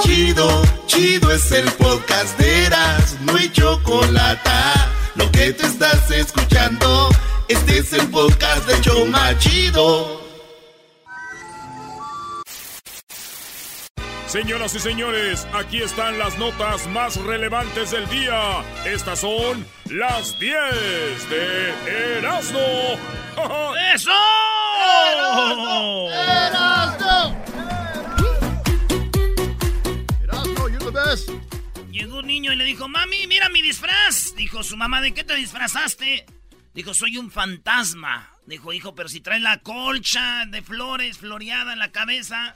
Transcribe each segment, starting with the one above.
Chido, chido es el podcast de Eras, no hay chocolate. Lo que te estás escuchando, este es el podcast de Choma Chido. Señoras y señores, aquí están las notas más relevantes del día. Estas son las 10 de Erasmo. ¡Eso! ¡Erasmo! ¡Erasmo! Llegó un niño y le dijo, mami, mira mi disfraz. Dijo su mamá, ¿de qué te disfrazaste? Dijo, soy un fantasma. Dijo, hijo, pero si traes la colcha de flores floreada en la cabeza.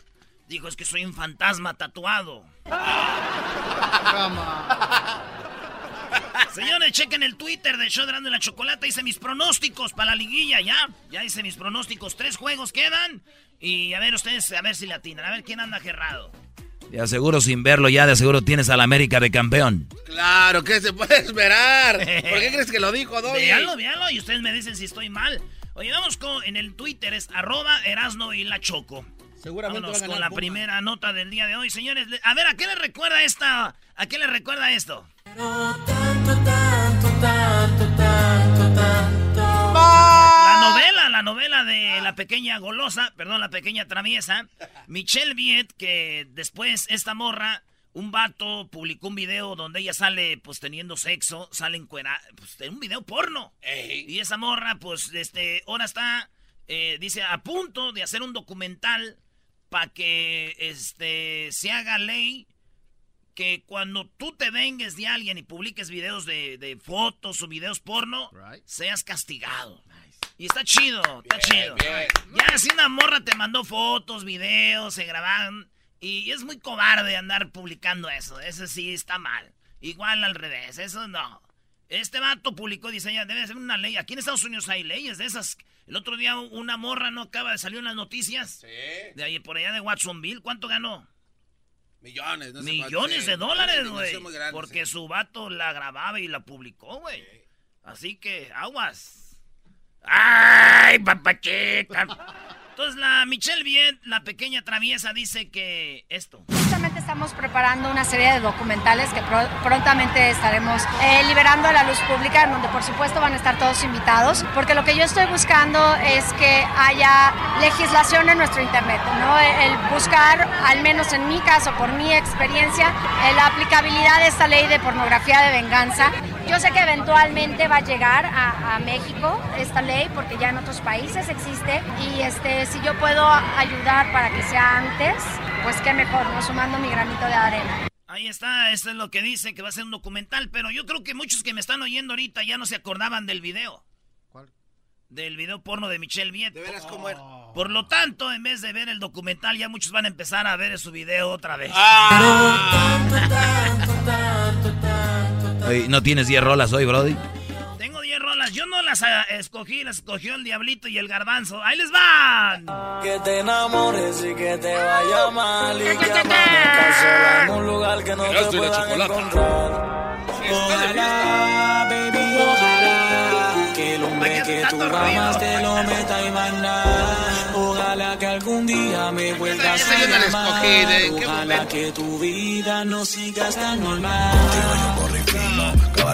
Dijo, es que soy un fantasma tatuado. Señores, chequen el Twitter de Show de la Chocolata. Hice mis pronósticos para la liguilla, ya. Ya hice mis pronósticos. Tres juegos quedan. Y a ver ustedes, a ver si le atinan. A ver quién anda gerrado. De aseguro sin verlo ya, de aseguro tienes al América de campeón. Claro, ¿qué se puede esperar? ¿Por qué crees que lo dijo, Doggy? Véanlo, véanlo, y ustedes me dicen si estoy mal. Oye, vamos con, en el Twitter es arroba Erasno y la Choco. Seguramente Vámonos va a con la Puma. primera nota del día de hoy, señores. A ver, ¿a qué le recuerda esta? ¿A qué le recuerda esto? La novela, la novela de la pequeña golosa, perdón, la pequeña traviesa, Michelle Viet, que después esta morra, un vato publicó un video donde ella sale pues teniendo sexo, sale encuera, pues en un video porno. Y esa morra, pues, este, ahora está, eh, dice, a punto de hacer un documental para que, este, se haga ley que cuando tú te vengues de alguien y publiques videos de, de fotos o videos porno, seas castigado. Y está chido, está chido. Ya si una morra te mandó fotos, videos, se grabaron. Y es muy cobarde andar publicando eso. Eso sí está mal. Igual al revés, eso no. Este vato publicó, dice debe ser una ley. Aquí en Estados Unidos hay leyes de esas. El otro día una morra no acaba de salir en las noticias. Sí. De ahí por allá de Watsonville. ¿Cuánto ganó? Millones, no sé Millones de dólares, güey. Porque sí. su vato la grababa y la publicó, güey. Así que, aguas. ¡Ay, papachita! Entonces la Michelle Viet, la pequeña traviesa, dice que esto. Justamente estamos preparando una serie de documentales que pro- prontamente estaremos eh, liberando a la luz pública, en donde por supuesto van a estar todos invitados, porque lo que yo estoy buscando es que haya legislación en nuestro Internet, ¿no? El buscar, al menos en mi caso, por mi experiencia, eh, la aplicabilidad de esta ley de pornografía de venganza. Yo sé que eventualmente va a llegar a, a México esta ley, porque ya en otros países existe, y este, si yo puedo ayudar para que sea antes, pues qué mejor, ¿no? Sumando mi granito de arena. Ahí está, esto es lo que dice, que va a ser un documental, pero yo creo que muchos que me están oyendo ahorita ya no se acordaban del video. ¿Cuál? Del video porno de Michelle Viet. De veras, ¿cómo era? Por lo tanto, en vez de ver el documental, ya muchos van a empezar a ver su video otra vez. Oye, ¿No tienes 10 rolas hoy, Brody? Tengo 10 rolas, yo no las ah, escogí, las escogió el Diablito y el Garbanzo. ¡Ahí les van! Que te enamores y que te vaya mal y que amanezcas sola en un lugar que no te puedan encontrar. Ojalá, baby, ojalá que el hombre que tú amas te lo meta y manda. Ojalá que algún día me vuelvas a la llamar. escogí, ¿de qué Ojalá que tu vida no siga tan normal.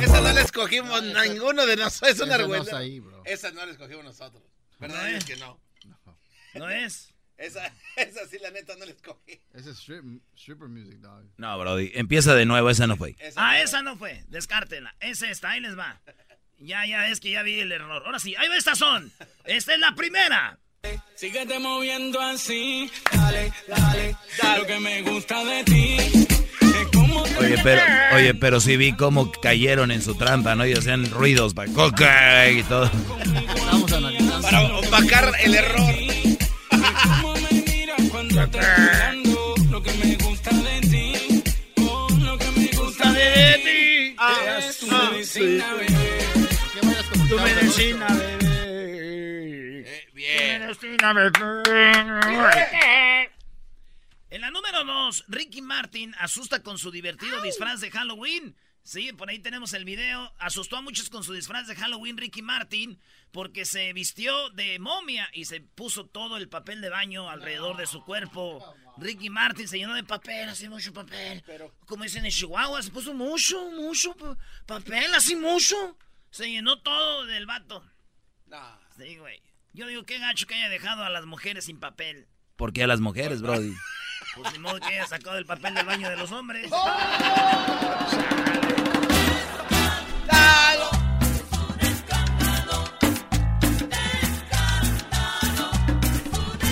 Esa no la escogimos ninguno de nosotros. Es una Esa no vergüenza. ahí, bro. Esa no la escogimos nosotros. ¿Verdad? Es que no. ¿No es? Esa, esa sí, la neta, no la escogí. Ese es strip- stripper music, dog. No, Brody. Empieza de nuevo, esa no fue. Esa Ah, no. esa no fue, descártela. Es esta, ahí les va. Ya, ya, es que ya vi el error. Ahora sí, ahí va estas son. Esta es la primera. Síguete moviendo así, dale, dale, dale. Lo que me gusta de ti Oye, pero, oye, pero sí vi cómo cayeron en su trampa, ¿no? Y hacían ruidos para coca y todo. Estamos analizando. Para opacar el error. Cómo me miras cuando te estoy mirando. Lo que me gusta de ti, lo que me gusta de ti. es tu medicina, bebé. ¿Qué vayas como Tu medicina, bebé. Eh, bien. Medicina, bebé. En la número 2, Ricky Martin asusta con su divertido disfraz de Halloween. Sí, por ahí tenemos el video. Asustó a muchos con su disfraz de Halloween Ricky Martin porque se vistió de momia y se puso todo el papel de baño alrededor de su cuerpo. Ricky Martin se llenó de papel, así mucho papel. Como dicen en Chihuahua, se puso mucho, mucho pa- papel, así mucho. Se llenó todo del vato. Sí, güey. Yo digo, qué gacho que haya dejado a las mujeres sin papel. ¿Por qué a las mujeres, Brody? Pues ni modo que haya sacado el papel del baño de los hombres.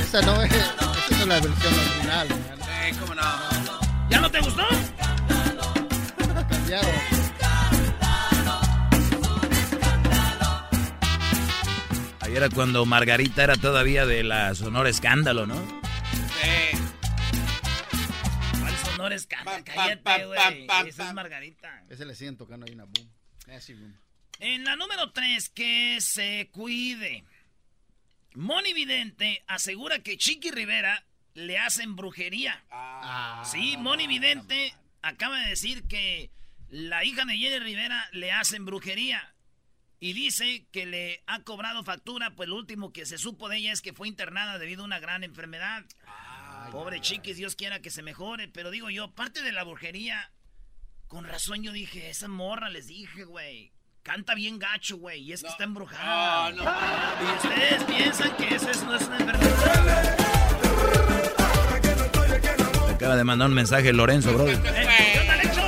Esa no es, esa no es la versión original. Eh, ¿Cómo no? ¿Ya no te gustó? Cambiaron. Ahí era cuando Margarita era todavía de la Sonora Escándalo, ¿no? Sí. Es. Margarita. Ese le siguen tocando ahí una boom. Nasty room. En la número 3, que se cuide. Moni Vidente asegura que Chiqui Rivera le hacen brujería. Ah, sí, Moni Vidente acaba de decir que la hija de Jenny Rivera le hacen brujería. Y dice que le ha cobrado factura, pues lo último que se supo de ella es que fue internada debido a una gran enfermedad. Pobre chiquis, Dios quiera que se mejore. Pero digo yo, parte de la brujería, con razón yo dije, esa morra les dije, güey. Canta bien gacho, güey, y es que está embrujada. No, no. Y ustedes piensan que eso es- no es una enfermedad. Me acaba de mandar un mensaje Lorenzo. Eh, ¿Qué onda, Lecho?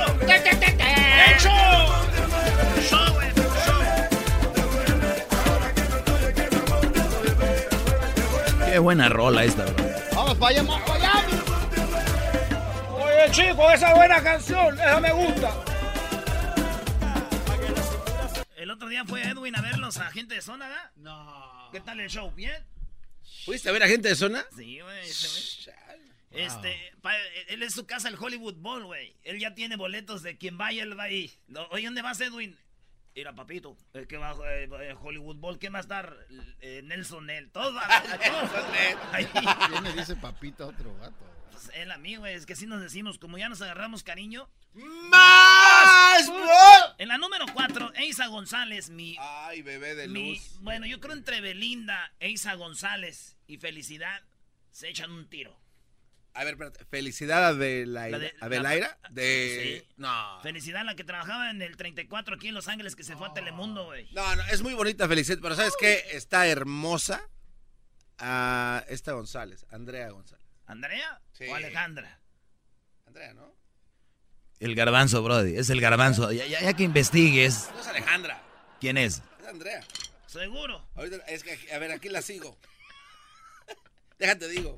¡Lecho! Show, güey, show. Qué buena rola esta, bro. Vamos para allá. Oye, chico, esa buena canción, esa me gusta. El otro día fue Edwin a verlos a gente de zona, ¿verdad? No. ¿Qué tal el show? ¿Bien? ¿Fuiste a ver a gente de zona? Sí, güey. ese güey. Este, pa- él es su casa el Hollywood Bowl, güey. Él ya tiene boletos de quien vaya, él va ahí. Oye, ¿dónde vas, Edwin? Mira, papito, el que va eh, eh, Hollywood Bowl, ¿quién va a estar? Eh, Nelson Nel. Todos van. ¿Quién le dice papito a otro gato? Pues él a mí, güey. Es que así nos decimos, como ya nos agarramos cariño. ¡Más, bro! En la número 4, Eisa González, mi Ay, bebé de Mi- luz. bueno, yo creo entre Belinda, Eisa González y Felicidad se echan un tiro. A ver, espérate. ¿Felicidad a Belaira? La de- ¿A Belaira? la- De... Sí. No. Felicidad, la que trabajaba en el 34 aquí en Los Ángeles, que se fue a Telemundo, güey. No, no, es muy bonita Felicidad, pero ¿sabes qué? Está hermosa a esta González, Andrea González. ¿Andrea Sí. o Alejandra? Andrea, ¿no? El garbanzo, Brody. Es el garbanzo. Ya, ya- ya que investigues No es Alejandra, quién es. es Andrea. ¿Seguro? Ahorita, es que, a ver, aquí la sigo. Déjate, digo.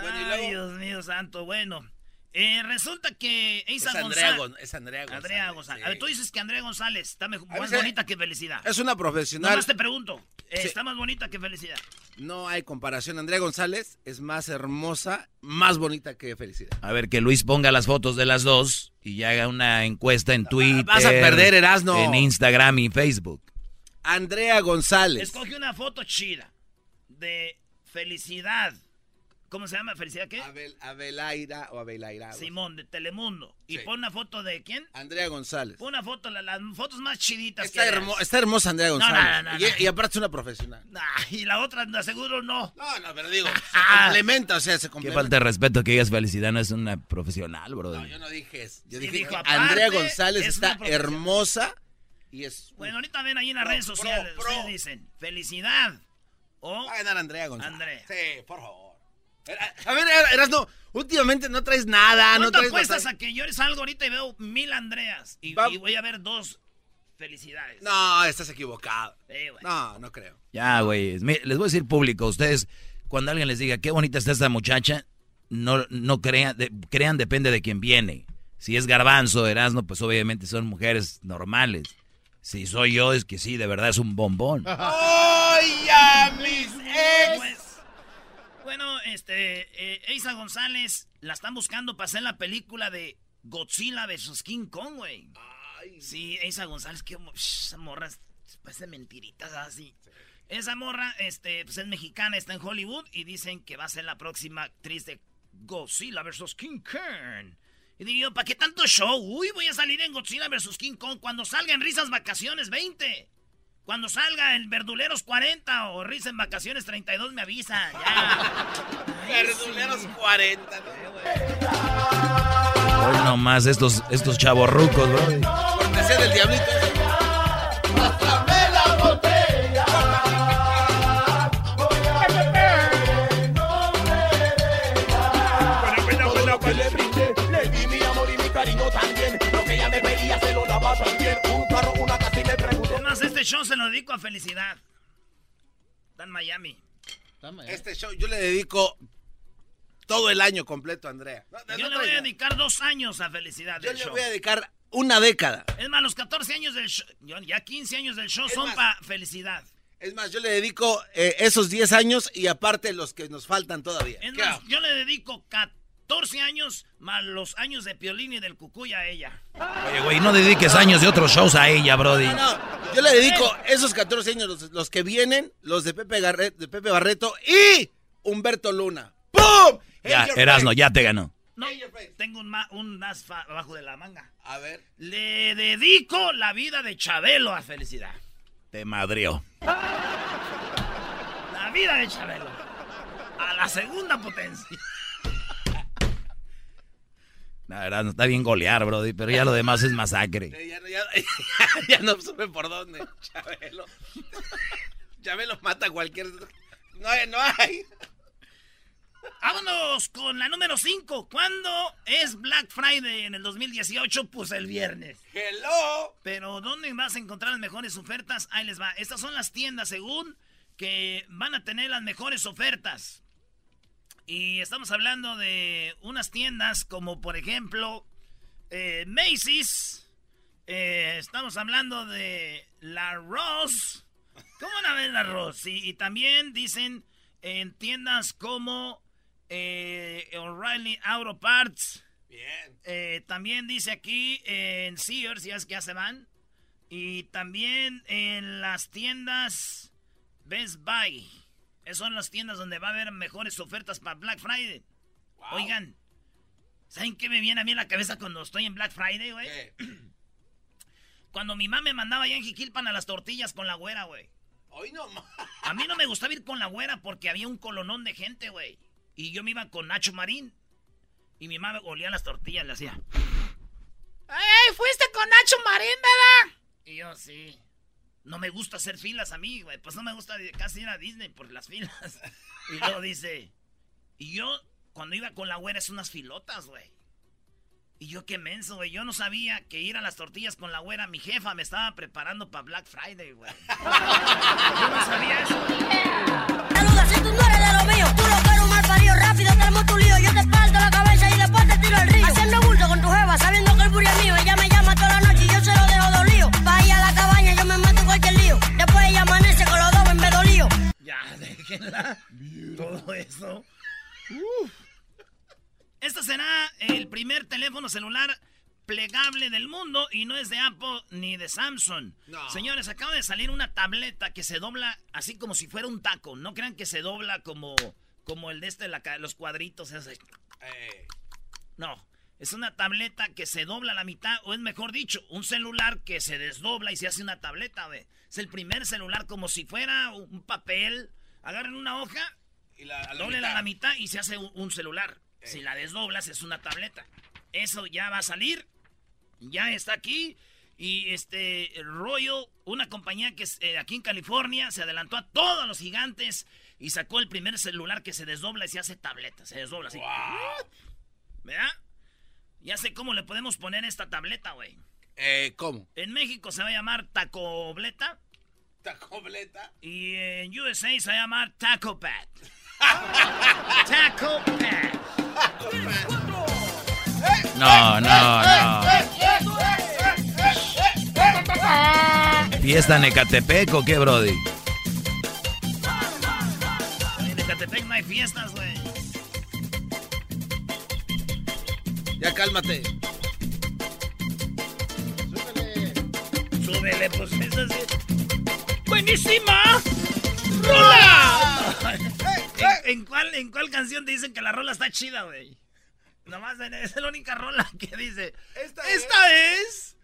Bueno, y Ay, luego- Dios mío santo. Bueno, eh, resulta que Es Andrea, González... Gon- es Andrea González. Andrea González. A ver, tú dices que Andrea González está mejor, más bonita que Felicidad. Es una profesional. Nomás te pregunto, eh, Sí. ¿está más bonita que Felicidad? No hay comparación. Andrea González es más hermosa, más bonita que Felicidad. A ver, que Luis ponga las fotos de las dos y ya haga una encuesta en Twitter. vas a perder, Erasno. En Instagram y Facebook. Andrea González. Escoge una foto chida de Felicidad. ¿Cómo se llama? ¿Felicidad qué? Abel, Abelaira o Abelaira. Simón, de Telemundo. Y Sí. pon una foto de quién? Andrea González. Pon una foto, la- las fotos más chiditas Está, que hermo- está hermosa Andrea no, González. no, no, y, no. y aparte es una profesional. Nah, y la otra, seguro no. No, no, pero digo, se Ah. complementa, o sea, se Qué complementa. falta de respeto que digas felicidad, no es una profesional, Brody. No, yo no dije eso. Yo Sí, dije dijo, que Andrea González es está hermosa y es... Bueno, ahorita ven ahí en las Pro, redes pro, sociales. pro. Ustedes dicen, felicidad. O Va a ganar Andrea González. Andrea. Sí, por favor. A ver, Erasno, últimamente no traes nada, no ¿Cuánto traes... apuestas bastante- a que yo salgo ahorita y veo mil Andreas? Y, voy a ver dos felicidades. No, estás equivocado. No, no creo. Ya, güey. Les voy a decir público, ustedes, cuando alguien les diga qué bonita está esta muchacha, no, no crean, de- crean depende de quién viene. Si es garbanzo, Erasmo, pues obviamente son mujeres normales. Si soy yo, es que sí, de verdad es un bombón. ¡Ay, a mis ex! Pues, bueno, este, eh, González la están buscando para hacer la película de Godzilla vs. King Kong, güey. Sí, Eisa González, que esa morra parece mentiritas así. Esa morra, este, pues es mexicana, está en Hollywood y dicen que va a ser la próxima actriz de Godzilla vs. King Kong. Y digo, ¿para qué tanto show? Uy, voy a salir en Godzilla vs. King Kong. Cuando salga en Risas Vacaciones 20. Cuando salga en Verduleros 40 o Risa en Vacaciones 32 me avisa. Ya. Verduleros 40. Hoy nomás estos, estos chavorrucos, bro. Cortesía del diablito. Le di mi amor y mi cariño también. Lo que ella me pedía se lo daba también. Un carro, este show se lo dedico a Felicidad. Está en Miami. Este show yo le dedico todo el año completo a Andrea. No, no Yo le voy a dedicar dos años a Felicidad Yo del le show. voy a dedicar una década. Es más, los 14 años del show, ya 15 años del show Es son para Felicidad. Es más, yo le dedico eh, esos 10 años y aparte los que nos faltan todavía. Es ¿Qué más, hago? yo le dedico 14 años más los años de Piolín y del Cucuy a ella. Oye, güey, no dediques años de otros shows a ella, Brody. No, no, yo le dedico esos 14 años, los, los que vienen, los de Pepe, Garret- de Pepe Barreto y Humberto Luna. ¡Pum! Ya, Erasno, ya te ganó. No, tengo un, ma- un as abajo de la manga. A ver. Le dedico la vida de Chabelo a Felicidad. Te madrió. La vida de Chabelo. A la segunda potencia. La verdad, no está bien golear, Brody, pero ya lo demás es masacre. Ya, ya, ya no supe por dónde. Chabelo. Chabelo mata a cualquier. No hay, no hay. Vámonos con la número 5. ¿Cuándo es Black Friday en el 2018? Pues el viernes. Hello. Pero ¿dónde vas a encontrar las mejores ofertas? Ahí les va. Estas son las tiendas según que van a tener las mejores ofertas. Y estamos hablando de unas tiendas como por ejemplo eh, Macy's. Eh, estamos hablando de la Ross. ¿Cómo van a ver la Ross? Y, y también dicen en tiendas como eh, O'Reilly Auto Parts. Bien. También dice aquí en Sears, ya es que ya se van. Y también en las tiendas Best Buy. Esas son las tiendas donde va a haber mejores ofertas para Black Friday. Oigan, ¿saben qué me viene a mí en la cabeza cuando estoy en Black Friday, güey? Cuando mi mamá me mandaba allá en Jiquilpan a las tortillas con la güera, güey. Hoy no más. A mí no me gustaba ir con la güera porque había un colonón de gente, güey. Y yo me iba con Nacho Marín. Y mi mamá olía las tortillas, le hacía. ¡Ey, fuiste con Nacho Marín, ¿verdad? Y yo, sí. No me gusta hacer filas a mí, güey. Pues no me gusta casi ir a Disney por las filas. Y luego dice. Y yo, cuando iba con la güera, es unas filotas, güey. Y yo qué menso, güey. Yo no sabía que ir a las tortillas con la güera, mi jefa me estaba preparando para Black Friday, güey. Yo no sabía eso. Saluda, si tú no eres de lo mío, tú lo quiero mal parido, rápido tenemos tu lío, yo te parto la cabeza y después te tiro al río. Haciendo bulto con tu jeva, sabiendo que el buri es mío, ella me llama toda la noche y yo se lo dejo dolido. Me mato cualquier lío, después ella amanece con los dos en vez dolido. Ya, déjenla. Todo eso. Este será el primer teléfono celular plegable del mundo y no es de Apple ni de Samsung. No. Señores, acaba de salir una tableta que se dobla así como si fuera un taco. No crean que se dobla como, como el de este, la los cuadritos. ese. Eh, No, es una tableta que se dobla a la mitad, o es mejor dicho, un celular que se desdobla y se hace una tableta, güey. Es el primer celular como si fuera un papel. Agarren una hoja, y la, a la doblen a mitad. la mitad y se hace un, un celular. Si la desdoblas es una tableta. Eso ya va a salir. Ya está aquí. Y este Royal, una compañía que es, eh, aquí en California se adelantó a todos los gigantes y sacó el primer celular que se desdobla y se hace tableta. Se desdobla así. ¿Verdad? Ya sé cómo le podemos poner esta tableta, güey. Eh, ¿Cómo? En México se va a llamar tacobleta ¿Tacobleta? y en USA se va a llamar taco pad. taco pad. No, no, no. ¿Fiesta en Ecatepec o qué, Brody? En Ecatepec no hay fiestas, güey. Ya cálmate. Súbele, pues eso sí. ¡Buenísima! ¡Rola! ¿En, en cuál, ¿En cuál canción te dicen que la rola está chida, güey? Nomás en- es la única rola que dice. Esta, Esta es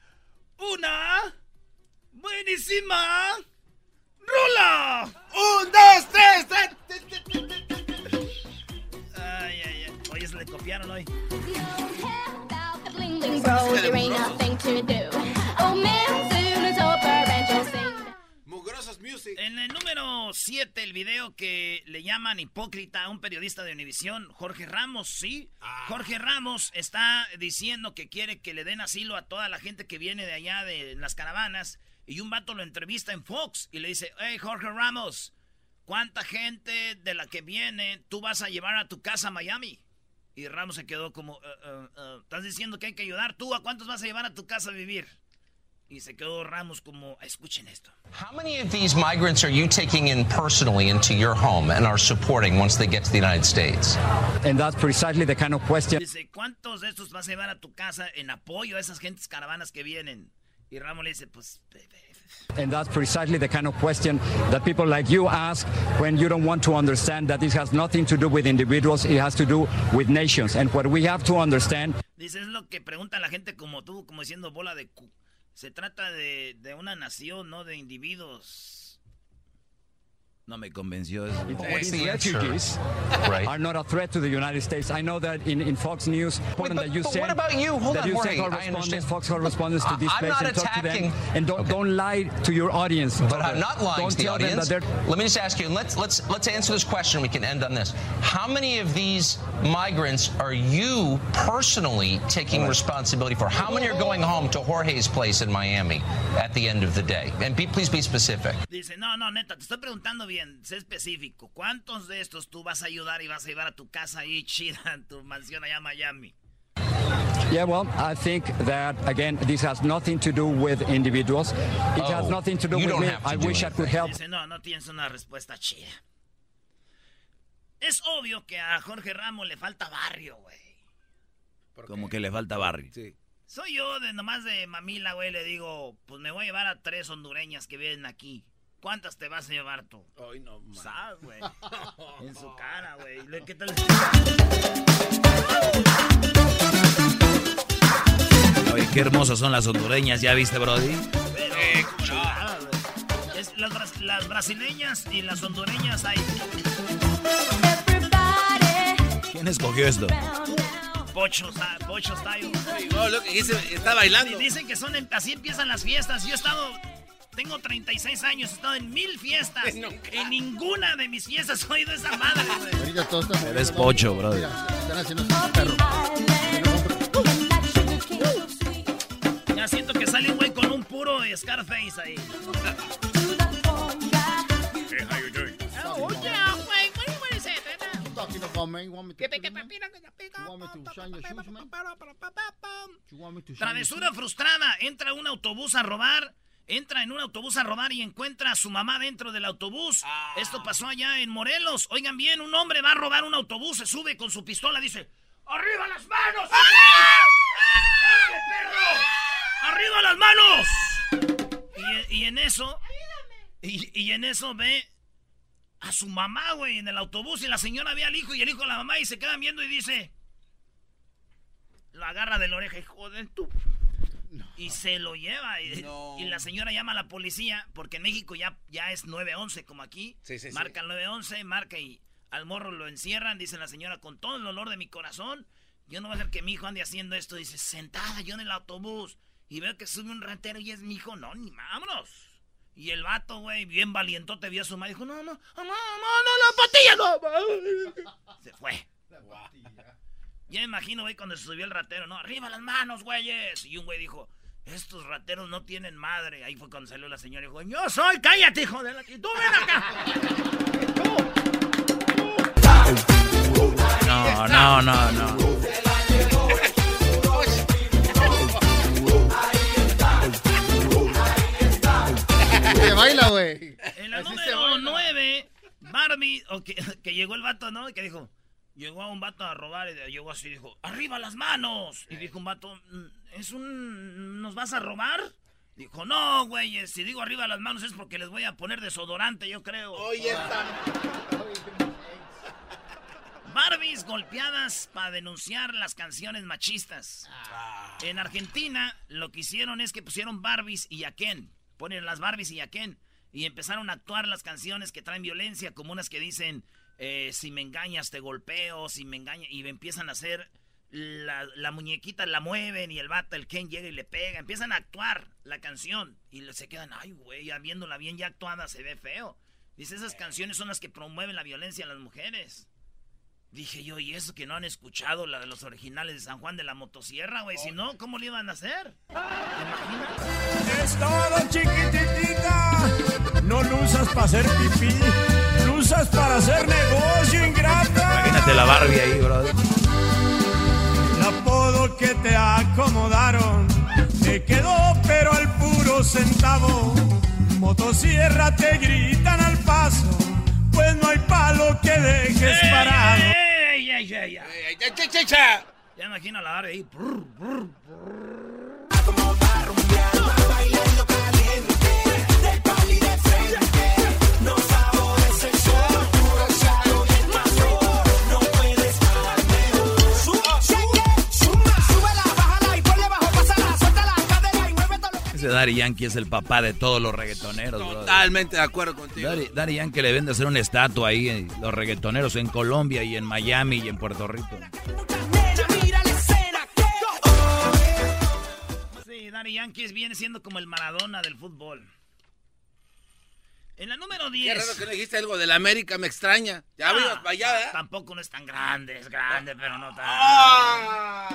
una buenísima rola. ¡Un, dos, tres! tres. Ay, ay, ay. Oye, se le copiaron hoy. Mugrosos Music. En el número 7, el video que le llaman hipócrita a un periodista de Univisión, Jorge Ramos, sí. Jorge Ramos está diciendo que quiere que le den asilo a toda la gente que viene de allá de las caravanas. Y un vato lo entrevista en Fox y le dice, hey Jorge Ramos, ¿cuánta gente de la que viene tú vas a llevar a tu casa a Miami? Y Ramos se quedó como, "Eh, eh, eh, ¿estás diciendo que hay que ayudar? ¿Tú a cuántos vas a llevar a tu casa a vivir? Y se quedó Ramos como, escuchen esto. How many of these migrants are you taking in personally into your home and are supporting once they get to the United States? And that's precisely the kind of question. Dice, ¿cuántos de estos vas a llevar a tu casa en apoyo a esas gentes caravanas que vienen? Y Ramos le dice, pues, pe- And that's precisely the kind of question that people like you ask when you don't want to understand that this has nothing to do with individuals, it has to do with nations. And what we have to understand dice, es lo que pregunta la gente como tú, como diciendo bola de cu. Se trata de, de una nación, no de individuos. No me convenció eso. These refugees are not a threat to the United States. I know that in, in Fox News, important but- that you but send what about you? Hold that on, you Jorge, send correspondents. Fox correspondents to this I'm place not and talk to attacking- them, and don't don't lie to your audience. But I'm not lying don't to the audience. Let me just ask you, and let's let's let's answer this question. We can end on this. How many of these migrants are you personally taking responsibility for? How many are going home to Jorge's place in Miami at the end of the day? And be, please be specific. Dice, no, no, neta, te estoy preguntando bien, sé específico. ¿Cuántos de estos tú vas a ayudar y vas a llevar a tu casa ahí chida, en tu mansión allá en Miami? Yeah, well, I think that again, this has nothing to do with individuals. It has Oh, nothing to do with me. I wish I could help. Dice, no, no tienes una respuesta chida. Es obvio que a Jorge Ramos le falta barrio, güey. Como que le falta barrio. Sí. Soy yo de nomás de mamila, güey, le digo, pues me voy a llevar a tres hondureñas que vienen aquí. ¿Cuántas te vas a llevar tú? Ay, no, man. ¿Sabes, güey? En su cara, güey. ¿Qué tal? Oye, qué hermosas son las hondureñas, ¿ya viste, Brody? Pero, chulada. Es las, bras- las brasileñas y las hondureñas hay. ¿Quién escogió esto? Pocho, pocho style. Oh, look, dice, está bailando. Di- Dicen que son en- así empiezan las fiestas. Yo he estado, tengo 36 años, he estado en mil fiestas. En ninguna de mis fiestas he oído esa madre, güey. Ahorita todos están Eres pocho, Brody. Mira, están haciendo su perro. Ya siento que sale un güey con un puro Scarface ahí. Hey, how you doing? Talking about, man. You want me to put him in? You want me to shine your shoes, man? You want me to shine your Travesura frustrada. Entra un autobús a robar. Entra en un autobús a robar y encuentra a su mamá dentro del autobús. Esto pasó allá en Morelos. Oigan bien, un hombre va a robar un autobús, se sube con su pistola, dice: ¡Arriba las manos! ¡Órale, perro! ¡Arriba las manos! Y, y en eso. Y, y en eso ve a su mamá, güey, en el autobús. Y la señora ve al hijo y el hijo a la mamá y se quedan viendo y dice: Lo agarra de la oreja, hijo de tu. Y se lo lleva. Y, y la señora llama a la policía, porque en México ya, ya es 911 como aquí. Sí, sí, sí. marca el 911, marca y al morro lo encierran. Dice la señora, con todo el dolor de mi corazón, yo no voy a hacer que mi hijo ande haciendo esto. Dice, sentada yo en el autobús. Y veo que sube un ratero y es mi hijo. No, ni vámonos. Y el vato, güey, bien valientote, vio a su madre dijo, no, no, no, no, no, no, patilla, no. Se fue. Ya me imagino, güey, cuando se subió el ratero, ¿no? ¡Arriba las manos, güeyes! Y un güey dijo, estos rateros no tienen madre. Ahí fue cuando salió la señora y dijo, yo soy, cállate, hijo de la... Y tú ven acá. No, no, no, no. Se baila, güey. En la Así número baila. 9, Barbie, o que, que llegó el vato, ¿no? Y que dijo, llegó a un vato a robar y llegó así y dijo, ¡arriba las manos! Y dijo un vato, "Mm, ¿es un... ¿nos vas a robar? Dijo, no, güey, si digo arriba las manos es porque les voy a poner desodorante, yo creo. Oye, está. Barbies golpeadas para denunciar las canciones machistas. En Argentina lo que hicieron es que pusieron Barbies y a Ken. Ponen las Barbies y a Ken. Y empezaron a actuar las canciones que traen violencia, como unas que dicen, eh, si me engañas te golpeo, si me engañas... Y empiezan a hacer, la, muñequita la mueven y el vato, el Ken llega y le pega. Empiezan a actuar la canción. Y se quedan, ay, güey, ya viéndola bien ya actuada se ve feo. Dice, esas canciones son las que promueven la violencia en las mujeres. Dije yo, ¿y eso que no han escuchado la de los originales de San Juan de la Motosierra, güey? Si no, ¿cómo le iban a hacer? ¿Te imaginas? Es todo, chiquititita. No lo usas para hacer pipí. Usas para hacer negocio, ingrata. Imagínate la Barbie ahí, brother. El apodo que te acomodaron te quedó, pero al puro centavo. Motosierra te gritan al paso, pues no hay palo que dejes parado. ¡Ey, ey, ey, ey! Ya imagino la Barbie ahí. brr, brr, No Ese Daddy Yankee es el papá de todos los reggaetoneros, brother. Totalmente de acuerdo contigo. Daddy, Daddy Yankee le deben de hacer una estatua ahí, eh, los reggaetoneros en Colombia y en Miami y en Puerto Rico. Sí, Daddy Yankees viene siendo como el Maradona del fútbol. En la número Qué 10. raro que no dijiste algo del América, me extraña. Ya Ah, vimos para allá, ¿verdad? Tampoco no es tan grande, es grande, pero no tan. Ah.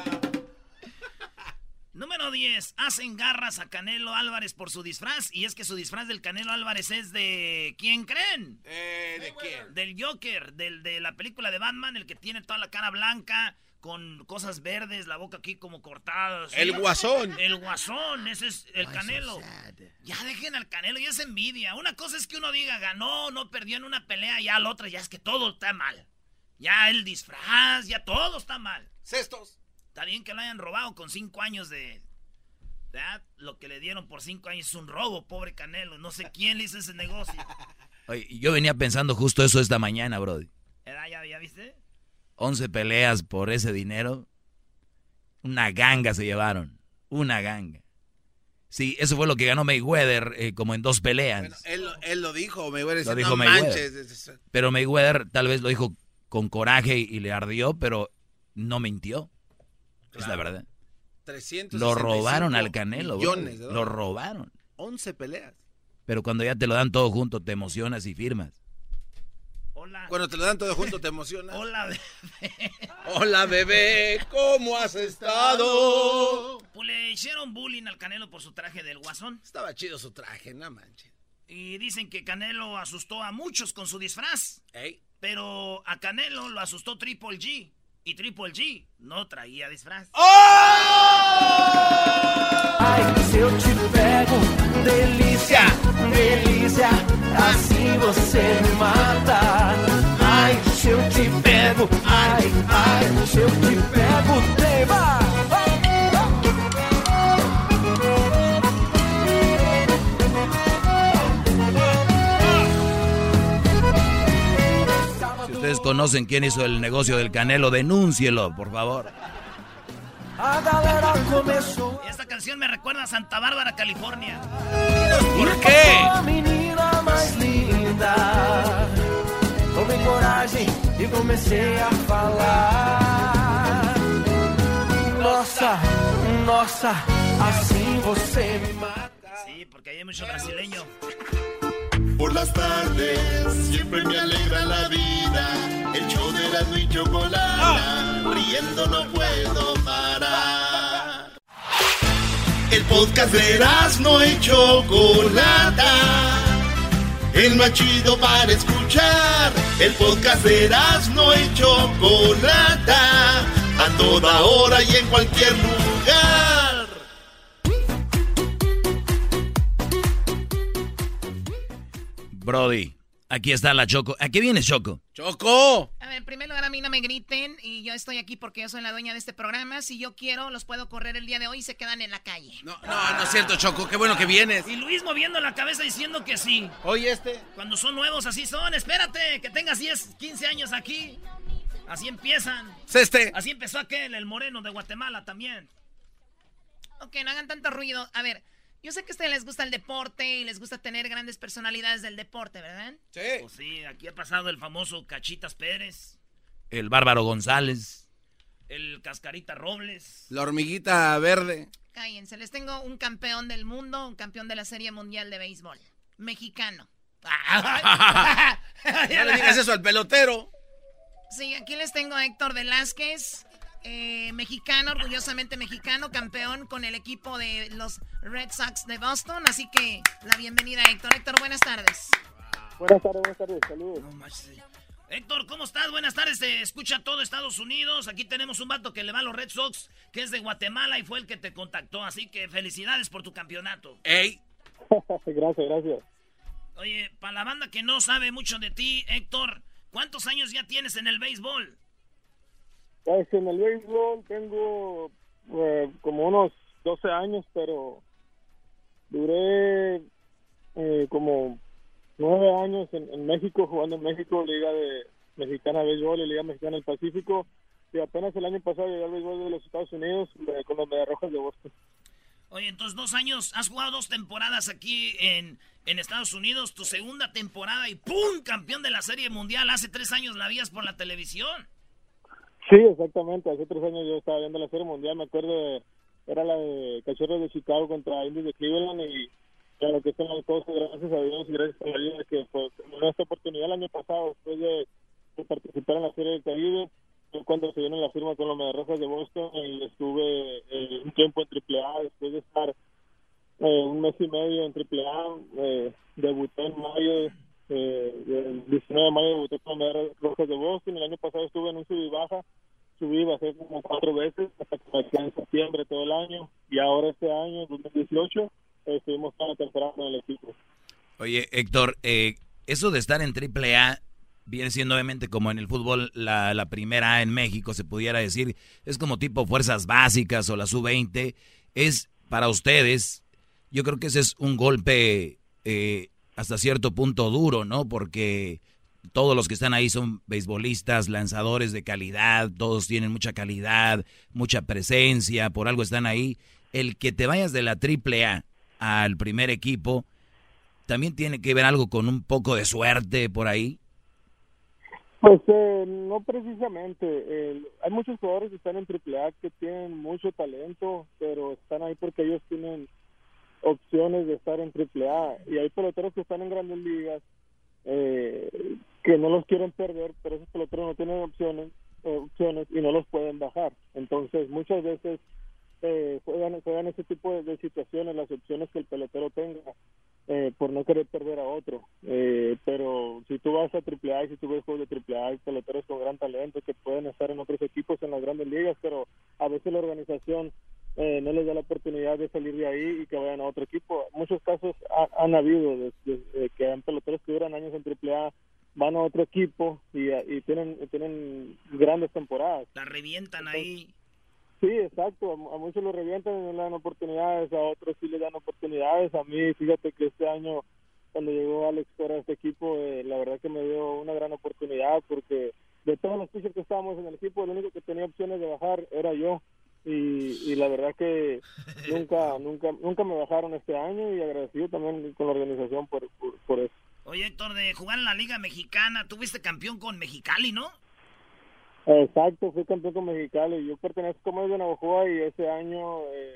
Número 10. Hacen garras a Canelo Álvarez por su disfraz. Y es que su disfraz del Canelo Álvarez es de. ¿Quién creen? Eh, ¿De quién? Del Joker, del de la película de Batman, el que tiene toda la cara blanca, con cosas verdes, la boca aquí como cortada. ¿sí? El guasón. El guasón, ese es el Canelo. Ya dejen al Canelo, ya es envidia. Una cosa es que uno diga, ganó, no perdió en una pelea, ya la otra ya es que todo está mal. Ya el disfraz, ya todo está mal. Cestos. Está bien que lo hayan robado con cinco años de... ¿verdad? Lo que le dieron por cinco años es un robo, pobre Canelo. No sé quién le hizo ese negocio. Oye, yo venía pensando justo eso esta mañana, brody. ¿Edad, ya, ya viste? 11 peleas por ese dinero. Una ganga se llevaron. Una ganga. Sí, eso fue lo que ganó Mayweather eh, como en dos peleas. Bueno, él, él lo dijo, Mayweather. Lo dijo no Mayweather. manches. es- es- Pero Mayweather tal vez lo dijo con coraje y le ardió, pero no mintió. Es la Claro. verdad. 365 Lo robaron al Canelo. Millones de Lo robaron. 11 peleas. Pero cuando ya te lo dan todo junto, te emocionas y firmas. Hola. Cuando te lo dan todo junto, te emociona. Hola, Hola, bebé, ¿cómo has estado? Pues le hicieron bullying al Canelo por su traje del guasón. Estaba chido su traje, no manches. Y dicen que Canelo asustó a muchos con su disfraz. Ey. Pero a Canelo lo asustó Triple G. Y Triple G no traía disfraz. Ai, se eu te pego, delícia, delícia, assim você me mata. Ai, se eu te pego, ai, ai, se eu te pego, tema. Ustedes conocen quién hizo el negocio del Canelo, denúncielo, por favor. Esta canción me recuerda a Santa Bárbara, California. ¿Por qué? Tomei coragem e comecei a falar. Nossa, nossa, assim você me mata. Sí, porque hay mucho brasileño. Por las tardes siempre me alegra la vida. El show de la y chocolata. Riendo no puedo parar. El podcast de no y chocolata. El más chido para escuchar. El podcast de no y chocolata. A toda hora y en cualquier lugar. Brody, aquí está la Choco. ¿A qué vienes, Choco? ¡Choco! A ver, en primer lugar, a mí no me griten y yo estoy aquí porque yo soy la dueña de este programa. Si yo quiero, los puedo correr el día de hoy y se quedan en la calle. No, no, no es cierto, Choco. Qué bueno que vienes. Y Luis moviendo la cabeza diciendo que sí. Oye, este. Cuando son nuevos así son. Espérate, que tengas 10, 15 años aquí. Así empiezan. Ceste. Así empezó aquel, el moreno de Guatemala también. Ok, no hagan tanto ruido. A ver, yo sé que a ustedes les gusta el deporte y les gusta tener grandes personalidades del deporte, ¿verdad? Sí. Pues sí, aquí ha pasado el famoso Cachitas Pérez, El Bárbaro González. el Cascarita Robles. La hormiguita verde. Cállense, les tengo un campeón del mundo, un campeón de la Serie Mundial de Béisbol. Mexicano. No le digas eso al pelotero. Sí, aquí les tengo a Héctor Velázquez, eh, mexicano, orgullosamente mexicano, campeón con el equipo de los Red Sox de Boston. Así que la bienvenida, Héctor. Héctor, buenas tardes. Buenas tardes, buenas tardes, saludos. Héctor, ¿cómo estás? Buenas tardes, te escucha todo Estados Unidos. Aquí tenemos un vato que le va a los Red Sox, que es de Guatemala y fue el que te contactó. Así que felicidades por tu campeonato. ¡Ey! gracias, gracias. Oye, para la banda que no sabe mucho de ti, Héctor, ¿cuántos años ya tienes en el béisbol? Pues en el béisbol tengo eh, como unos 12 años, pero duré eh, como 9 años en, en México, jugando en México, Liga de Mexicana de Béisbol y Liga Mexicana del Pacífico. Y apenas el año pasado llegué al béisbol de los Estados Unidos eh, con los Mediarrojas de Boston. Oye, entonces dos años, has jugado dos temporadas aquí en, en Estados Unidos, tu segunda temporada y ¡pum! Campeón de la Serie Mundial. Hace tres años la vías por la televisión. Sí, exactamente. Hace tres años yo estaba viendo la Serie Mundial. Me acuerdo, de- era la de Cachorros de Chicago contra Indios de Cleveland y claro que son las cosas, gracias a Dios y gracias a la vida que pues, esta oportunidad el año pasado después de, de participar en la Serie del Caribe. Cuando se dieron la firma con los Mediarrojas de Boston y estuve eh, un tiempo en AAA después de estar eh, un mes y medio en AAA. Eh, debuté en mayo, eh, el 19 de mayo debuté con Mediarrojas de Boston. El año pasado estuve en un sub y baja subí, bajé como cuatro veces hasta que me quedé en septiembre todo el año y ahora este año, 2018, eh, estuvimos toda la temporada con el equipo. Oye, Héctor, eh, eso de estar en triple A viene siendo obviamente como en el fútbol la, la primera A en México, se pudiera decir, es como tipo fuerzas básicas o la sub-20, es para ustedes, yo creo que ese es un golpe eh, hasta cierto punto duro, ¿no? Porque todos los que están ahí son beisbolistas, lanzadores de calidad, todos tienen mucha calidad, mucha presencia, por algo están ahí. El que te vayas de la triple A al primer equipo, también tiene que ver algo con un poco de suerte por ahí. Pues eh, no precisamente. hay muchos jugadores que están en AAA que tienen mucho talento, pero están ahí porque ellos tienen opciones de estar en AAA. Y hay peloteros que están en grandes ligas eh, que no los quieren perder, pero esos peloteros no tienen opciones, eh, opciones y no los pueden bajar. Entonces, muchas veces eh, juegan, juegan ese tipo de, situaciones, las opciones que el pelotero tenga, eh, por no querer perder a otro. Eh, pero si tú vas a AAA y si tú ves juegos de AAA, hay peloteros con gran talento que pueden estar en otros equipos en las grandes ligas, pero a veces la organización eh, no les da la oportunidad de salir de ahí y que vayan a otro equipo. Muchos casos ha- han habido de, de- de que han peloteros que duran años en AAA van a otro equipo y, y tienen tienen grandes temporadas. La revientan ahí. Sí, exacto. A, a muchos lo revientan y no le dan oportunidades, a otros sí le dan oportunidades. A mí, fíjate que este año, cuando llegó Alex Cora a este equipo, eh, la verdad que me dio una gran oportunidad porque de todos los pitchers que estábamos en el equipo, el único que tenía opciones de bajar era yo. Y, y la verdad que nunca nunca nunca me bajaron este año y agradecido también con la organización por, por, por eso. Oye, Héctor, de jugar en la Liga Mexicana, tú fuiste campeón con Mexicali, ¿no? Exacto, fui campeón con Mexicali. Yo pertenezco como de Navajoa y ese año eh,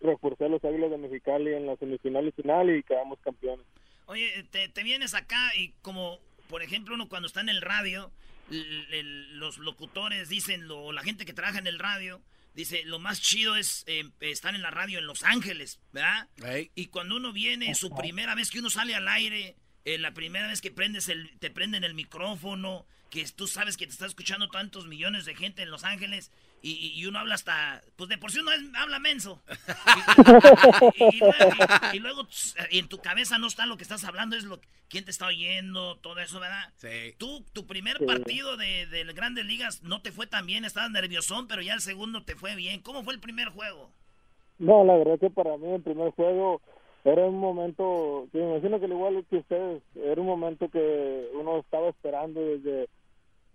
reforcé a los Águilas de Mexicali en la semifinal y final y quedamos campeones. Oye, te, te vienes acá y como, por ejemplo, uno cuando está en el radio, el- el- los locutores dicen, lo, la gente que trabaja en el radio, dice, lo más chido es eh, estar en la radio en Los Ángeles, ¿verdad? Y cuando uno viene, su primera vez que uno sale al aire, eh, la primera vez que prendes el, te prenden el micrófono, que tú sabes que te está escuchando tantos millones de gente en Los Ángeles, y, y- uno habla hasta, pues de por sí uno es- habla menso. Y, y- y luego- y- y luego tss, en tu cabeza no está lo que estás hablando, es lo quién te está oyendo, todo eso, ¿verdad? Sí. Tú, tu primer Sí. partido de, de grandes ligas no te fue tan bien, estabas nerviosón, pero ya el segundo te fue bien. ¿Cómo fue el primer juego? No, la verdad que para mí el primer juego era un momento, que me imagino que al igual que ustedes, era un momento que uno estaba esperando desde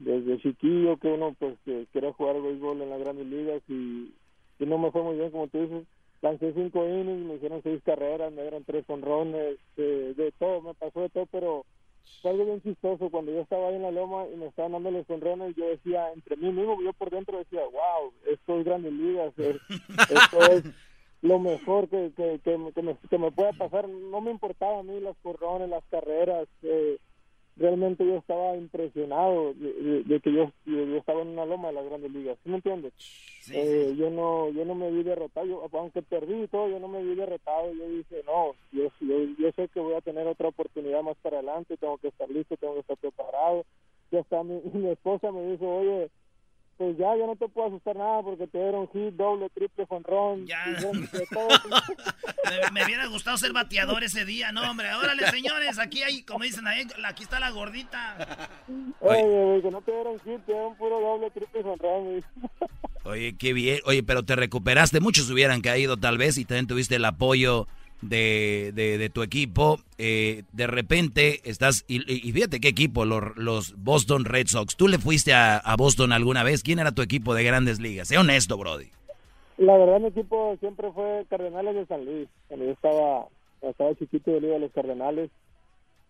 desde chiquillo que uno pues que quería jugar béisbol en las grandes ligas y, y no me fue muy bien como tú dices. Lancé cinco innings me hicieron seis carreras me dieron tres honrones eh, de todo me pasó de todo pero fue algo bien chistoso. Cuando yo estaba ahí en la loma y me estaban dando los honrones yo decía entre mí mismo yo por dentro decía wow esto es grandes ligas es- esto es lo mejor que, que, que, me- que me, que me pueda pasar no me importaba a mí las corrones las carreras eh, realmente yo estaba impresionado de, de- de que yo, estaba en una loma de las grandes ligas ¿sí me entiendes? Eh, yo no yo no me vi derrotado yo, aunque perdí y todo yo no me vi derrotado yo dije no yo, yo, yo sé que voy a tener otra oportunidad más para adelante tengo que estar listo tengo que estar preparado y hasta mi, mi esposa me dijo oye pues ya yo no te puedo asustar nada porque te dieron hit doble triple jonrón Ya. Me, me hubiera gustado ser bateador ese día, no, hombre. Órale, señores, aquí hay, como dicen ahí, aquí está la gordita. oye güey, que no te dieron hit te dieron puro doble triple jonrón. Oye, qué bien. Oye, pero te recuperaste. Muchos hubieran caído tal vez y también tuviste el apoyo de, de, de tu equipo. Eh, de repente estás... Y, y- fíjate qué equipo, los, los Boston Red Sox. ¿Tú le fuiste a, Boston alguna vez? ¿Quién era tu equipo de grandes ligas? Sé honesto, Brody. La verdad, mi equipo siempre fue Cardenales de San Luis. Cuando yo estaba, estaba chiquito, yo le iba a los Cardenales.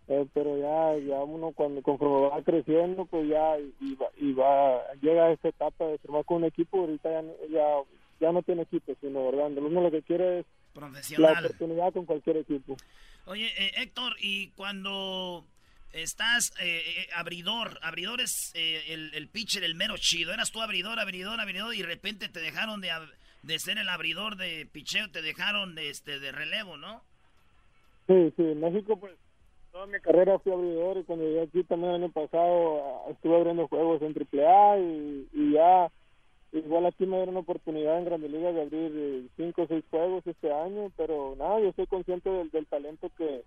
Eh, pero ya, ya uno cuando conforme va creciendo, pues ya y va, y va, llega a esta etapa de firmar con un equipo. Ahorita ya, ya, ya no tiene equipo, sino, ¿verdad? Uno lo que quiere es la Profesional. oportunidad con cualquier equipo. Oye, eh, Héctor, y cuando estás eh, eh, abridor, abridor es eh, el, el pitcher, el mero chido. Eras tú abridor, abridor, abridor, y de repente te dejaron de, de ser el abridor de picheo, te dejaron de, este, de relevo, ¿no? Sí, sí, en México, pues, toda mi carrera fui abridor y cuando llegué aquí también el año pasado estuve abriendo juegos en AAA y, y ya, igual aquí me dieron oportunidad en Grandes Ligas de abrir eh, cinco o seis juegos este año, pero nada, yo estoy consciente del, del talento que,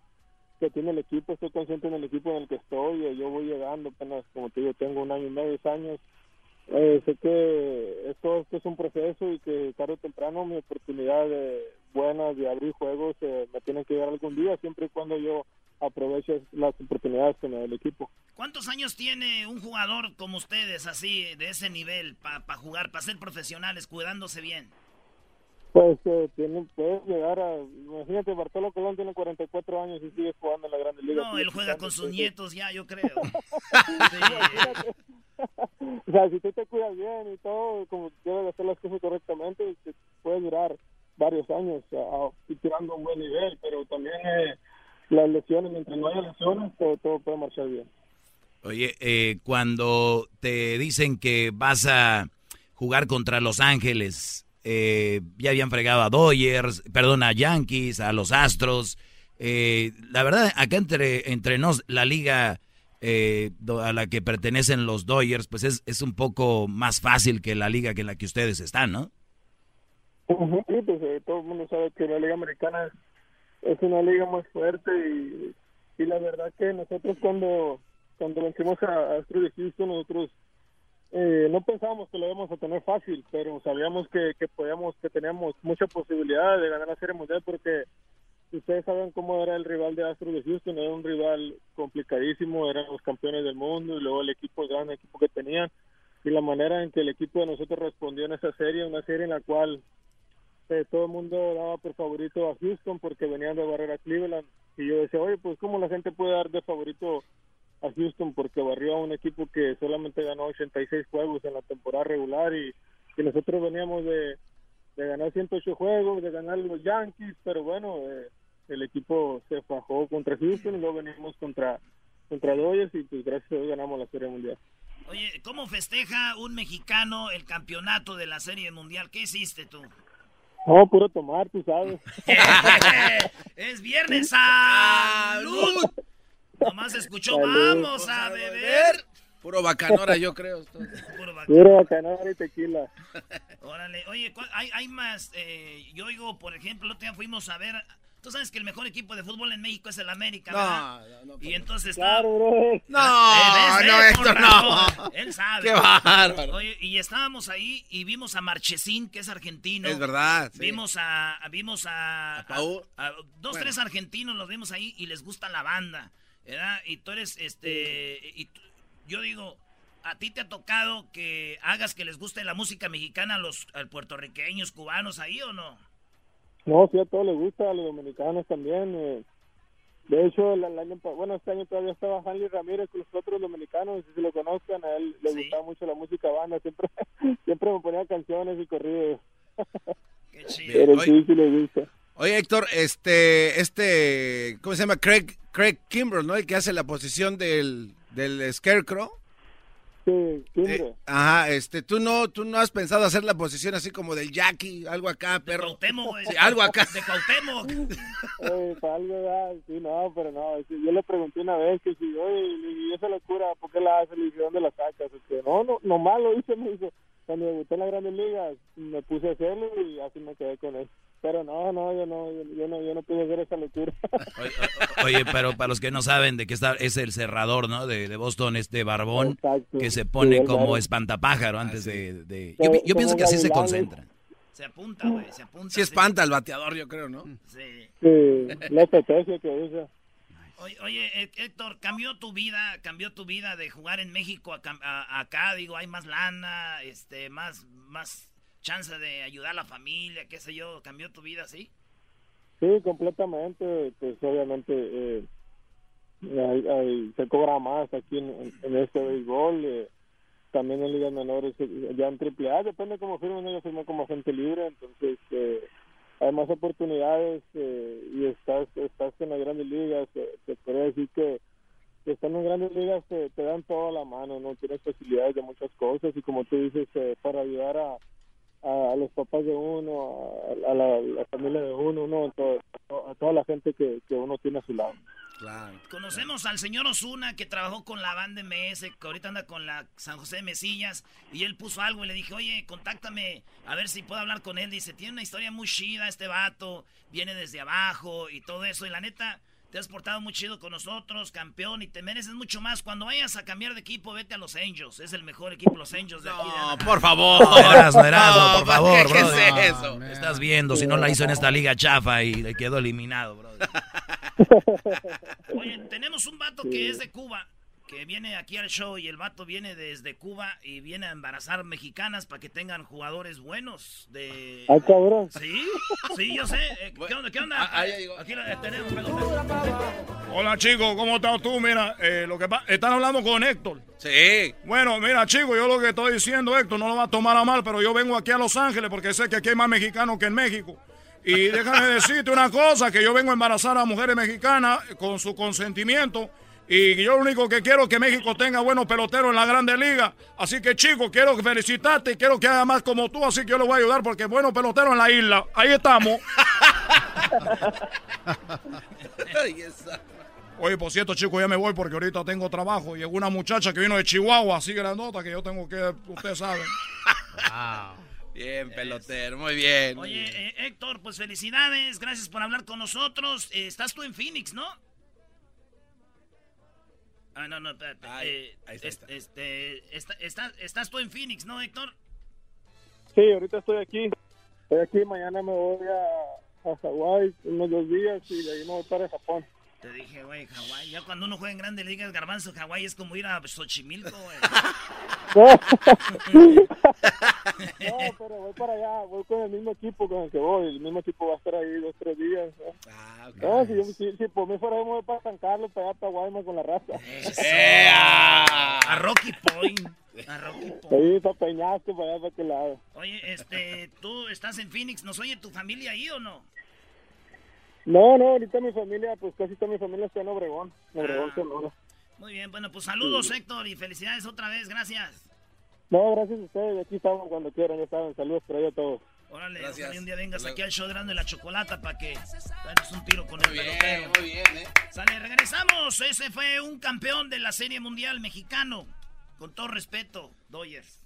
que tiene el equipo, estoy consciente en el equipo en el que estoy, eh, yo voy llegando apenas, como te digo, tengo un año y medio, dos años, eh, sé que esto, esto es un proceso y que tarde o temprano mi oportunidad de, buena de abrir juegos eh, me tiene que llegar algún día, siempre y cuando yo aproveche las oportunidades que me da el equipo. ¿Cuántos años tiene un jugador como ustedes, así, de ese nivel, para jugar, para ser profesionales, cuidándose bien? Pues eh, tiene, puedes llegar a, imagínate, Bartolo Colón tiene 44 años y sigue jugando en la Grande Liga. No, él juega con sus nietos ya, yo creo. o sea, si tú te cuidas bien y todo, como debes hacer las cosas correctamente, te puede durar varios años a- a- tirando un buen nivel, pero también eh, las lesiones, mientras no haya lesiones, todo, todo puede marchar bien. Oye, eh, cuando te dicen que vas a jugar contra Los Ángeles, eh, ya habían fregado a Dodgers, perdón, a Yankees, a los Astros. eh, la verdad, acá entre, entre nos, la liga eh, a la que pertenecen los Dodgers, pues es, es un poco más fácil que la liga que en la que ustedes están, ¿no? Sí, pues todo el mundo sabe que la Liga Americana es, es una liga muy fuerte y, la verdad que nosotros cuando cuando vencimos a, a de Houston, nosotros eh, no pensábamos que lo íbamos a tener fácil, pero sabíamos que, que podíamos, que teníamos mucha posibilidad de ganar la Serie Mundial porque ustedes saben cómo era el rival de Astros de Houston, era un rival complicadísimo, eran los campeones del mundo y luego el equipo, el gran equipo que tenían y la manera en que el equipo de nosotros respondió en esa serie, una serie en la cual eh, todo el mundo daba por favorito a Houston porque venían de barrer a Cleveland y yo decía, oye, pues cómo la gente puede dar de favorito a Houston porque barrió a un equipo que solamente ganó 86 juegos en la temporada regular y, y nosotros veníamos de, de ganar 108 juegos, de ganar los Yankees, pero bueno, eh, el equipo se fajó contra Houston y luego venimos contra contra Dodgers y pues gracias a Dios ganamos la Serie Mundial. Oye, ¿cómo festeja un mexicano el campeonato de la Serie Mundial? ¿Qué hiciste tú? No, puro tomar, tú sabes. es viernes, salud. Nomás escuchó, Salud. vamos a beber. Puro bacanora, yo creo. Puro bacanora. Puro bacanora y tequila. Órale, oye, ¿cuál- hay, hay más. eh, yo oigo, por ejemplo, el otro día fuimos a ver. Tú sabes que el mejor equipo de fútbol en México es el América, ¿verdad? y entonces está. Claro, bro. No, ¿ves, no, eh? Héctor, Con no. Él sabe. Qué bárbaro. Oye, y estábamos ahí y vimos a Marchesín, que es argentino. Es verdad, sí. Vimos a. a- Vimos a. a- Paul. a dos, Bueno. tres argentinos los vimos ahí y les gusta la banda, ¿verdad? Y tú eres, este. Y tú- yo digo. ¿a ti te ha tocado que hagas que les guste la música mexicana a los a puertorriqueños, cubanos ahí o no? No, sí, a todos les gusta, a los dominicanos también. eh. De hecho, el, el año, bueno, este año todavía estaba Hanley Ramírez con los otros dominicanos, si se lo conozcan, a él le gustaba mucho la música banda, siempre, siempre me ponía canciones y corridos. Pero Oye, sí, sí le gusta. oye, Héctor, este, este, ¿cómo se llama? Craig, Craig Kimbrell, ¿no? El que hace la posición del, del Scarecrow. Eh, ajá, este, tú no, tú no has pensado hacer la posición así como del Jackie, algo acá, perro. Sí, algo acá. De Cuauhtémoc. Eh, para algo, ¿verdad? sí, no, pero no, yo le pregunté una vez que si, oye, y esa locura, ¿por qué la hace? Le dije, ¿dónde la sacas? Este, no, no, nomás lo hice, me dijo, cuando debuté en las grandes ligas, me puse a hacerlo y así me quedé con él. Pero no, no, yo no, yo, yo no, yo no pude hacer esa locura. Oye, pero para los que no saben de qué está, es el cerrador, ¿no? De, de Boston, este barbón, Exacto. que se Sí, pone el como espantapájaro antes de... de- Como- Yo, pienso que así se concentra. Se apunta, güey, se apunta. Sí espanta al bateador, yo creo, ¿no? Sí. Sí, la estrategia que usa. Oye, oye, Hé- Héctor, cambió tu vida, cambió tu vida de jugar en México a, cam- a- acá, digo, hay más lana, este, más, más chance de ayudar a la familia, qué sé yo, cambió tu vida, ¿sí? Sí, completamente, pues obviamente eh, hay- se cobra más aquí en, este béisbol, eh, también en ligas menores, eh, ya en triple A, depende cómo firmen, yo firmé como agente libre, entonces eh, hay más oportunidades eh, y estás, estás en las grandes ligas, te podría decir que que están en grandes ligas te, te dan toda la mano, no tienes facilidades de muchas cosas y como tú dices, eh, para ayudar a, a, a los papás de uno, a, a la, la familia de uno, ¿no? To- a toda la gente que, que uno tiene a su lado. Conocemos al señor Osuna que trabajó con la banda MS, que ahorita anda con la San José de Mesillas, y él puso algo y le dije, oye, contáctame a ver si puedo hablar con él. Dice, tiene una historia muy chida este vato, viene desde abajo y todo eso, y la neta, te has portado muy chido con nosotros, campeón, y te mereces mucho más. Cuando vayas a cambiar de equipo, vete a los Angels, es el mejor equipo los Angels de aquí. No, por favor. No, Erasmo, Erasmo, No, por favor, ¿qué- es eso? No, Estás viendo, si no la hizo en esta liga chafa y le quedó eliminado, bro. Oye, tenemos un vato que es de Cuba, que viene aquí al show y el vato viene desde Cuba y viene a embarazar mexicanas para que tengan jugadores buenos de... Ah, cabrón. Sí, sí, yo sé. Eh, ¿Qué onda? ¿Qué onda? Aquí la tenemos. Hola chicos, ¿cómo estás tú? Mira, eh, lo que están hablando con Héctor. Sí. Bueno, mira chicos, yo lo que estoy diciendo, Héctor, no lo va a tomar a mal, pero yo vengo aquí a Los Ángeles porque sé que aquí hay más mexicanos que en México. Y déjame decirte una cosa, que yo vengo a embarazar a mujeres mexicanas con su consentimiento. Y yo lo único que quiero es que México tenga buenos peloteros en la Grande Liga. Así que chicos, quiero felicitarte y quiero que haga más como tú, así que yo le voy a ayudar porque buenos peloteros en la isla. Ahí estamos. Oye, por cierto, chicos, ya me voy porque ahorita tengo trabajo. Llegó una muchacha que vino de Chihuahua, así grandota, que yo tengo que, ustedes saben. Bien, pelotero, muy bien. Oye, eh, Héctor, pues felicidades, gracias por hablar con nosotros. Eh, estás tú en Phoenix, ¿no? Ah, no, no, espérate. Eh, es- este, está- está- estás tú en Phoenix, ¿no, Héctor? Sí, ahorita estoy aquí. Estoy aquí, mañana me voy a, a Hawái unos dos días y de ahí me voy para Japón. Te dije, güey, Hawái. Ya cuando uno juega en grandes ligas, garbanzo, Hawái es como ir a Xochimilco, güey. No, pero voy para allá, voy con el mismo equipo con el que voy. El mismo equipo va a estar ahí dos, tres días. ¿no? Ah, No, si, yo- si, si por mí fuera, yo me voy para San Carlos, para allá, para Guaymas con la raza. A Rocky Point. A Rocky Point. Ahí, para Peñasco, para allá, para aquel lado. Oye, este, ¿tú estás en Phoenix? ¿Nos oye tu familia ahí o no? No, no, ahorita mi familia, pues casi toda mi familia está en Obregón. Obregón, Sonora. Muy bien, bueno, pues saludos, Héctor, y felicidades otra vez, gracias. No, gracias a ustedes. Aquí estamos cuando quieran, ya saben. Saludos por ahí a todos. Órale, Gracias. ojalá un día vengas aquí al show de Grande la Chocolata para que damos un tiro con el bien, pelotero. muy bien, ¿eh? Sale, regresamos. Ese fue un campeón de la Serie Mundial mexicano. Con todo respeto, Doyers.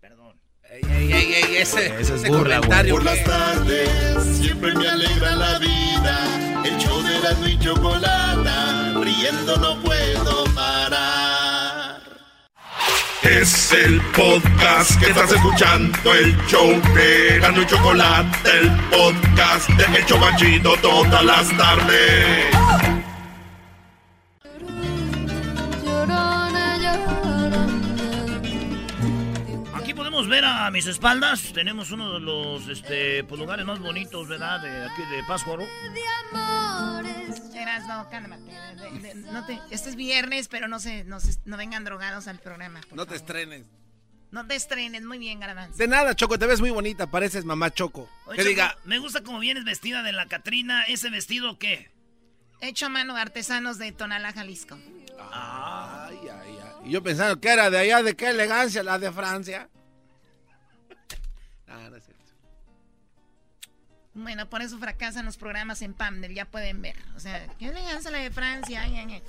Perdón. Ey, ey, ey, ey, ese, Ese es ese burla, güey. comentario, Por las tardes siempre me alegra la vida. El show de la y chocolata, riendo no puedo parar. Es el podcast que estás escuchando, el show de Gano y Chocolate, el podcast de Hecho Banchito todas las tardes. Mira, a mis espaldas tenemos uno de los este, pues, lugares más bonitos, ¿verdad? De aquí de Pátzcuaro. Eras, no, cálmate. de- de- no te- este es viernes, pero no se, no se- no vengan drogados al programa. No te favor. estrenes. No te estrenes, muy bien, Garbanzo. De nada, Choco, te ves muy bonita, pareces mamá Choco. Oye, que Choco, diga, Me gusta como vienes vestida de la Catrina. ¿Ese vestido qué? Hecho a mano artesanos de Tonalá, Jalisco. ay, ay, ay. Y yo pensando que era de allá, de qué elegancia, la de Francia. Ah, no es cierto. Bueno, por eso fracasan los programas en Pamdel, ya pueden ver. O sea, qué elegancia la de Francia. ay, ay, ay.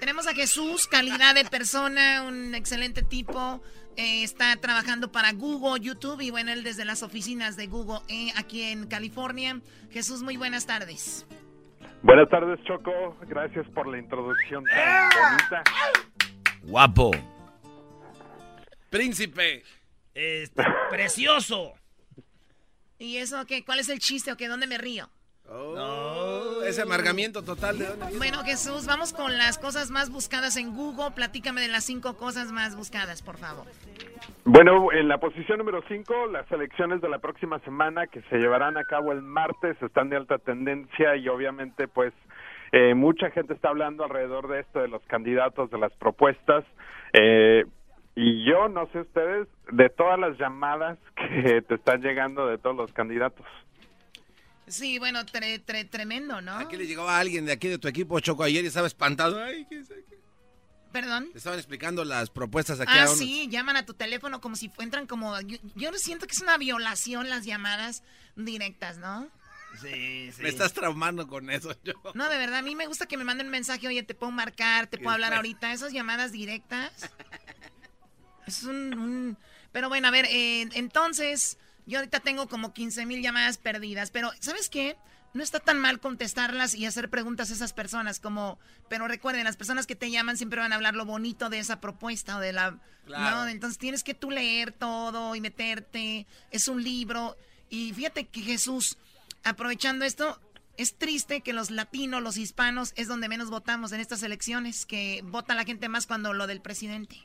Tenemos a Jesús, calidad de persona, un excelente tipo. eh, está trabajando para Google, YouTube y bueno, él desde las oficinas de Google eh, aquí en California. Jesús, muy buenas tardes. Buenas tardes, Choco. Gracias por la introducción tan bonita. Guapo. Príncipe. Este, precioso. ¿Y eso qué? ¿Cuál es el chiste o qué? ¿Dónde me río? Oh, ese amargamiento total de dónde? Bueno, Jesús, vamos con las cosas más buscadas en Google. Platícame de las cinco cosas más buscadas, por favor. Bueno, en la posición número 5, las elecciones de la próxima semana que se llevarán a cabo el martes están de alta tendencia y obviamente pues eh, mucha gente está hablando alrededor de esto, de los candidatos, de las propuestas. Eh, y yo, no sé ustedes, de todas las llamadas que te están llegando de todos los candidatos. Sí, bueno, tre- tre- tremendo, ¿no? Aquí le llegaba alguien de aquí de tu equipo, Choco, ayer y estaba espantado. Ay, ¿qué es aquí? Perdón. Le estaban explicando las propuestas aquí Ah, a unos. sí, llaman a tu teléfono como si entran como... Yo, yo siento que es una violación las llamadas directas, ¿no? Sí, sí. Me estás traumando con eso, yo. No, de verdad, a mí me gusta que me manden un mensaje, oye, te puedo marcar, te puedo hablar ahorita. Esas llamadas directas. Es un... un- Pero bueno, a ver, eh, entonces, yo ahorita tengo como 15 mil llamadas perdidas, pero ¿sabes qué? No está tan mal contestarlas y hacer preguntas a esas personas como... Pero recuerden, las personas que te llaman siempre van a hablar lo bonito de esa propuesta o de la... Claro. ¿no? Entonces tienes que tú leer todo y meterte. Es un libro. Y fíjate que Jesús, aprovechando esto, es triste que los latinos, los hispanos, es donde menos votamos en estas elecciones, que vota la gente más cuando lo del presidente.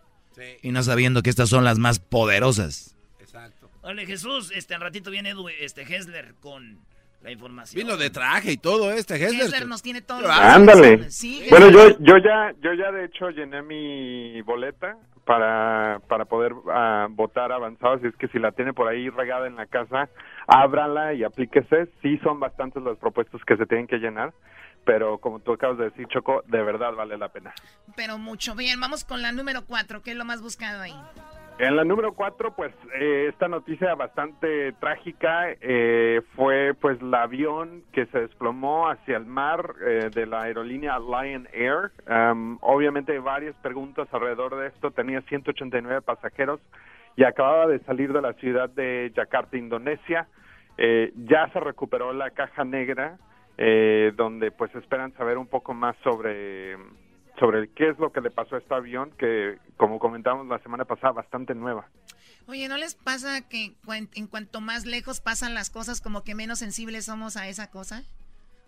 Y no sabiendo que estas son las más poderosas. Exacto. Ole, Jesús, este, al ratito viene Edu, este, Hessler con la información. Vino de traje y todo este, Hessler. Hessler nos tiene todos los Ándale. Sí, Bueno, yo, yo ya, yo ya de hecho llené mi boleta para, para poder ah, votar avanzado. Así es que si la tiene por ahí regada en la casa, ábrala y aplíquese. Sí son bastantes las propuestas que se tienen que llenar, pero como tú acabas de decir, Choco, de verdad vale la pena. Pero mucho. Bien, vamos con la número cuatro, que es lo más buscado ahí. En la número cuatro, pues eh, esta noticia bastante trágica eh, fue pues el avión que se desplomó hacia el mar eh, de la aerolínea Lion Air. Am, obviamente varias preguntas alrededor de esto. Tenía 189 pasajeros y acababa de salir de la ciudad de Yakarta, Indonesia. Eh, ya se recuperó la caja negra, eh, donde pues esperan saber un poco más sobre sobre qué es lo que le pasó a este avión, que como comentamos la semana pasada, bastante nueva. Oye, ¿no les pasa que cuen- en cuanto más lejos pasan las cosas, como que menos sensibles somos a esa cosa?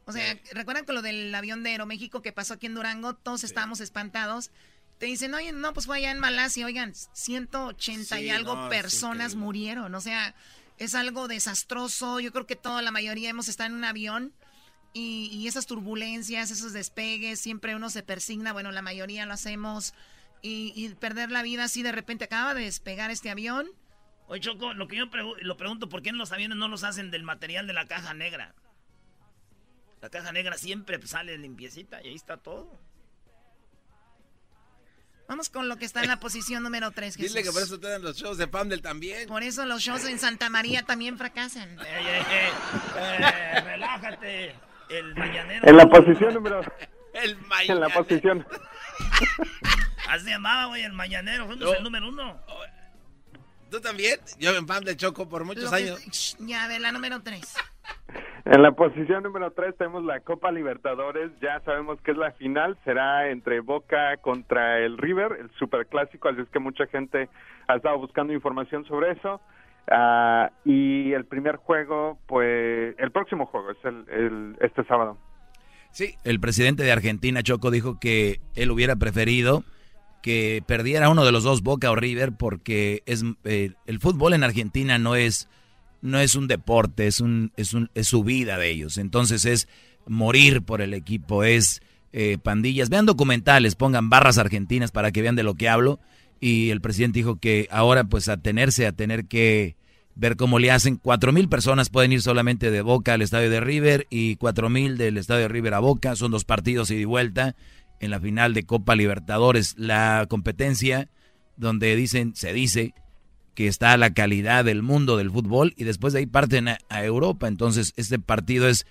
O sea, ¿recuerdan con lo del avión de Aeroméxico que pasó aquí en Durango? Todos estábamos espantados. Te dicen, oye, no, pues fue allá en Malasia, oigan, 180 y Sí, algo no, es personas murieron. O sea, es algo desastroso. Yo creo que toda la mayoría hemos estado en un avión y, y esas turbulencias, esos despegues, siempre uno se persigna, bueno, la mayoría lo hacemos. Y, y perder la vida así de repente acaba de despegar este avión. Oye, Choco, lo que yo pregu- lo pregunto, ¿por qué en los aviones no los hacen del material de la caja negra? La caja negra siempre sale limpiecita y ahí está todo. Vamos con lo que está en la posición número 3. Dile que por eso te dan los shows de Pamdel también. Por eso los shows en Santa María también fracasan. Ey, ey, ey, eh, relájate. El mañanero. En la posición número... El En la posición... Así llamaba, güey, el mañanero. Fuimos No. el número uno. ¿Tú también? Yo en Pamdel Choco por muchos que- años. Ya, ver, la número 3. En la posición número 3 tenemos la Copa Libertadores. Ya sabemos que es la final. Será entre Boca contra el River, el superclásico. Así es que mucha gente ha estado buscando información sobre eso. Ah, y el primer juego, pues, el próximo juego es el, este sábado. Sí. El presidente de Argentina, Choco, dijo que él hubiera preferido que perdiera uno de los dos Boca o River porque es eh, el fútbol en Argentina no es no es un deporte, es un es un es su vida de ellos. Entonces es morir por el equipo, es eh, pandillas. Vean documentales, pongan barras argentinas para que vean de lo que hablo. Y el presidente dijo que ahora pues a tenerse a tener que ver cómo le hacen. Cuatro mil personas pueden ir solamente de Boca al estadio de River y cuatro mil del estadio de River a Boca. Son dos partidos y de vuelta en la final de Copa Libertadores. La competencia donde dicen, se dice que está la calidad del mundo del fútbol y después de ahí parten a, a Europa. Entonces este partido es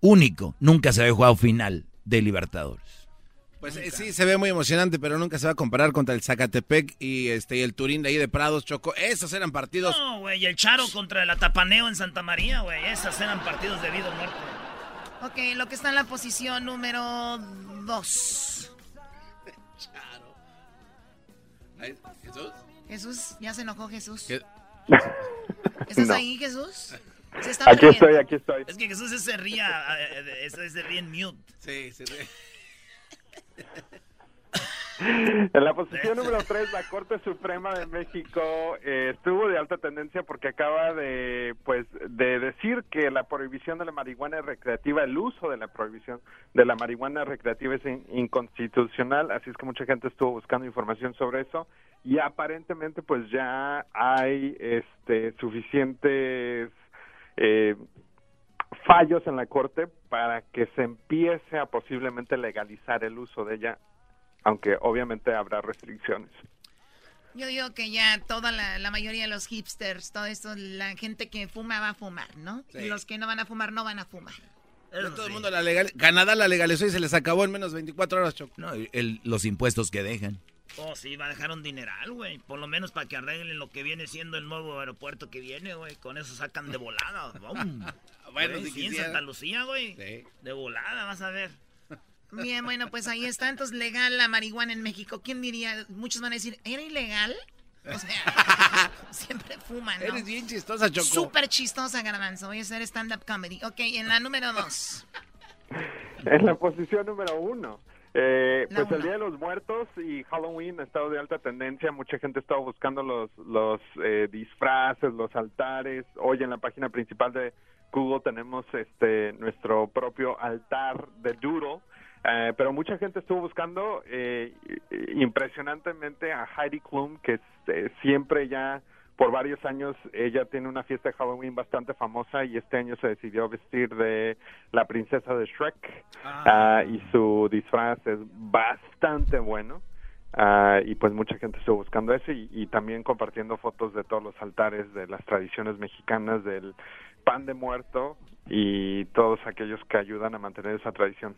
único. Nunca se había jugado final de Libertadores. Pues eh, sí, se ve muy emocionante, pero nunca se va a comparar contra el Zacatepec y este y el Turín de ahí de Prados, Choco. Esos eran partidos. No, güey, y el Charo contra el Atapaneo en Santa María, güey. Esos eran partidos de vida o muerte. Ok, lo que está en la posición número 2. ¿Jesús? Jesús, ya se enojó Jesús. ¿Qué? ¿Estás No. ahí, Jesús? Se está Aquí riendo. estoy, aquí estoy. Es que Jesús se ría, se ríe en mute. Sí, sí. En la posición número 3, la Corte Suprema de México eh, estuvo de alta tendencia porque acaba de, pues, de decir que la prohibición de la marihuana recreativa, el uso de la prohibición de la marihuana recreativa es in- inconstitucional, así es que mucha gente estuvo buscando información sobre eso y aparentemente, pues, ya hay, este, suficientes eh, fallos en la Corte para que se empiece a posiblemente legalizar el uso de ella aunque obviamente habrá restricciones. Yo digo que ya toda la, la mayoría de los hipsters, todo esto, la gente que fuma va a fumar, ¿no? Sí. Y los que no van a fumar no van a fumar. Ya todo el mundo la legal... Canadá la legalizó y se les acabó en menos de 24 horas, Choco. No, el- los impuestos que dejan. Oh, sí, va a dejar un dineral, güey. Por lo menos para que arreglen lo que viene siendo el nuevo aeropuerto que viene, güey. Con eso sacan de volada. Bueno, si sí, en. Santa Lucía, güey. De volada, vas a ver. Bien, bueno, pues ahí está. Entonces, legal la marihuana en México. ¿Quién diría? Muchos van a decir, ¿era ilegal? O sea, siempre fuman, ¿no? Eres bien chistosa, Choco. Súper chistosa, Garbanzo. Voy a hacer stand-up comedy. Ok, en la número dos. En la posición número uno. Eh, pues el. Día de los Muertos y Halloween ha estado de alta tendencia. Mucha gente ha estado buscando los, los eh, disfraces, los altares. Hoy en la página principal de Google tenemos este nuestro propio altar de Doodle. Eh, pero mucha gente estuvo buscando eh, impresionantemente a Heidi Klum, que eh, siempre ya por varios años ella tiene una fiesta de Halloween bastante famosa y este año se decidió vestir de la princesa de Shrek Ah, y su disfraz es bastante bueno. Ah, y pues mucha gente estuvo buscando eso y, y también compartiendo fotos de todos los altares de las tradiciones mexicanas del pan de muerto y todos aquellos que ayudan a mantener esa tradición.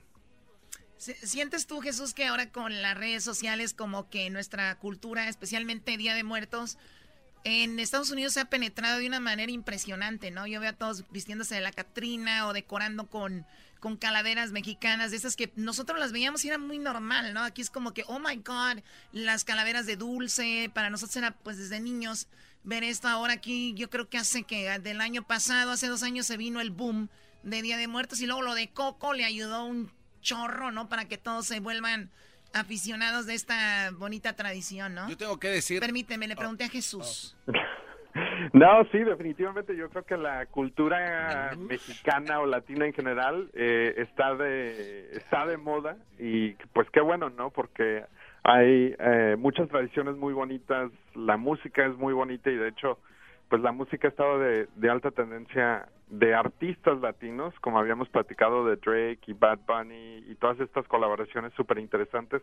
Si- ¿Sientes tú, Jesús, que ahora con las redes sociales, como que nuestra cultura, especialmente Día de Muertos, en Estados Unidos se ha penetrado de una manera impresionante, ¿no? Yo veo a todos vistiéndose de la Catrina o decorando con, con calaveras mexicanas, de esas que nosotros las veíamos y era muy normal, ¿no? Aquí es como que, oh my God, las calaveras de dulce, para nosotros era pues desde niños ver esto ahora aquí, yo creo que hace que del año pasado, hace dos años se vino el boom de Día de Muertos y luego lo de Coco le ayudó un chorro, ¿no? Para que todos se vuelvan aficionados de esta bonita tradición, ¿no? Yo tengo que decir... Permíteme, le pregunté a Jesús. No, sí, definitivamente yo creo que la cultura mexicana o latina en general eh, está de está de moda y pues qué bueno, ¿no? Porque hay eh, muchas tradiciones muy bonitas, la música es muy bonita y de hecho pues la música ha estado de, de alta tendencia de artistas latinos, como habíamos platicado de Drake y Bad Bunny y todas estas colaboraciones súper interesantes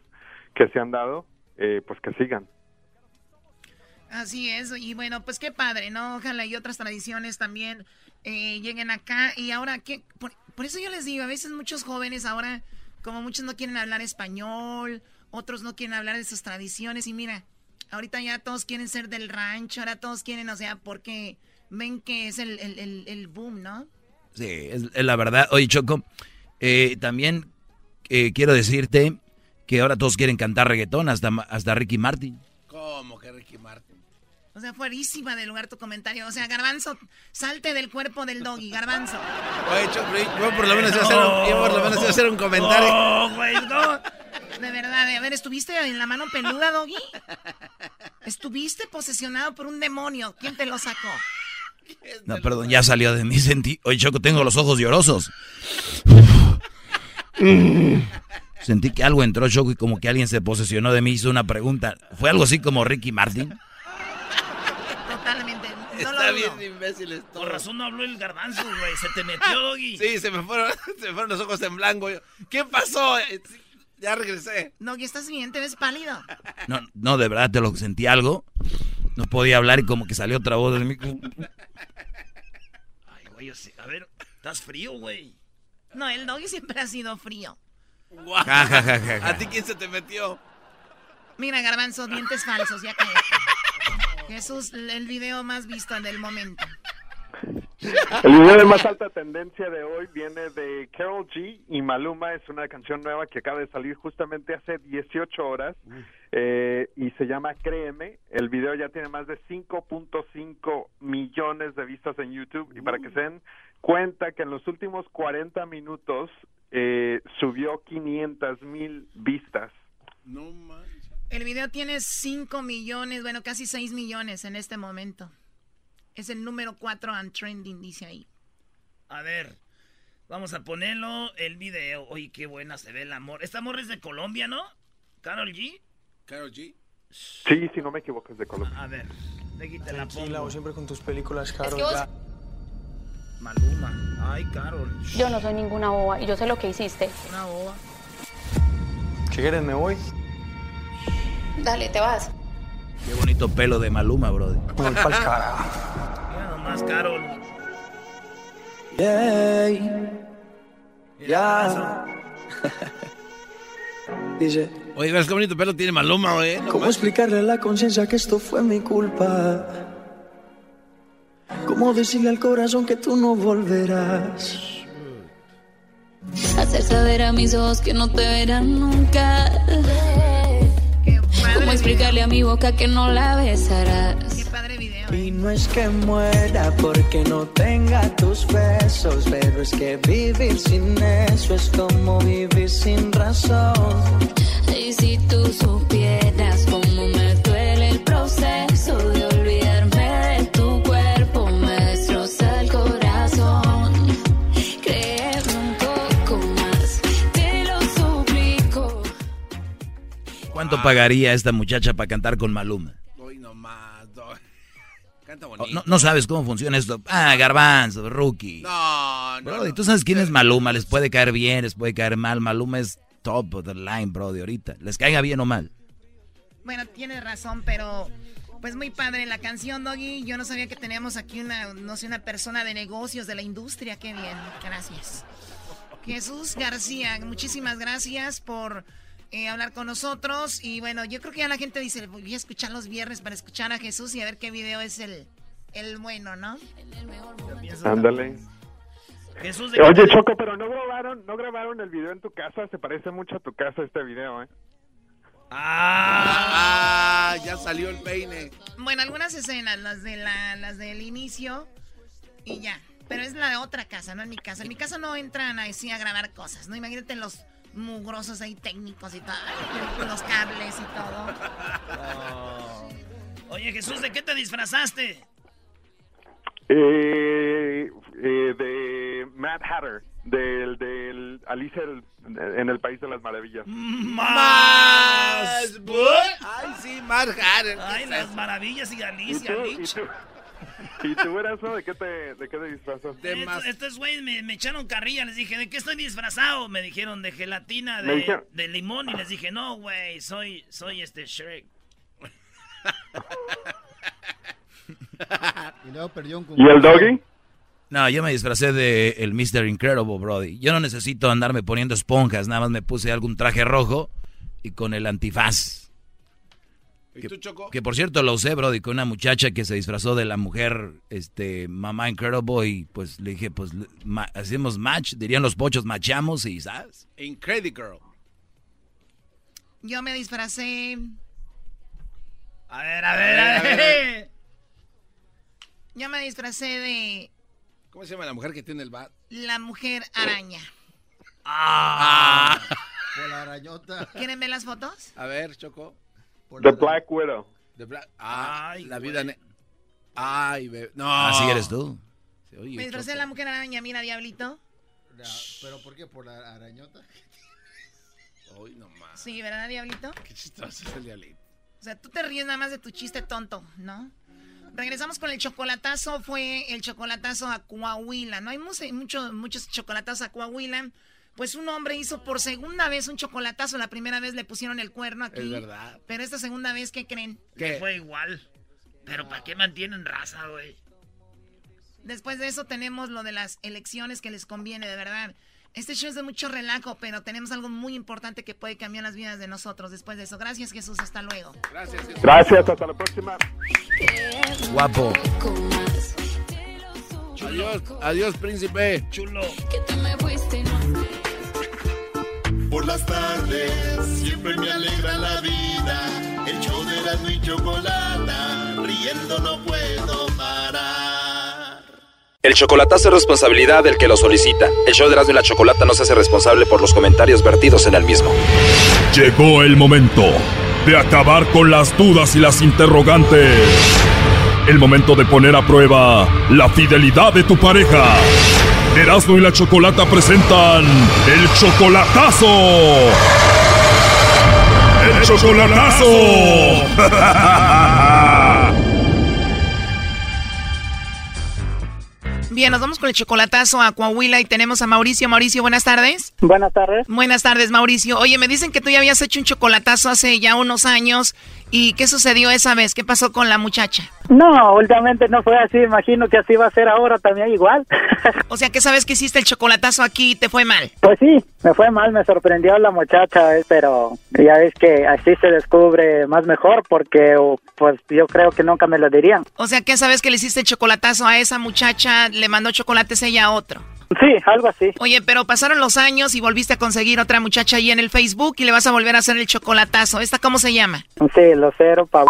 que se han dado, eh, pues que sigan. Así es, y bueno, pues qué padre, ¿no? Ojalá y otras tradiciones también eh, lleguen acá. Y ahora, ¿qué? Por, por eso yo les digo, a veces muchos jóvenes ahora, como muchos no quieren hablar español, otros no quieren hablar de sus tradiciones, y mira, ahorita ya todos quieren ser del rancho, ahora todos quieren, o sea, porque ven que es el, el, el, el boom, ¿no? Sí, es, es la verdad. Oye, Choco, eh, también eh, quiero decirte que ahora todos quieren cantar reggaetón, hasta, hasta Ricky Martin. ¿Cómo que Ricky Martin? O sea, fuerísima de lugar tu comentario. O sea, Garbanzo, salte del cuerpo del doggy, Garbanzo. Oye, Choco, yo por lo menos iba a hacer un, yo por lo menos iba a hacer un comentario. Oh, güey, no. De verdad, a ver, ¿estuviste en la mano peluda, Doggy? ¿Estuviste posesionado por un demonio? ¿Quién te lo sacó? No, perdón, ya salió de mí. Sentí. Oye, Choco, tengo los ojos llorosos. Sentí que algo entró, Choco, y como que alguien se posesionó de mí, hizo una pregunta. ¿Fue algo así como Ricky Martin? Totalmente. No Está lo bien imbécil esto. Por razón no habló el garbanzo, güey. Se te metió, Doggy. Sí, se me fueron, se me fueron los ojos en blanco. ¿Qué pasó? Ya regresé. Doggy, ¿estás bien? ¿Te ves pálido? No, no, de verdad te lo sentí algo. No podía hablar y como que salió otra voz de mí. Ay, güey, yo sé- a ver, estás frío, güey. No, el Doggy siempre ha sido frío. Guau. Ja, ja, ja, ja, ja. ¿A ti quién se te metió? Mira, Garbanzo, dientes falsos, ya que. Jesús, el video más visto del momento. El video de más alta tendencia de hoy viene de Carol G y Maluma. Es una canción nueva que acaba de salir justamente hace 18 horas eh, y se llama Créeme. El video ya tiene más de 5.5 millones de vistas en YouTube y para que se den cuenta que en los últimos 40 minutos eh, subió 500 mil vistas. No manches. El video tiene 5 millones, bueno, casi 6 millones en este momento. Es el número 4 on trending, dice ahí. A ver, vamos a ponerlo el video. Oye, qué buena se ve el amor. Esta amor es de Colombia, ¿no? Carol G. Carol G. Sí, si no me equivoco, es de Colombia. A ver, de aquí te la pongo. siempre con tus películas, Es Carol. que vos- ya. Maluma. Ay, Carol. Yo no soy ninguna boba y yo sé lo que hiciste. Una boba. ¿Qué quieres? Me voy. Dale, te vas. Qué bonito pelo de Maluma, brother. Carajo. Mira nomás, Carol. Yeah. Ya. Dice, Oye, ves qué bonito pelo tiene Maluma, güey. No ¿cómo explicarle a la conciencia que esto fue mi culpa? ¿Cómo decirle al corazón que tú no volverás? Hacer saber a mis ojos que no te verán nunca. ¿Cómo explicarle a mi boca que no la besarás? Qué padre video. ¿eh? Y no es que muera porque no tenga tus besos, pero es que vivir sin eso es como vivir sin razón. Y si tú supieras ¿Cuánto pagaría esta muchacha para cantar con Maluma? Hoy nomás. no. Canta Oh, bonito. No, no sabes cómo funciona esto. Ah, garbanzo, rookie. No, no. Brody, no. tú sabes quién es Maluma. Les puede caer bien, les puede caer mal. Maluma es top of the line, bro, de ahorita. Les caiga bien o mal. Bueno, tienes razón, pero pues muy padre la canción, Doggy. Yo no sabía que teníamos aquí una, no sé, una persona de negocios de la industria. Qué bien, gracias. Jesús García, muchísimas gracias por eh, hablar con nosotros. Y bueno, yo creo que ya la gente dice, voy a escuchar los viernes para escuchar a Jesús y a ver qué video es el, el bueno, ¿no? Ándale. Jesús de Oye, Choco, pero no grabaron, no grabaron el video en tu casa. Se parece mucho a tu casa este video, ¿eh? Ah, ya salió el peine. Bueno, algunas escenas, las de la, las del inicio y ya. Pero es la de otra casa, no en mi casa. En mi casa no entran así a grabar cosas, ¿no? Imagínate los mugrosos ahí técnicos y todo, los cables y todo. Oye, Jesús, ¿de qué te disfrazaste? Eh, eh, de Mad Hatter, del, del Alicia el- en el País de las Maravillas. Más. Ay, sí, más Hatter. Ay, las maravillas y ¿Y Alicia, tú, y y tú eras, ¿no? ¿De qué te, de qué te disfrazas? Estos, estos güeyes me, me echaron carrilla, les dije, ¿de qué estoy disfrazado? Me dijeron de gelatina de, dijeron- de limón y les dije, no, güey, soy, soy este Shrek. Y luego perdió un ¿Y el doggy? No, yo me disfracé de el Mr. Incredible, Brody. Yo no necesito andarme poniendo esponjas, nada más me puse algún traje rojo y con el antifaz. ¿Y Que, tú, Choco? que, por cierto lo usé, Brody, con una muchacha que se disfrazó de la mujer, este, mamá Incredible y pues le dije, pues ma- hacemos match, dirían los pochos, machamos y, ¿sabes? Incredible. Yo me disfracé. A ver, a ver, a ver. Yo me disfracé de ¿Cómo se llama la mujer que tiene el bat? la mujer araña. Ah. Por la arañota. ¿Quieren ver las fotos? A ver, Choco. The Black Widow. The Black- Ah, la vida... ne- Ay, bebé. No. Así eres tú. Se oye, Me disfrazé de la mujer araña, mira, diablito. La- ¿Pero por qué? ¿Por la arañota? Hoy nomás. Sí, ¿verdad, diablito? Qué chistoso es el diablito. O sea, tú te ríes nada más de tu chiste tonto, ¿no? Regresamos con el chocolatazo, fue el chocolatazo a Coahuila. No hay mucho, mucho- muchos chocolatazos a Coahuila. Pues un hombre hizo por segunda vez un chocolatazo. La primera vez le pusieron el cuerno aquí. Es verdad. Pero esta segunda vez, ¿qué creen? ¿Qué? Fue igual. Pero ¿para qué mantienen raza, güey? Después de eso tenemos lo de las elecciones que les conviene, de verdad. Este show es de mucho relajo, pero tenemos algo muy importante que puede cambiar las vidas de nosotros después de eso. Gracias, Jesús. Hasta luego. Gracias, Gracias, hasta la próxima. Guapo. Adiós, adiós, príncipe. Chulo. Por las tardes siempre me alegra la vida. El show de la y chocolata, riendo no puedo parar. El chocolatazo es responsabilidad del que lo solicita. El show de Erasmo y la Chocolata no se hace responsable por los comentarios vertidos en el mismo. Llegó el momento de acabar con las dudas y las interrogantes. El momento de poner a prueba la fidelidad de tu pareja. Erasmo y la Chocolata presentan el chocolatazo. El chocolatazo. Bien, nos vamos con el chocolatazo a Coahuila y tenemos a Mauricio. Mauricio, buenas tardes. Buenas tardes. Buenas tardes, Mauricio. Oye, me dicen que tú ya habías hecho un chocolatazo hace ya unos años. ¿Y qué sucedió esa vez? ¿Qué pasó con la muchacha? No, últimamente no fue así, imagino que así va a ser ahora también igual. O sea, que sabes que hiciste el chocolatazo aquí y te fue mal. Pues sí, me fue mal, me sorprendió la muchacha, eh, pero ya ves que así se descubre más mejor porque oh, pues yo creo que nunca me lo dirían. O sea, que sabes que le hiciste el chocolatazo a esa muchacha, le mandó chocolates ella a otro. Sí, algo así. Oye, pero pasaron los años y volviste a conseguir otra muchacha ahí en el Facebook y le vas a volver a hacer el chocolatazo. ¿Esta cómo se llama? Sí, lo cero pa...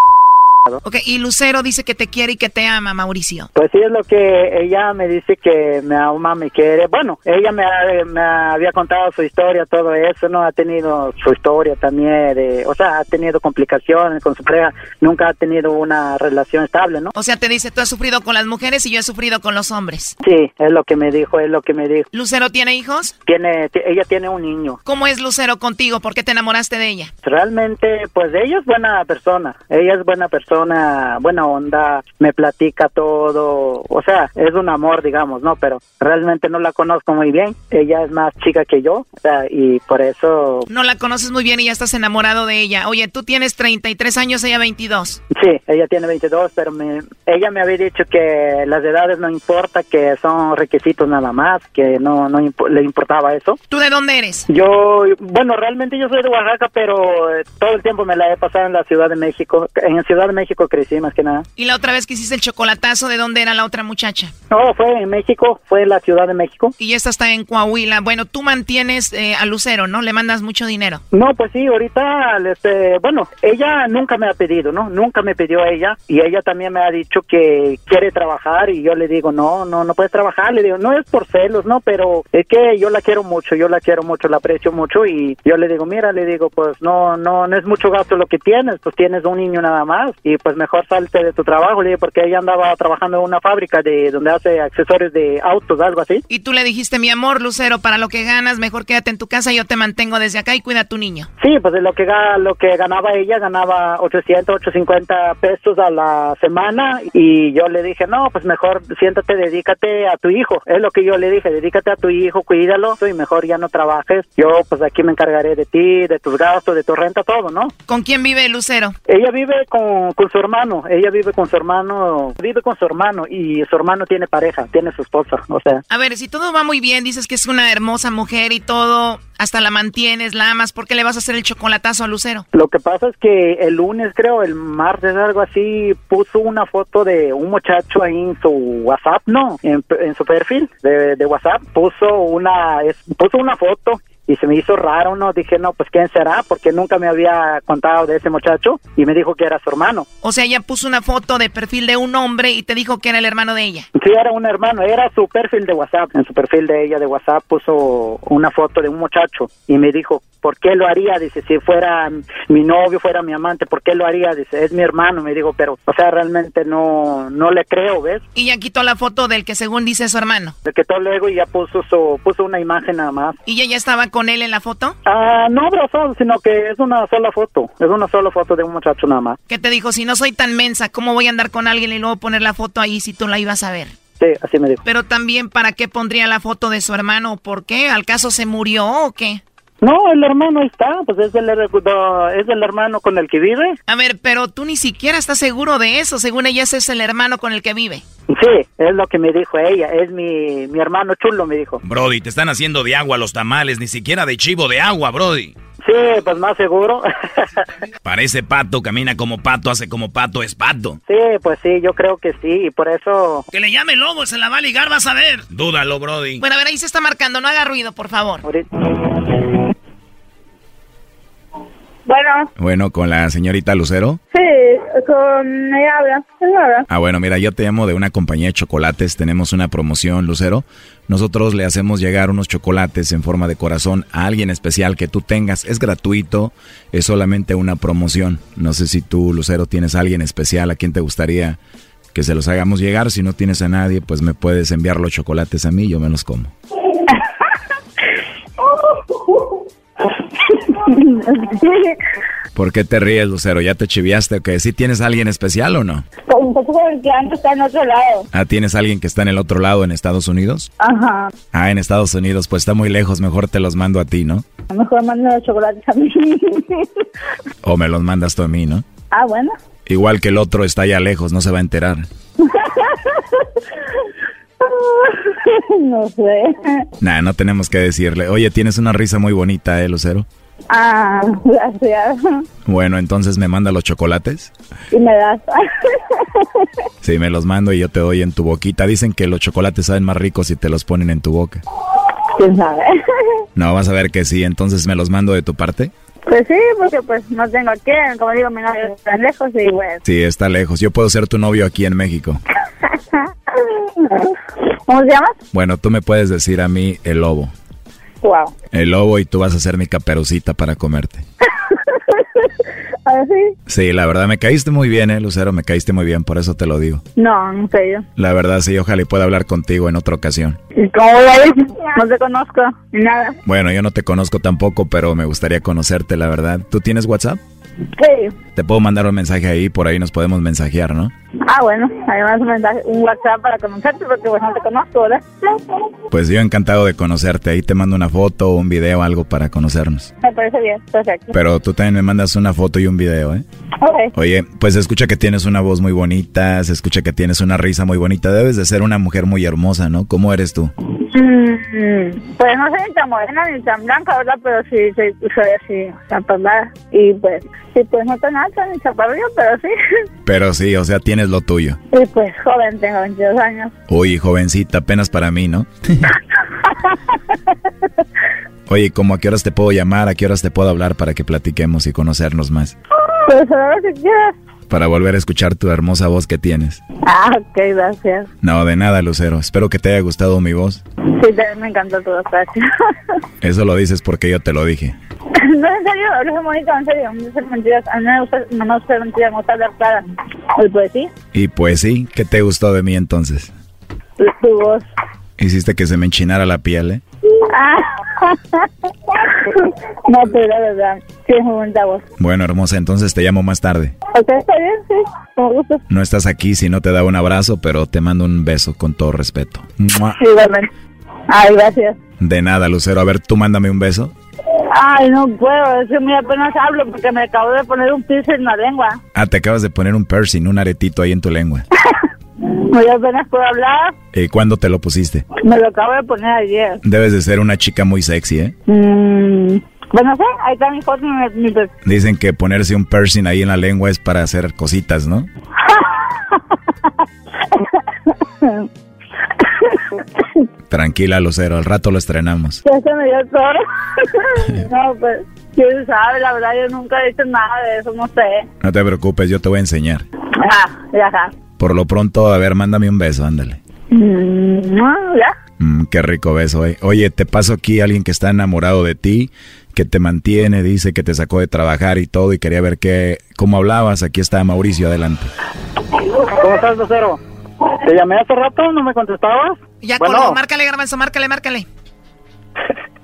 Ok, y Lucero dice que te quiere y que te ama, Mauricio. Pues sí, es lo que ella me dice que me ama, me quiere. Bueno, ella me, ha- me había contado su historia, todo eso, ¿no? Ha tenido su historia también, de, o sea, ha tenido complicaciones con su pareja, nunca ha tenido una relación estable, ¿no? O sea, te dice, tú has sufrido con las mujeres y yo he sufrido con los hombres. Sí, es lo que me dijo, es lo que me dijo. ¿Lucero tiene hijos? Tiene, ella tiene un niño. ¿Cómo es Lucero contigo? ¿Por qué te enamoraste de ella? Realmente, pues ella es buena persona, ella es buena persona, buena onda, me platica todo, o sea, es un amor, digamos, ¿no? Pero realmente no la conozco muy bien, ella es más chica que yo, o sea, y por eso, No la conoces muy bien y ya estás enamorado de ella. Oye, tú tienes 33 años, ella 22. sí, ella tiene 22, pero me, ella me había dicho que las edades no importa, que son requisitos nada más, que no, no impo- le importaba eso. ¿Tú de dónde eres? Yo, bueno, realmente yo soy de Oaxaca, pero eh, todo el tiempo me la he pasado en la Ciudad de México. En la Ciudad de México crecí más que nada. Y la otra vez que hiciste el chocolatazo, ¿de dónde era la otra muchacha? No, fue en México, fue en la Ciudad de México. Y esta está en Coahuila. Bueno, tú mantienes eh, a Lucero, ¿no? Le mandas mucho dinero. No, pues sí, ahorita, este, bueno, ella nunca me ha pedido, ¿no? Nunca me pidió ella y ella también me ha dicho que quiere trabajar y yo le digo, no, no, no puedes trabajar. Le digo, no es por celos, ¿no? Pero es que yo la quiero mucho, yo la quiero mucho, la aprecio mucho y yo le digo, mira, le digo, pues no, no, no es mucho gasto lo que tienes, pues tienes un niño nada más y pues mejor salte de tu trabajo, le porque ella andaba trabajando en una fábrica de donde hace accesorios de autos, algo así. Y tú le dijiste, mi amor, Lucero, para lo que ganas, mejor quédate en tu casa, yo te mantengo desde acá y cuida a tu niño. Sí, pues de lo que, lo que ganaba ella, ganaba 800, 850 pesos a la semana y yo le dije, no, pues mejor siéntate, dedícate a tu hijo. Es lo que yo le dije, dedícate a tu hijo, cuídalo y mejor ya no trabajes. Yo pues aquí me encargaré de ti, de tus gastos, de tu renta, todo, ¿no? ¿Con quién vive Lucero? Ella vive con, con su hermano, ella vive con su hermano, vive con su hermano y su hermano tiene pareja, tiene su esposa, o sea. A ver, si todo va muy bien, dices que es una hermosa mujer y todo, hasta la mantienes, la amas, ¿por qué le vas a hacer el chocolatazo a Lucero? Lo que pasa es que el lunes, creo, el martes, algo así, puso una foto de un muchacho ahí en su WhatsApp, no, en, en su perfil de, de WhatsApp, puso una, es- puso una foto y se me hizo raro, ¿no? Dije, no, pues ¿quién será? Porque nunca me había contado de ese muchacho y me dijo que era su hermano. O sea, ella puso una foto de perfil de un hombre y te dijo que era el hermano de ella. Sí, era un hermano, era su perfil de WhatsApp. En su perfil de ella de WhatsApp puso una foto de un muchacho y me dijo, ¿por qué lo haría? Dice, si fuera mi novio, fuera mi amante, ¿por qué lo haría? Dice, es mi hermano. Me dijo, pero, o sea, realmente no, no le creo, ¿ves? Y ya quitó la foto del que según dice su hermano. De que todo luego y ya puso su, puso una imagen nada más. ¿Y ella ya estaba con él en la foto? Ah, no abrazado, sino que es una sola foto. Es una sola foto de un muchacho nada más. Que te dijo, si no soy tan mensa, ¿cómo voy a andar con alguien y luego poner la foto ahí si tú la ibas a ver? Sí, así me dijo. Pero también, ¿para qué pondría la foto de su hermano? ¿Por qué? ¿Al caso se murió o qué? No, el hermano está, pues es el, es el hermano con el que vive. A ver, pero tú ni siquiera estás seguro de eso. Según ella, ese es el hermano con el que vive. Sí, es lo que me dijo ella. Es mi, mi hermano chulo, me dijo. Brody, te están haciendo de agua los tamales, ni siquiera de chivo de agua, Brody. Sí, pues más seguro. Parece pato, camina como pato, hace como pato, es pato. Sí, pues sí, yo creo que sí, y por eso... Que le llame lobo, se la va a ligar, vas a ver. Dúdalo, Brody. Bueno, a ver, ahí se está marcando, no haga ruido, por favor. Bueno. Bueno, con la señorita Lucero. Sí, con ella habla. Ah, bueno, mira, yo te llamo de una compañía de chocolates. Tenemos una promoción, Lucero. Nosotros le hacemos llegar unos chocolates en forma de corazón a alguien especial que tú tengas. Es gratuito, es solamente una promoción. No sé si tú, Lucero, tienes a alguien especial a quien te gustaría que se los hagamos llegar. Si no tienes a nadie, pues me puedes enviar los chocolates a mí, yo me los como. ¿Por qué te ríes, Lucero? ¿Ya te chiviaste o qué? ¿Sí tienes a alguien especial o no? Plan está en otro lado. Ah, ¿tienes a alguien que está en el otro lado en Estados Unidos? Ajá. Ah, en Estados Unidos, pues está muy lejos, mejor te los mando a ti, ¿no? Mejor mando los chocolates a mí. O me los mandas tú a mí, ¿no? ah, bueno. Igual que el otro está allá lejos, no se va a enterar. no sé. Nah, no tenemos que decirle. Oye, tienes una risa muy bonita, ¿eh, Lucero? Ah, gracias. Bueno, entonces me manda los chocolates. Y me das. Sí, me los mando y yo te doy en tu boquita. Dicen que los chocolates saben más ricos si te los ponen en tu boca. ¿Quién sabe? No, vas a ver que sí. Entonces me los mando de tu parte. Pues sí, porque pues no tengo quién. Como digo, mi novio está lejos y bueno. Sí, está lejos. Yo puedo ser tu novio aquí en México. ¿Cómo se llama? Bueno, tú me puedes decir a mí el lobo. Wow. El lobo y tú vas a ser mi caperucita para comerte. A ver si. Sí, la verdad me caíste muy bien, eh, Lucero, me caíste muy bien, por eso te lo digo. No, no sé yo. La verdad sí, ojalá y pueda hablar contigo en otra ocasión. ¿Y cómo? No te conozco, ni nada. Bueno, yo no te conozco tampoco, pero me gustaría conocerte, la verdad. ¿Tú tienes WhatsApp? Sí. Te puedo mandar un mensaje ahí, por ahí nos podemos mensajear, ¿no? Ah, bueno, además un mensaje, un WhatsApp para conocerte porque pues no te conozco, ¿verdad? Pues yo encantado de conocerte, ahí te mando una foto o un video, algo para conocernos. Me parece bien, perfecto. Pero tú también me mandas una foto y un video, ¿eh? Ok. Oye, pues se escucha que tienes una voz muy bonita, se escucha que tienes una risa muy bonita, debes de ser una mujer muy hermosa, ¿no? ¿Cómo eres tú? Mm, pues no soy ni tan morena ni tan blanca, ¿verdad? Pero sí, sí soy así, chaparrada. Y pues, sí, pues no tan alta ni chaparrilla, pero sí. Pero sí, o sea, tienes lo tuyo. Y pues joven, tengo 22 años. Uy, jovencita, apenas para mí, ¿no? Oye, ¿cómo a qué horas te puedo llamar? ¿A qué horas te puedo hablar para que platiquemos y conocernos más? Pues a ver si quieres. Para volver a escuchar tu hermosa voz que tienes. Ah, ok, gracias. No, de nada, Lucero. Espero que te haya gustado mi voz. Sí, también me encantó todo, gracias. Eso lo dices porque yo te lo dije. no, en serio, hablas bonito, en serio. No sé mentiras. A mí me gusta, no me gusta mentiras, me gusta hablar clara. Y pues sí, Y pues sí, ¿qué te gustó de mí entonces? tu, tu voz. Hiciste que se me enchinara la piel, ¿eh? Ah. no, pero la verdad, sí es muy bonita voz. Bueno, hermosa, entonces te llamo más tarde. Está bien, sí, con gusto. No estás aquí si no te da un abrazo, pero te mando un beso con todo respeto. Igualmente. Ay, gracias. De nada, Lucero. A ver, tú mándame un beso. Ay, no puedo, es que muy apenas hablo porque me acabo de poner un piercing en la lengua. Ah, te acabas de poner un piercing, un aretito ahí en tu lengua. Muy apenas puedo hablar, ¿Y cuándo te lo pusiste? me lo acabo de poner ayer. Debes de ser una chica muy sexy, ¿eh? Mm, pues no sé, ahí está mi foto mi, mi Dicen que ponerse un piercing ahí en la lengua es para hacer cositas, ¿no? Tranquila, Lucero, al rato lo estrenamos. Ya se me dio todo. no, pues, quién sabe, la verdad, yo nunca he hecho nada de eso, no sé. No te preocupes, yo te voy a enseñar. Ajá, ya, ajá. Por lo pronto, a ver, mándame un beso, ándale. Mm, no, ya. Mm, qué rico beso, eh. Oye, te paso aquí a alguien que está enamorado de ti, que te mantiene, dice que te sacó de trabajar y todo, y quería ver qué, cómo hablabas. Aquí está Mauricio, adelante. ¿Cómo estás, Lucero? Te llamé hace rato, ¿no me contestabas? Ya Bueno. colgó, márcale, garbanzo, márcale, márcale.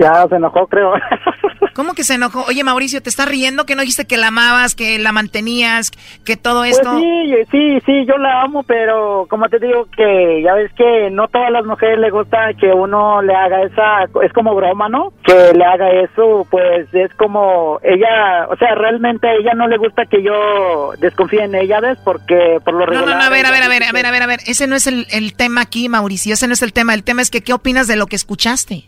Ya se enojó, creo. ¿Cómo que se enojó? Oye, Mauricio, ¿te estás riendo que no dijiste que la amabas, que la mantenías, que todo esto? Pues sí, sí, sí, yo la amo, pero como te digo que ya ves que no todas las mujeres le gusta que uno le haga esa, es como broma, ¿no? Que le haga eso, pues es como ella, o sea, realmente a ella no le gusta que yo desconfíe en ella, ¿ves? Porque por lo No, regular... no, no, a ver, a ver, a ver, a ver, a ver, a ver. Ese no es el, el tema aquí, Mauricio. Ese no es el tema. El tema es que, ¿qué opinas de lo que escuchaste?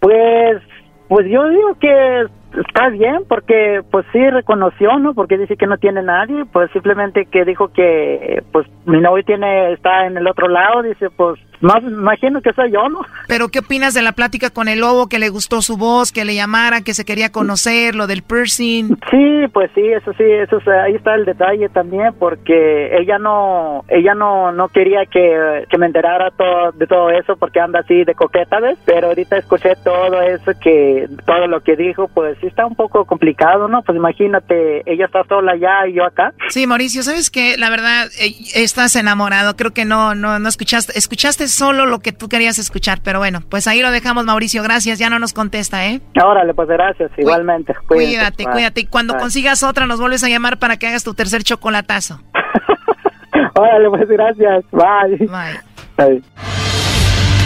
Pues, pues yo digo que está bien porque pues sí reconoció, ¿no? Porque dice que no tiene nadie, pues simplemente que dijo que pues mi novio tiene está en el otro lado, dice, pues más imagino que soy yo, ¿no? Pero, ¿qué opinas de la plática con el lobo, que le gustó su voz, que le llamara, que se quería conocer, lo del piercing? Sí, pues sí, eso sí, eso es- ahí está el detalle también porque ella no ella no no quería que, que me enterara todo de todo eso porque anda así de coqueta, ¿ves? Pero ahorita escuché todo eso que todo lo que dijo, pues sí está un poco complicado, ¿no? Pues imagínate, ella está sola allá y yo acá. Sí, Mauricio, ¿sabes qué? La verdad, eh, estás enamorado. Creo que no, no, no escuchaste. Escuchaste solo lo que tú querías escuchar, pero bueno, pues ahí lo dejamos, Mauricio. Gracias, ya no nos contesta, ¿eh? Órale, pues gracias, igualmente. Cuídate, cuídate. Y cuando consigas otra, nos vuelves a llamar para que hagas tu tercer chocolatazo. Órale, pues gracias. Bye. Bye.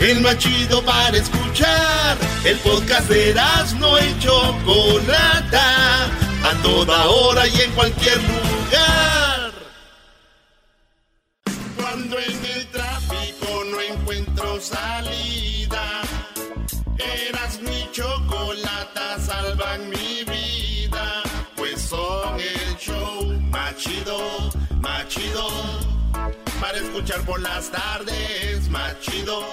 El más chido para escuchar. El podcast de no y Chocolata. A toda hora y en cualquier lugar. Cuando en el tráfico no encuentro salida. Eras mi chocolata, salvan mi vida. Pues son el show más chido, más chido. Para escuchar por las tardes, más chido.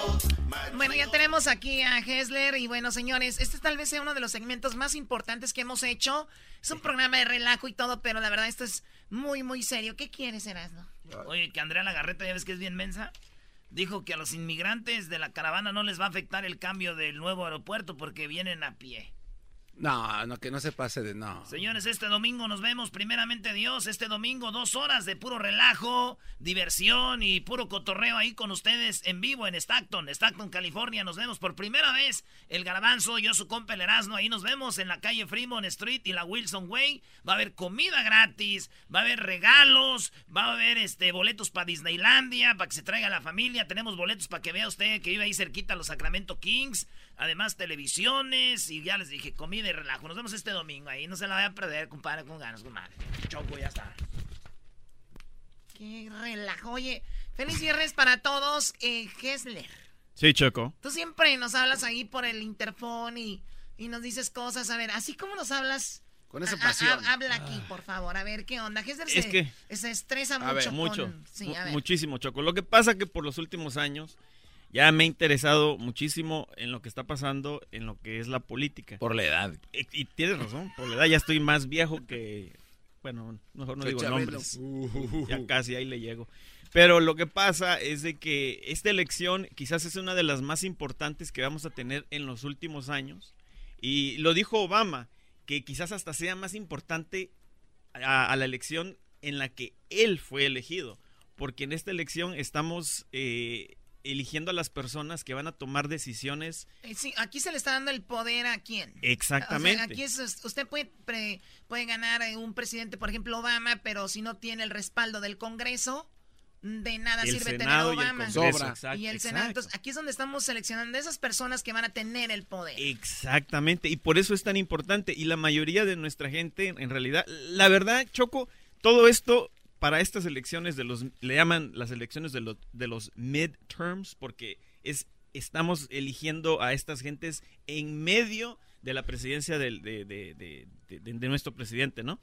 Bueno, ya tenemos aquí a Hessler y bueno, señores, este tal vez sea uno de los segmentos más importantes que hemos hecho. Es un programa de relajo y todo, pero la verdad esto es muy, muy serio. ¿Qué quieres, Erasmo? Oye, que Andrea Lagarreta, ya ves que es bien mensa, dijo que a los inmigrantes de la caravana no les va a afectar el cambio del nuevo aeropuerto porque vienen a pie. No, no, que no se pase de no. Señores, este domingo nos vemos, primeramente Dios, este domingo dos horas de puro relajo, diversión y puro cotorreo ahí con ustedes en vivo en Stockton, Stockton, California. Nos vemos por primera vez, el garbanzo, yo su compa el Erasmo, ahí nos vemos en la calle Fremont Street y la Wilson Way. Va a haber comida gratis, va a haber regalos, va a haber este boletos para Disneylandia, para que se traiga la familia. Tenemos boletos para que vea usted que vive ahí cerquita a los Sacramento Kings. Además, televisiones y ya les dije, comida y relajo. Nos vemos este domingo ahí. No se la vaya a perder, compadre, con ganas, compadre. Choco, ya está. Qué relajo. Oye, feliz viernes para todos. Eh, Hessler, Sí, Choco. tú siempre nos hablas ahí por el interfón y, y nos dices cosas. A ver, así como nos hablas... Con esa a- a- pasión. habla aquí, por favor. A ver, ¿qué onda? Hessler Es se, que- se estresa A mucho ver, con... mucho. Sí, mu- a ver. Muchísimo, Choco. Lo que pasa que por los últimos años ya me he interesado muchísimo en lo que está pasando en lo que es la política. Por la edad. Y, y tienes razón, por la edad ya estoy más viejo que... Bueno, mejor no digo Chabelo. nombres. Uh. Ya casi ahí le llego. Pero lo que pasa es de que esta elección quizás es una de las más importantes que vamos a tener en los últimos años. Y lo dijo Obama, que quizás hasta sea más importante a, a la elección en la que él fue elegido. Porque en esta elección estamos eh, eligiendo a las personas que van a tomar decisiones Eh, sí, aquí se le está dando el poder a quién. Exactamente. O sea, aquí es, usted puede, pre- puede ganar eh, un presidente, por ejemplo, Obama, pero si no tiene el respaldo del Congreso, De nada El sirve Senado y tener el Obama. Congreso, Sobra. exacto, y el exacto. Senado. Entonces, aquí es donde estamos seleccionando esas personas que van a tener el poder. Exactamente, y por eso es tan importante. Y la mayoría de nuestra gente, en realidad, la verdad, Choco, todo esto para estas elecciones de los, le llaman las elecciones de los, de los midterms, porque es, estamos eligiendo a estas gentes en medio de la presidencia de, nuestro presidente, ¿no?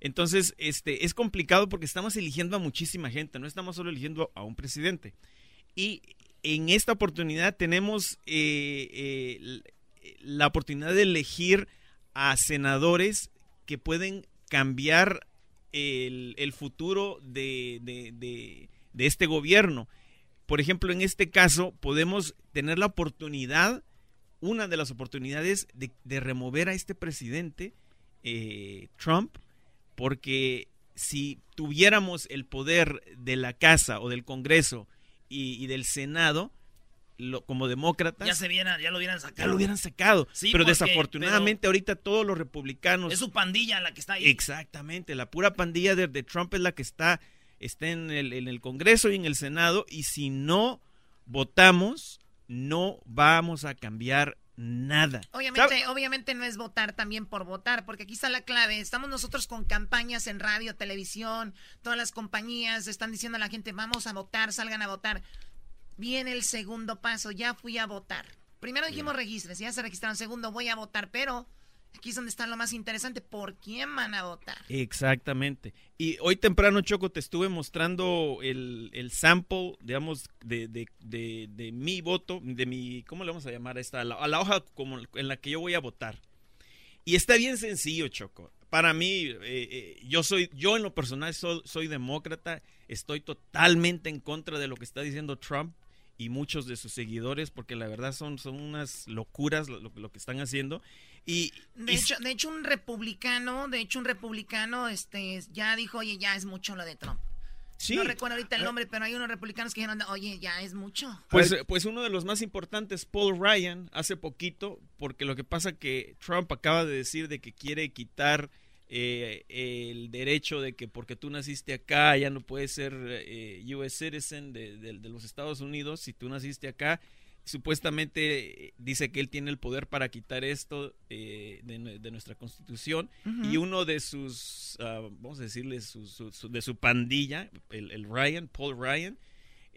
Entonces, este, es complicado porque estamos eligiendo a muchísima gente, no estamos solo eligiendo a un presidente. Y en esta oportunidad tenemos eh, eh, la oportunidad de elegir a senadores que pueden cambiar el, el futuro de, este gobierno. Por ejemplo, en este caso podemos tener la oportunidad, una de las oportunidades de, de remover a este presidente, eh, Trump, porque si tuviéramos el poder de la Casa o del Congreso y del Senado, lo- como demócratas, Ya se viera, ya lo hubieran sacado. ya lo hubieran sacado. Sí, pero porque- desafortunadamente ahorita todos los republicanos... Es su pandilla la que está ahí. Exactamente, la pura pandilla de, de Trump es la que está, está en, el, en el Congreso y en el Senado y si no votamos, no vamos a cambiar nada. Obviamente, obviamente no es votar también por votar, porque aquí está la clave. Estamos nosotros con campañas en radio, televisión, todas las compañías están diciendo a la gente, vamos a votar, salgan a votar. Viene el segundo paso, ya fui a votar. Primero dijimos registres, ya se registraron. Segundo, voy a votar, pero aquí es donde está lo más interesante, ¿por quién van a votar? Exactamente. Y hoy temprano, Choco, te estuve mostrando el, el sample, digamos, de, de, de, de mi voto, de mi, ¿cómo le vamos a llamar a esta? A la, a la hoja como en la que yo voy a votar. Y está bien sencillo, Choco. Para mí, eh, eh, yo soy, yo en lo personal soy, soy demócrata, estoy totalmente en contra de lo que está diciendo Trump y muchos de sus seguidores, porque la verdad son, son unas locuras lo, lo- lo que están haciendo. Y, De y- hecho, de hecho, un republicano, de hecho, un republicano, este, ya dijo, oye, ya es mucho lo de Trump. Sí. No recuerdo ahorita el nombre, pero hay unos republicanos que dijeron, oye, ya es mucho. Pues, pues uno de los más importantes, Paul Ryan, hace poquito, porque lo que pasa que Trump acaba de decir de que quiere quitar eh, el derecho de que porque tú naciste acá ya no puedes ser eh, US citizen de, de- de los Estados Unidos si tú naciste acá. Supuestamente dice que él tiene el poder para quitar esto eh, de, nue- de nuestra constitución y uno de sus, ah, vamos a decirle, su- su- su- de su pandilla, el, el Ryan, Paul Ryan,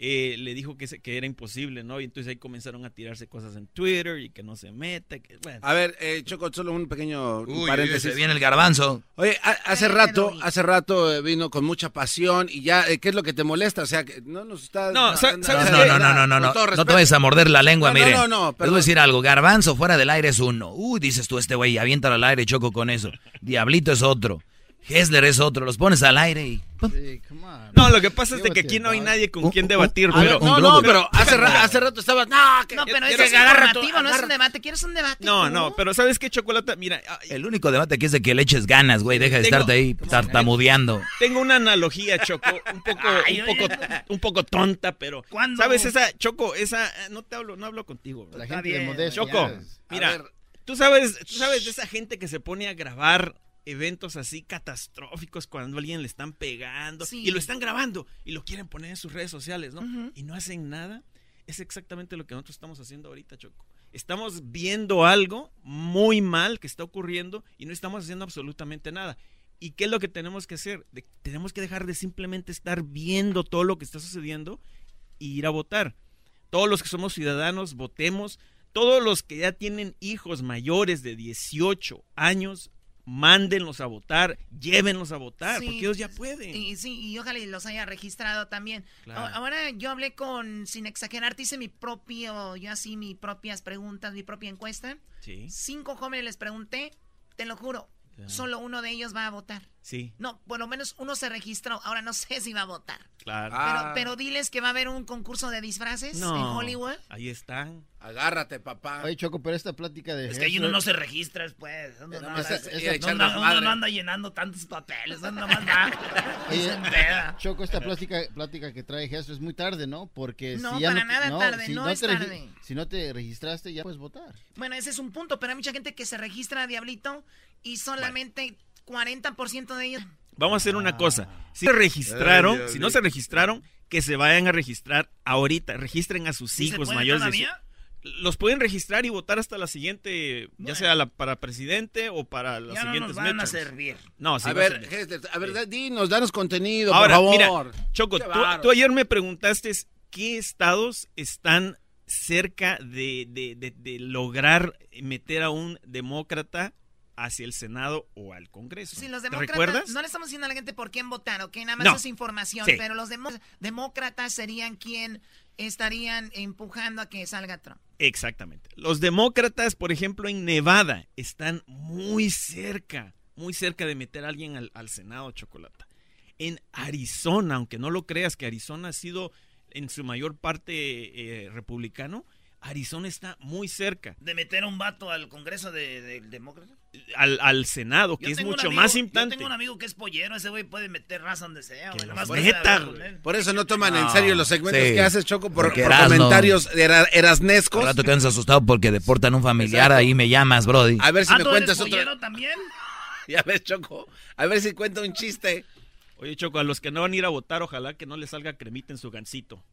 eh, le dijo que, se- que era imposible, ¿no? Y entonces ahí comenzaron a tirarse cosas en Twitter y que no se meta. que- bueno. A ver, eh, Choco, solo un pequeño Uy, paréntesis. se viene el garbanzo. Oye, a- hace rato, hace rato eh, vino con mucha pasión y ya, eh, ¿qué es lo que te molesta? O sea, que no nos está... No, no, No, no, no, no, no, no, no, no te vayas a morder la lengua, No, no, mire. no, no, Les perdón. voy a decir algo, garbanzo fuera del aire es uno. Uy, dices tú, este güey, aviéntalo al aire, choco con eso. Diablito es otro. Hessler es otro, los pones al aire y... No, lo que pasa es de que aquí no hay nadie con quien debatir, pero... no, no, pero hace, ra- hace rato estabas... No, que, No, pero eso que es informativo, no es un debate. ¿Quieres un debate? No, tú? no, pero ¿sabes qué, Chocolata? Mira, El único debate aquí es de que le eches ganas, güey, deja de Tengo- estarte ahí tartamudeando. tengo una analogía, Choco, un poco, un poco, un poco tonta, pero... ¿Cuándo? ¿Sabes esa, Choco, esa... No te hablo, no hablo contigo. bro. La gente de Modesto. Choco, mira, tú sabes, tú sabes de esa gente que se pone a grabar eventos así catastróficos cuando a alguien le están pegando Sí. y lo están grabando y lo quieren poner en sus redes sociales, ¿no? Y no hacen nada. Es exactamente lo que nosotros estamos haciendo ahorita, Choco. Estamos viendo algo muy mal que está ocurriendo y no estamos haciendo absolutamente nada. ¿Y qué es lo que tenemos que hacer? De- tenemos que dejar de simplemente estar viendo todo lo que está sucediendo e ir a votar. Todos los que somos ciudadanos, votemos. Todos los que ya tienen hijos mayores de 18 años, mándenlos a votar, llévenlos a votar, Sí. porque ellos ya pueden. Y sí, y ojalá y los haya registrado también. Claro. Ahora yo hablé con, sin exagerarte, hice mi propio, yo así mis propias preguntas, mi propia encuesta. Sí. Cinco jóvenes les pregunté, te lo juro, Solo uno de ellos va a votar. Sí, No, por lo menos uno se registró. Ahora no sé si va a votar. claro. Pero, pero diles que va a haber un concurso de disfraces en no, Hollywood. ahí están. Agárrate, papá. Oye, Choco, pero esta plática de... Es que ahí uno no se registra después. Uno, no, anda- es- no es echar anda- desmadre. uno no anda llenando tantos papeles. Uno nomás va. Oye. Choco, esta plática, plática que trae Hessler es muy tarde, ¿no? Porque No, si ya para no, nada tarde, si no es tarde. Si no te registraste, ya puedes votar. Bueno, ese es un punto, pero hay mucha gente que se registra, Diablito, y solamente 40% de ellos... Vamos a hacer una cosa. Si se registraron, Ay, si no se registraron, que se vayan a registrar ahorita. Registren a sus ¿Sí se hijos mayores de los pueden registrar y votar hasta la siguiente, ya sea la, para presidente o para las Ya no siguientes nos van a servir. No, sí a ver. Hessler, a ver, dinos, danos contenido, Ahora, por favor. mira, Choco, tú, tú ayer me preguntaste qué estados están cerca de, de- de- de lograr meter a un demócrata hacia el Senado o al Congreso. Sí, los ¿Te demócratas, recuerdas? no le estamos diciendo a la gente por quién votar, ¿ok? Nada más No. es información, Sí. pero los demócratas serían quien estarían empujando a que salga Trump. Exactamente. Los demócratas, por ejemplo, en Nevada, están muy cerca, muy cerca de meter a alguien al, al Senado, Chocolata. En Arizona, aunque no lo creas que Arizona ha sido en su mayor parte eh, republicano, Arizona está muy cerca. ¿De meter a un vato al Congreso de- del Demócrata? Al, al Senado, que Yo es mucho amigo- más Yo importante. tengo un amigo que es pollero, ese güey puede meter raza donde sea, güey. nomás Por, eso no toman en No, serio los segmentos sí. que haces, Choco, por, comentarios era- erasnescos. Al rato quedas asustado porque deportan a un familiar, Exacto. ahí me llamas, Brody. A ver si Ah, me ¿tú eres cuentas otro. pollero también? Ya ves, Choco. A ver si cuenta un chiste. Oye, Choco, a los que no van a ir a votar, ojalá que no les salga cremita en su gancito.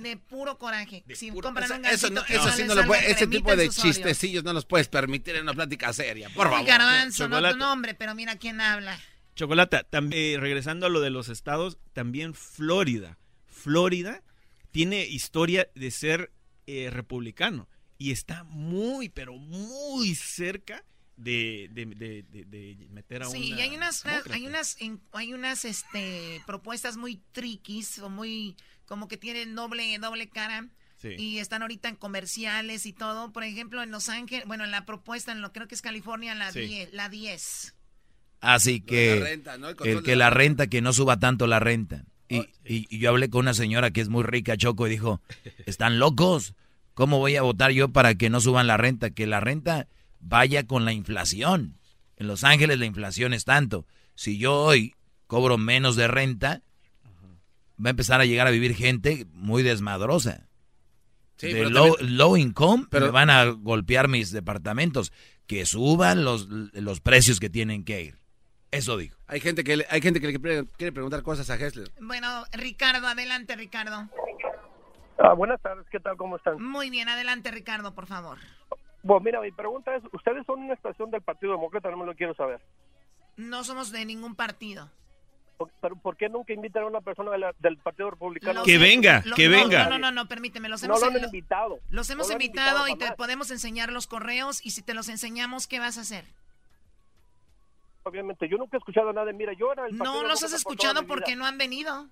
De puro coraje. si Eso, compran un eso gansito no, que eso no sí les no lo salga puede, ese tipo de chistecillos no los puedes permitir en una plática seria, por favor. garbanzo, no Chocolate. tu nombre, pero mira quién habla. Chocolata, también, eh, regresando a lo de los estados, también Florida. Florida tiene historia de ser eh, republicano y está muy, pero muy cerca de, de- de- de- de meter a Sí, una y hay unas, demócrata. hay unas, en- hay unas este, propuestas muy triquis o muy, como que tienen doble, doble cara. Sí. Y están ahorita en comerciales y todo. Por ejemplo, en Los Ángeles, bueno, en la propuesta, en lo creo que es California, la Sí. 10. La 10. Así que la renta, ¿no? El que la la renta, que no suba tanto la renta. Y, y- y yo hablé con una señora que es muy rica, Choco, y dijo, están locos. ¿Cómo voy a votar yo para que no suban la renta? Que la renta vaya con la inflación. En Los Ángeles la inflación es tanto. Si yo hoy cobro menos de renta, va a empezar a llegar a vivir gente muy desmadrosa. Sí, de pero low, también- low income, pero- me van a golpear mis departamentos. Que suban los, los precios que tienen que ir. Eso dijo. Hay gente que le, hay gente que le quiere, quiere preguntar cosas a Hessler. Bueno, Ricardo, adelante, Ricardo. Ah, buenas tardes, ¿qué tal? ¿Cómo están? Muy bien, adelante, Ricardo, por favor. Bueno, mira, mi pregunta es, ¿ustedes son una estación del Partido Demócrata? No me lo quiero saber. No somos de ningún partido. ¿Por, pero ¿por qué nunca invitan a una persona de la- del Partido Republicano? Los- Que venga, lo- que no, venga. No, no, no, no, permíteme, los No hemos, lo han invitado. los hemos No lo han invitado, invitado y te podemos enseñar los correos y si te los enseñamos, ¿qué vas a hacer? Obviamente, yo nunca he escuchado nada. Mira, yo era el Partido No los has por escuchado porque no han venido.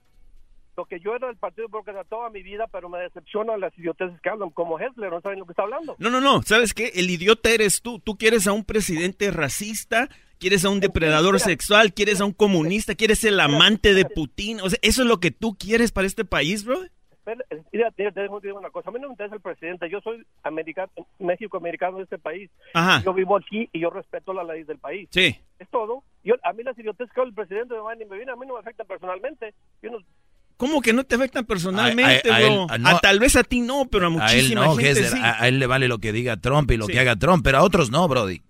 Lo que yo era del Partido Demócrata toda mi vida, pero me decepciona las idioteces que hablan, como Hessler, no saben lo que está hablando. No, no, no. ¿Sabes qué? El idiota eres tú. Tú quieres a un presidente racista, quieres a un depredador sexual, quieres a un comunista, quieres el amante de Putin. O sea, ¿eso es lo que tú quieres para este país, bro? Espera, Mira, te, digo una cosa. A mí no me interesa el presidente. Yo soy americano, México-americano de este país. Ajá. Yo vivo aquí y yo respeto las leyes del país. Sí. Es todo. Yo, a mí las idioteces que el presidente me van y me vienen. A mí no me afectan personalmente. Yo no, ¿Cómo que no te afectan personalmente, A- a- a bro? él- a- no- A tal vez a ti no, pero a A él muchísima no, gente sí. a, a él le vale lo que diga Trump y lo Sí. que haga Trump, pero a otros no, Brody.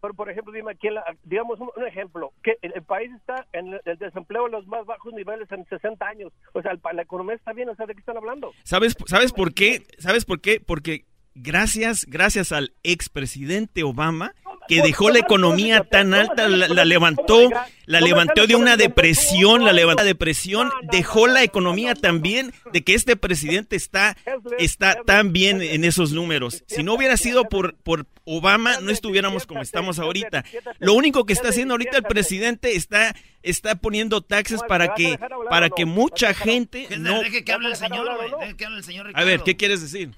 Pero, por ejemplo, dime aquí, digamos un, un ejemplo, que el, país está en el, desempleo en los más bajos niveles en 60 años. O sea, el la economía está bien, o sea, ¿de qué están hablando? ¿Sabes, ¿Sabes por qué? ¿Sabes por qué? Porque gracias, gracias al expresidente Obama, que dejó la economía tan alta, la, la levantó, la levantó de una depresión, la levantó de depresión, dejó la economía tan bien de que este presidente está, está tan bien en esos números. Si no hubiera sido por, por Obama, no estuviéramos como estamos ahorita. Lo único que está haciendo ahorita el presidente está, está poniendo taxes para que, para que mucha gente no... Deje que hable el señor, güey. Deje que hable el señor A ver, ¿qué quieres decir?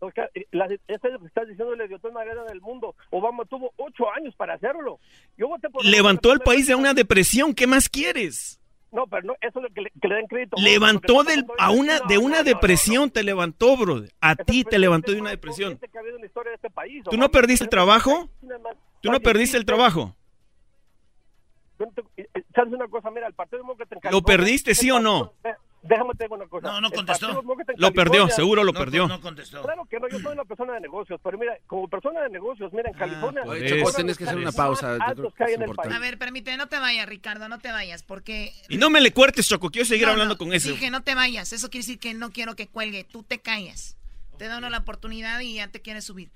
O sea, eh, la- este es lo que estás diciendo el idiota más grande del mundo. Obama tuvo ocho años para hacerlo. Yo voté por Levantó al país de una depresión, ¿qué más quieres? No, pero no, eso es lo que le, que le den crédito. Levantó del, a una, de una depresión, te levantó, bro. A ti te levantó de una depresión. la este. ¿Tú no perdiste el trabajo? ¿Tú no perdiste el trabajo? No te- eh, eh, ¿Sabes una cosa? Mira, el Partido Demócrata ¿Lo perdiste, sí o no? Déjame te digo una cosa. No, no contestó. Lo perdió, California- seguro lo No, perdió. No contestó. Claro que no, yo soy una persona de negocios, pero mira, como persona de negocios, mira, en California... Oye, eso. Choco, tienes que hacer una pausa. Creo que es. A ver, permíteme, no te vayas, Ricardo, no te vayas, porque... Y no me le cuertes, Choco, quiero seguir No, hablando no, con eso. Dije, no te vayas, eso quiere decir que no quiero que cuelgue, tú te callas. Te da uno la oportunidad y ya te quieres subir.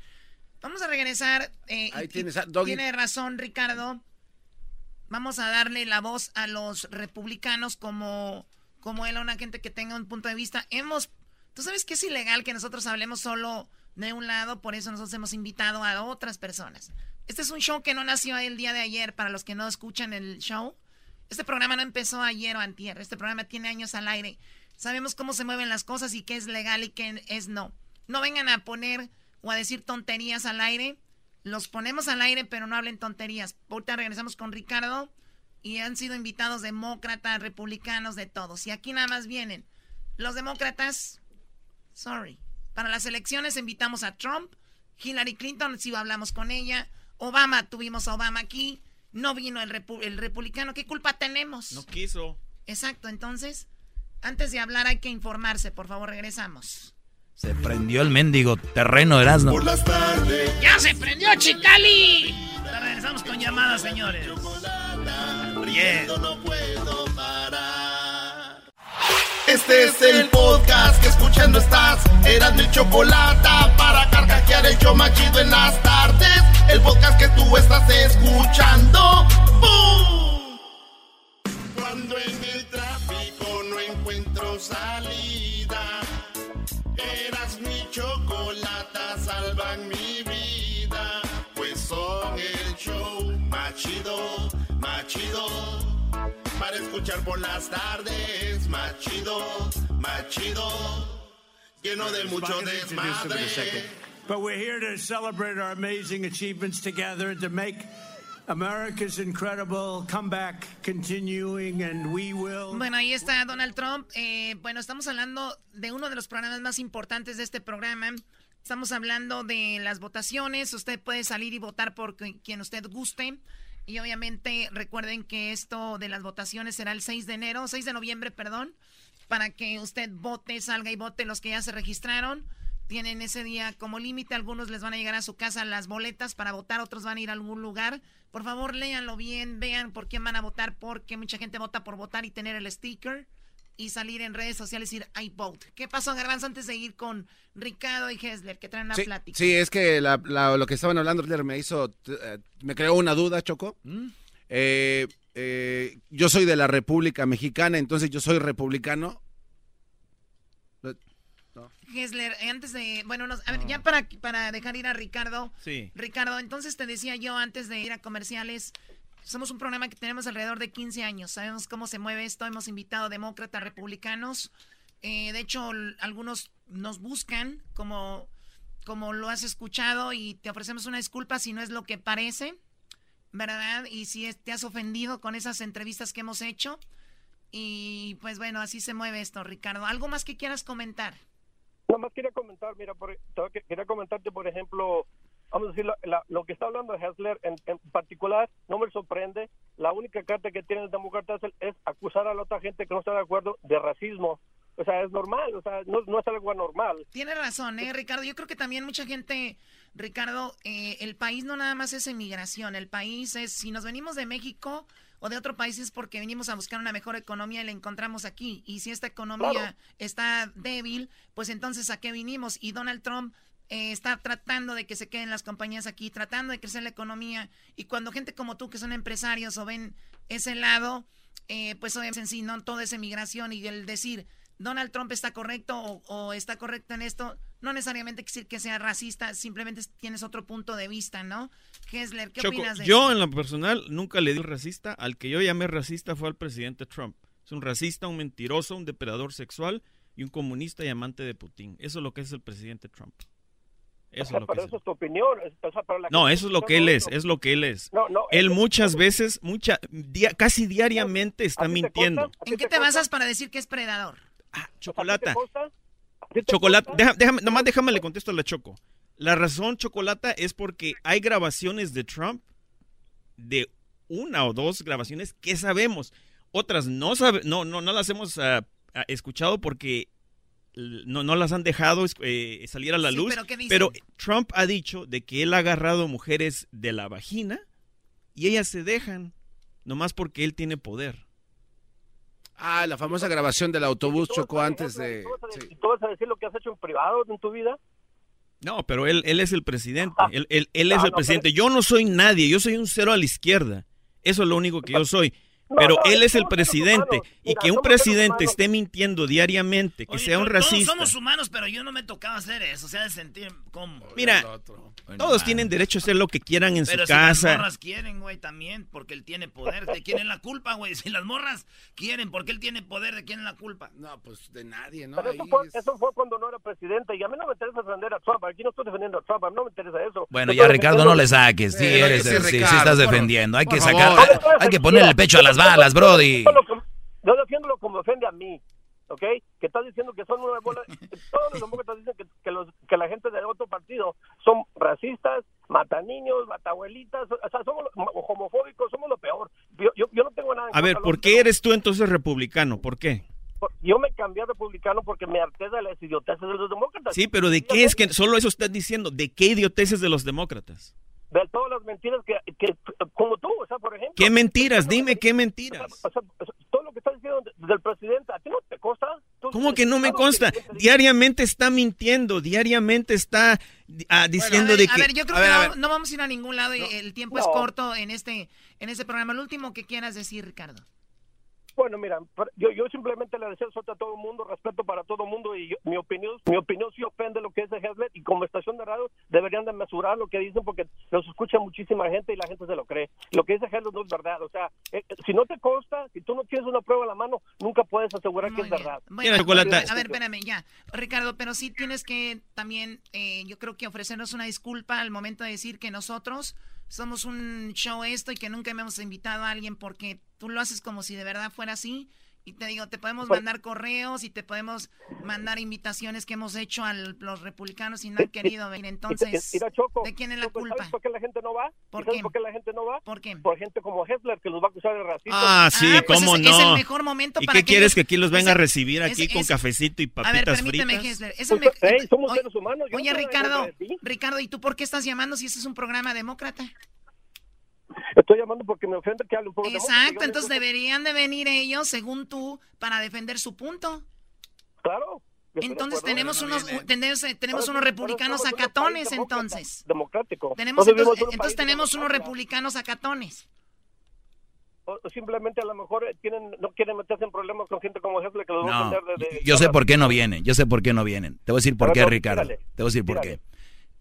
Vamos a regresar. eh, Ahí y- tienes a Doggy. Tiene razón, Ricardo. Vamos a darle la voz a los republicanos como, como él, a una gente que tenga un punto de vista. Hemos, tú sabes que es ilegal que nosotros hablemos solo de un lado, por eso nosotros hemos invitado a otras personas. Este es un show que no nació el día de ayer, para los que no escuchan el show. Este programa no empezó ayer o antier, este programa tiene años al aire. Sabemos cómo se mueven las cosas y qué es legal y qué es no. No vengan a poner o a decir tonterías al aire. Los ponemos al aire, pero no hablen tonterías. Ahorita regresamos con Ricardo y han sido invitados demócratas, republicanos, de todos. Y aquí nada más vienen los demócratas. Sorry. Para las elecciones invitamos a Trump, Hillary Clinton, si hablamos con ella. Obama, tuvimos a Obama aquí. No vino el, repu- el republicano. ¿Qué culpa tenemos? No quiso. Exacto, entonces, antes de hablar hay que informarse. Por favor, regresamos. Se prendió el mendigo terreno, Erasmo. Por las tardes. ¡Ya se prendió Chicali! Regresamos con llamadas, señores. Riendo no puedo parar. Este es el podcast que escuchando estás. Eran mi chocolate para carcajear el show más chido en las tardes. El podcast que tú estás escuchando. ¡Bum! Cuando en el tráfico no encuentro salida. Eras mi chocolata, salvan mi vida. Pues son el show más chido, más chido. Para escuchar por las tardes, más chido, más chido. Lleno de mucho desmadre. But we're here to celebrate our amazing achievements together and to make America's incredible comeback continuing, and we will. Bueno, ahí está Donald Trump. Eh, bueno, estamos hablando de uno de los programas más importantes de este programa. Estamos hablando de las votaciones. Usted puede salir y votar por qui- quien usted guste. Y obviamente recuerden que esto de las votaciones será el 6 de enero, 6 de noviembre, perdón, para que usted vote, salga y vote los que ya se registraron. Tienen ese día como límite, algunos les van a llegar a su casa las boletas para votar, otros van a ir a algún lugar. Por favor, léanlo bien, vean por quién van a votar, porque mucha gente vota por votar y tener el sticker y salir en redes sociales y decir I vote. ¿Qué pasó, Garbanzo, antes de ir con Ricardo y Hessler, que traen una Sí, plática? sí, es que la- la- lo que estaban hablando me hizo, eh, me creó una duda, Choco. Eh, eh, yo soy de la República Mexicana, entonces yo soy republicano. Hessler, eh, antes de, bueno, nos- a ver, ya para, para dejar ir a Ricardo. Sí. Ricardo, entonces te decía yo antes de ir a comerciales, somos un programa que tenemos alrededor de 15 años, sabemos cómo se mueve esto, hemos invitado demócratas, republicanos, Eh, de hecho algunos nos buscan como, como lo has escuchado y te ofrecemos una disculpa si no es lo que parece, ¿verdad? Y si te has ofendido con esas entrevistas que hemos hecho. Y pues bueno, así se mueve esto, Ricardo. ¿Algo más que quieras comentar? Nada más quería comentar, mira, quería comentarte, por ejemplo, vamos a decir, la- la- lo que está hablando Hessler en, en particular, no me sorprende. La única carta que tienen los demócratas es, es acusar a la otra gente que no está de acuerdo de racismo. O sea, es normal, o sea, no, no es algo anormal. Tienes razón, ¿eh, Ricardo? Yo creo que también mucha gente, Ricardo, eh, el país no nada más es emigración, el país es, si nos venimos de México o de otro país es porque venimos a buscar una mejor economía y la encontramos aquí. Y si esta economía Claro. está débil, pues entonces a qué vinimos. Y Donald Trump eh, está tratando de que se queden las compañías aquí, tratando de crecer la economía. Y cuando gente como tú, que son empresarios o ven ese lado, eh, pues obviamente en sí, no todo es emigración y el decir Donald Trump está correcto o, o está correcto en esto, no necesariamente quiere decir que sea racista, simplemente tienes otro punto de vista, ¿no? Hessler, ¿qué Choco, opinas de yo eso? en lo personal nunca le di racista. Al que yo llamé racista fue al presidente Trump. Es un racista, un mentiroso, un depredador sexual y un comunista y amante de Putin. Eso es lo que es el presidente Trump. Eso O sea, es lo que pero eso es tu opinión. es- o sea, pero la No, eso es lo que él es, es lo que él es. No, no, él muchas veces, mucha, dia- casi diariamente está ¿A ti te mintiendo. ¿En qué te basas para decir que es predador? Chocolata. ¿A ti te consta? ¿A ti te Chocolata, consta? deja- déjame, nomás déjame le contesto a la Choco. La razón, Chocolata, es porque hay grabaciones de Trump de una o dos grabaciones que sabemos. Otras no sabe, no, no, no las hemos ah, ah, escuchado porque no, no las han dejado eh, salir a la Sí, luz. pero ¿qué dicen? pero Trump ha dicho de que él ha agarrado mujeres de la vagina y ellas se dejan, nomás porque él tiene poder. Ah, la famosa grabación del autobús chocó antes de... ¿Y tú vas a decir lo que has hecho en privado en tu vida? No, pero él, él es el presidente. Él, él- él es Ah, el no, presidente. Yo no soy nadie. Yo soy un cero a la izquierda. Eso es lo único que yo soy. Pero no, él es el presidente. humanos. Y Mira, que un presidente esté mintiendo diariamente, que sea un Todos racista. somos humanos, pero yo no me tocaba hacer eso. O sea, de sentir como. Mira, todos tienen derecho a hacer lo que quieran en Pero su si las casa. morras quieren, güey, también, porque él tiene poder. ¿De quién es la culpa, güey? Si las morras quieren, porque él tiene poder, ¿de quién es la culpa? No, pues de nadie, Pero eso, fue, eso fue cuando no era presidente y a mí no me interesa defender a Trump. Aquí no estoy defendiendo a Trump, a mí no me interesa eso. Bueno, Yo ya Ricardo no le saques, sí, Eh, eres, sí, sí, sí estás defendiendo. Hay que sacar, hay que ponerle el pecho a las balas, Brody. Yo defiendo como defiende a mí, ¿ok? Que estás diciendo que son una bola... Todos los demócratas dicen que, que, los, que la gente de otro partido son racistas, matan niños, matan abuelitas, o sea, somos homofóbicos, somos lo peor. Yo, yo, yo no tengo nada en A ver, ¿por qué eres tú entonces republicano? ¿Por qué? Yo me cambié a republicano porque me harté de las idioteces de los demócratas. Sí, pero ¿de qué es que solo eso estás diciendo? ¿De qué idioteces de los demócratas? De todas las mentiras que, que como tú, o sea, por ejemplo... ¿Qué mentiras? Dime qué mentiras. O sea, o sea, todo lo que estás diciendo de- del presidente, ¿a ti no te consta? ¿Cómo que no me consta? Diariamente está mintiendo, diariamente está ah, diciendo a ver, de a que... ver, yo creo A ver, que a no, no vamos a ir a ningún lado y el tiempo es No. corto en este en este programa. El último que quieras decir, Ricardo. Bueno, mira, yo, yo simplemente le deseo suerte a todo el mundo, respeto para todo el mundo y yo- mi opinión mi opinión sí ofende lo que es de Hezlet y como estación de radio deberían de mesurar lo que dicen porque los escucha muchísima gente y la gente se lo cree. Lo que dice Hezlet no es verdad, o sea, eh, eh, si no te consta, si tú no tienes una prueba a la mano, nunca puedes asegurar que es verdad. Bueno. A ver, espérame, ya. Ricardo, pero sí tienes que también, eh, yo creo que ofrecernos una disculpa al momento de decir que nosotros somos un show esto y que nunca hemos invitado a alguien porque tú lo haces como si de verdad fuera así. Y te digo, te podemos mandar correos y te podemos mandar invitaciones que hemos hecho a los republicanos y no han querido venir. Entonces, Mira, Choco, ¿de quién es la Choco, culpa? ¿Sabes por qué la gente no va? ¿Por ¿Sabes qué? por qué la gente no va? ¿Por qué? Por gente como Hessler que los va a acusar de racismo. Ah, sí, pues cómo es- no. es el mejor momento ¿Y para qué que quieres ellos- que aquí los venga a ese- recibir aquí ese- con cafecito y A ver, papitas permíteme, fritas? Hessler. Es el Pues, me- hey, somos Oye- seres humanos, yo no Oye, en Ricardo. Ricardo, ¿y tú por qué estás llamando si este es un programa demócrata? Estoy llamando porque me ofende que hable un poco de Exacto, entonces deberían de venir ellos, según tú, para defender su punto. Claro. de Entonces tenemos unos tenemos, eh, tenemos unos republicanos acatones entonces. Democrático. Tenemos entonces, entonces país tenemos unos republicanos acatones. O- simplemente a lo mejor eh, tienen, no quieren meterse en problemas con gente como Hessler que los va a No, de, de- yo sé por qué no vienen, yo sé por qué no vienen. Te voy a decir por Pero qué, no, Ricardo. tírale, Te voy a decir por tírale. qué.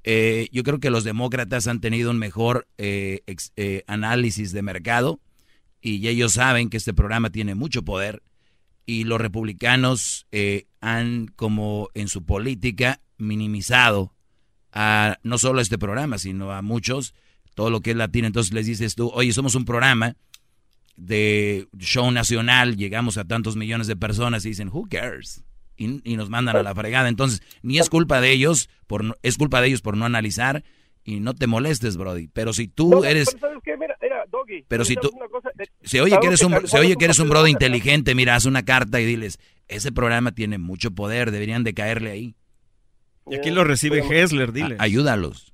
Eh, yo creo que los demócratas han tenido un mejor eh, eh, análisis de mercado y ellos saben que este programa tiene mucho poder y los republicanos eh, han como en su política minimizado a no solo este programa, sino a muchos, todo lo que es latino. Entonces les dices tú, oye, somos un programa de show nacional, llegamos a tantos millones de personas y dicen, who cares? Y, y nos mandan a la fregada. Entonces, ni es culpa de ellos, por no- es culpa de ellos por no analizar y no te molestes, Brody. Pero si tú No, eres, pero ¿sabes qué? Mira, mira, Doggy, Pero si ¿sabes tú- una cosa? Eh, se oye que eres un, se oye que eres un Brody inteligente, mira, haz una carta y diles, ese programa tiene mucho poder, deberían de caerle ahí. Y aquí lo recibe Hessler, dile. Ayúdalos.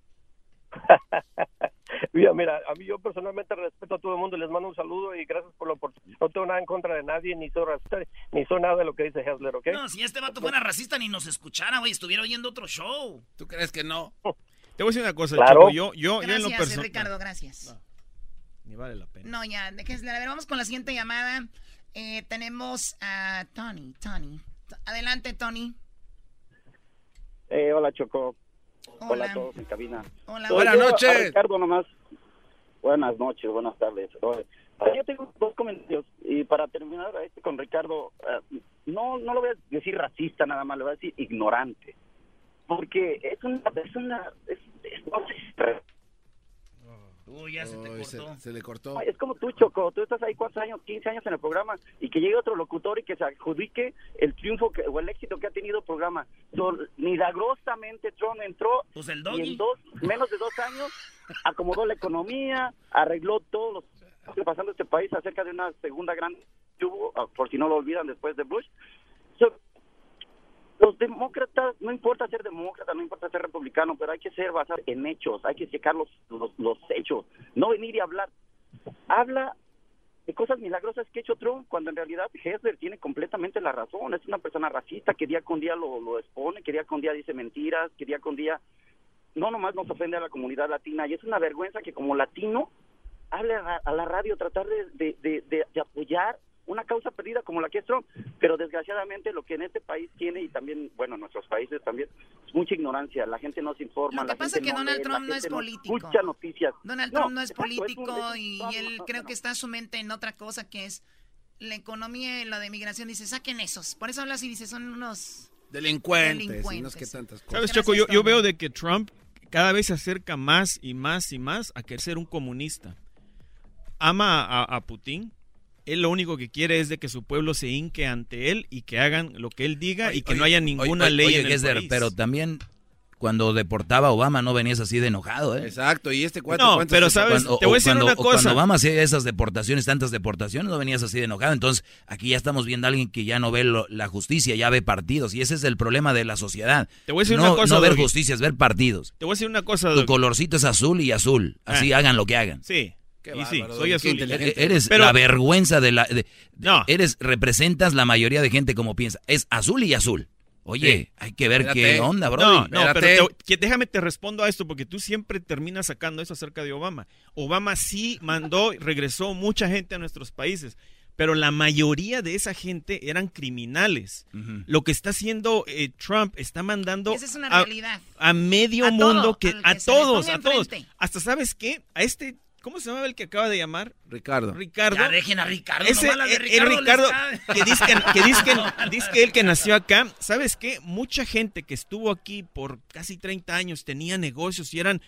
Mira, mira, a mí yo personalmente respeto a todo el mundo y les mando un saludo y gracias por la oportunidad. No tengo nada en contra de nadie, ni soy racista, ni soy nada de lo que dice Hessler, ¿ok? No, si este vato fuera racista ni nos escuchara, güey, estuviera oyendo otro show. ¿Tú crees que no? Te voy a decir una cosa, Claro. Choco. Yo, yo, yo en lo Gracias, personal... Ricardo, gracias. Ni vale la pena. No, ya, déjense. A ver, vamos con la siguiente llamada. Eh, tenemos a Tony, Tony. Adelante, Tony. Eh, hola, Choco. Hola. a todos en cabina. Hola. Buenas noches. Ricardo nomás. Buenas noches, buenas tardes. Oye, yo tengo dos comentarios y para terminar este con Ricardo, eh, no no lo voy a decir racista nada más, lo voy a decir ignorante. Porque es una es una es, Uy, ya se te cortó. se le cortó. es como tú, Choco, tú estás ahí cuatro años, 15 años en el programa y que llegue otro locutor y que se adjudique el triunfo que, o el éxito que ha tenido el programa. So, milagrosamente Trump entró Pues el y en dos, menos de dos años acomodó la economía, arregló todos los que está pasando este país acerca de una segunda gran ah, por si no lo olvidan después de Bush. So, los demócratas, no importa ser demócrata, no importa ser republicano, pero hay que ser basado en hechos, hay que checar los, los, los hechos, no venir y hablar. Habla de cosas milagrosas que ha hecho Trump, cuando en realidad Hessler tiene completamente la razón. Es una persona racista que día con día lo, lo expone, que día con día dice mentiras, que día con día no nomás nos ofende a la comunidad latina. Y es una vergüenza que como latino hable a, la- radio, tratar de- de- de apoyar una causa perdida como la que es Trump. Pero desgraciadamente lo que en este país tiene y también, bueno, en nuestros países también, es mucha ignorancia. La gente no se informa. Lo que la pasa gente es que Donald lee, la Trump no es político. Escucha noticias. Donald Trump no es exacto, político es un- y no, él no, creo no. que está su mente en otra cosa que es la economía y lo de migración. Dice, saquen esos. Por eso habla así, dice, son unos... Delincuentes, y no Delincuentes. es que tantas cosas. ¿Sabes, Choco? Yo, yo veo de que Trump cada vez se acerca más y más y más a querer ser un comunista. Ama a, a Putin. Él lo único que quiere es de que su pueblo se hinque ante él y que hagan lo que él diga y que no haya ninguna Oye, ley oye, en el Gessler, país. pero también cuando deportaba a Obama no venías así de enojado, ¿eh? Exacto, y este cuate... No, ¿cuántos pero sabes, Cuando- te voy a decir cuando- una o Cuando cosa. Obama hacía esas deportaciones, tantas deportaciones, no venías así de enojado. Entonces, aquí ya estamos viendo a alguien que ya no ve lo- la justicia, ya ve partidos. Y ese es el problema de la sociedad. Te voy a decir no, una cosa, No ver justicia, es ver partidos. Te voy a decir una cosa, Tu colorcito es azul y azul. Así Ah. hagan lo que hagan. Sí. Qué y sí, bárbaro, soy azul. inteligente. E- Eres Pero- la vergüenza de la... de- No. Eres, representas la mayoría de gente como piensa. Es azul y azul. Oye, Sí. hay que ver Espérate. qué onda, bro. No, no, Espérate. pero te- que déjame te respondo a esto porque tú siempre terminas sacando eso acerca de Obama. Obama sí mandó, regresó mucha gente a nuestros países, pero la mayoría de esa gente eran criminales. Lo que está haciendo eh, Trump está mandando Esa es una a, realidad. a medio A todo, mundo que a que le todos, a todos. Hasta sabes qué, a este ¿Cómo se llamaba el que acaba de llamar? Ricardo. Ricardo. Ya dejen a Ricardo. Ese, nomás la de el- el Ricardo Ricardo que dice que, que dice que- dice que él que nació acá, ¿sabes qué? Mucha gente que estuvo aquí por casi 30 años tenía negocios y eran,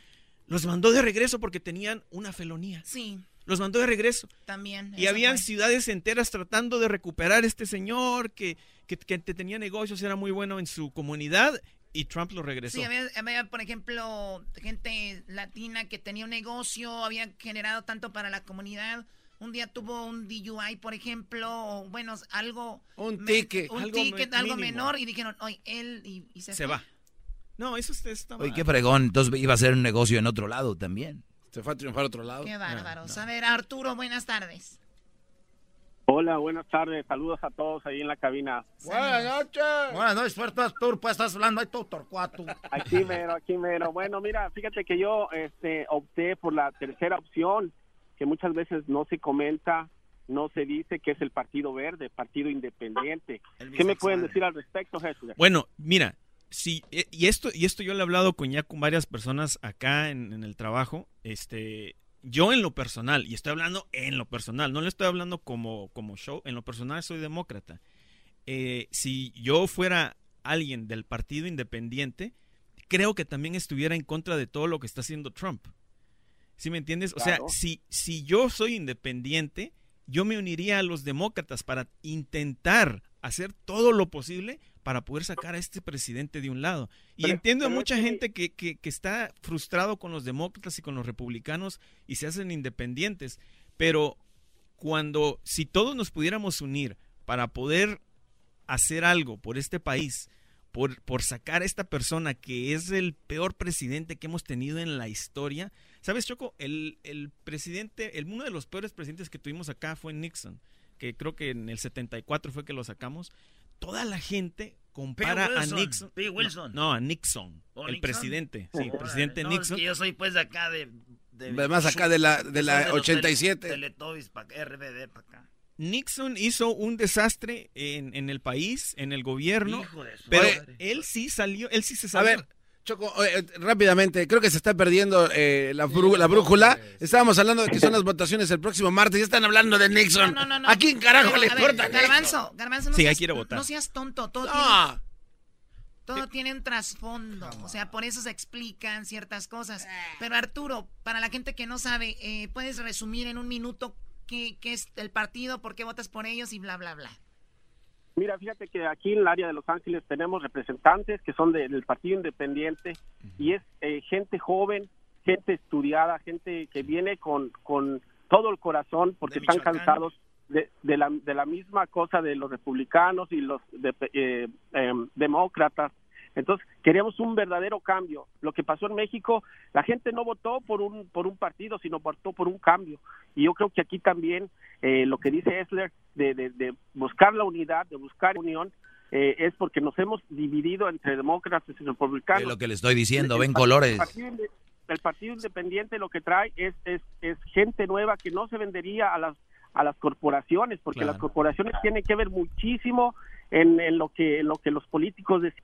los mandó de regreso porque tenían una felonía. Sí, Los mandó de regreso. también. Y habían fue. ciudades enteras tratando de recuperar a este señor que, que, que te- tenía negocios, era muy bueno en su comunidad y Trump lo regresó. Sí, había, había, por ejemplo, gente latina que tenía un negocio, había generado tanto para la comunidad. Un día tuvo un DUI, por ejemplo, o bueno, algo... Un ticket. Un Algo ticket, algo menor, y dijeron, oye, él, y, y se, Se va. No, eso usted está Oye, mal. qué fregón. Entonces iba a ser un negocio en otro lado también. Se fue a triunfar a otro lado. Qué bárbaros. A ver, Arturo, buenas tardes. Hola, buenas tardes. Saludos a todos ahí en la cabina. Buenas noches. Buenas noches, Puerto Artur, pues estás hablando ahí todo Torcuato. Aquí mero, aquí mero. Bueno, mira, fíjate que yo este, opté por la tercera opción, que muchas veces no se comenta, no se dice, que es el Partido Verde, Partido Independiente. ¿Qué me pueden decir al respecto, Jesús? Bueno, mira, sí, eh, y esto, y esto yo lo he hablado con ya con varias personas acá en, en el trabajo. Este, yo en lo personal, y estoy hablando en lo personal, no le estoy hablando como, como show, en lo personal soy demócrata. Eh, si yo fuera alguien del partido independiente, creo que también estuviera en contra de todo lo que está haciendo Trump. ¿Sí me entiendes? O sea, si, si yo soy independiente, yo me uniría a los demócratas para intentar hacer todo lo posible para poder sacar a este presidente de un lado. Y Pero- entiendo a mucha gente que, que- que está frustrado con los demócratas y con los republicanos y se hacen independientes, pero cuando, si todos nos pudiéramos unir para poder hacer algo por este país, por, por sacar a esta persona que es el peor presidente que hemos tenido en la historia. ¿Sabes, Choco? El, el presidente, el, uno de los peores presidentes que tuvimos acá fue Nixon, que creo que en el 74 fue que lo sacamos. Toda la gente compara a Wilson, Nixon. P. Wilson. No, no, a Nixon, ¿O el Nixon? presidente. Sí, el Órale, presidente no, es Nixon. que yo soy pues de acá de... de Además, acá de la- de la soy los 87. tele- Teletubbies pa' acá, RBD para acá. Nixon hizo un desastre en, en el país, en el gobierno, Hijo de su pero madre. él sí salió, él sí se A salió. ver, Choco, eh, rápidamente, creo que se está perdiendo eh, la, brú- la brújula. Estábamos hablando de que son las votaciones el próximo martes y están hablando de Nixon. No, no, no. ¿A quién carajo le importa? Garbanzo, Garbanzo, no, Sí, seas, quiero votar. no seas tonto. Todo, No. tiene, todo tiene un trasfondo. O sea, por eso se explican ciertas cosas. Pero Arturo, para la gente que no sabe, eh, ¿puedes resumir en un minuto qué, qué es el partido, por qué votas por ellos y bla, bla, bla? Mira, fíjate que aquí en el área de Los Ángeles tenemos representantes que son de- del Partido Independiente y es eh, gente joven, gente estudiada, gente que viene con, con todo el corazón porque están cansados de, de la, de la misma cosa de los republicanos y los de- eh, em, demócratas. Entonces, queríamos un verdadero cambio. Lo que pasó en México, la gente no votó por un, por un partido, sino votó por un cambio. Y yo creo que aquí también eh, lo que dice Esler de, de, de buscar la unidad, de buscar unión, eh, es porque nos hemos dividido entre demócratas y republicanos. Es lo que le estoy diciendo, El ven colores. El partido, inde- el partido independiente lo que trae es, es, es gente nueva que no se vendería a las a las corporaciones, porque Claro. las corporaciones tienen que ver muchísimo en, en lo que en lo que los políticos deciden.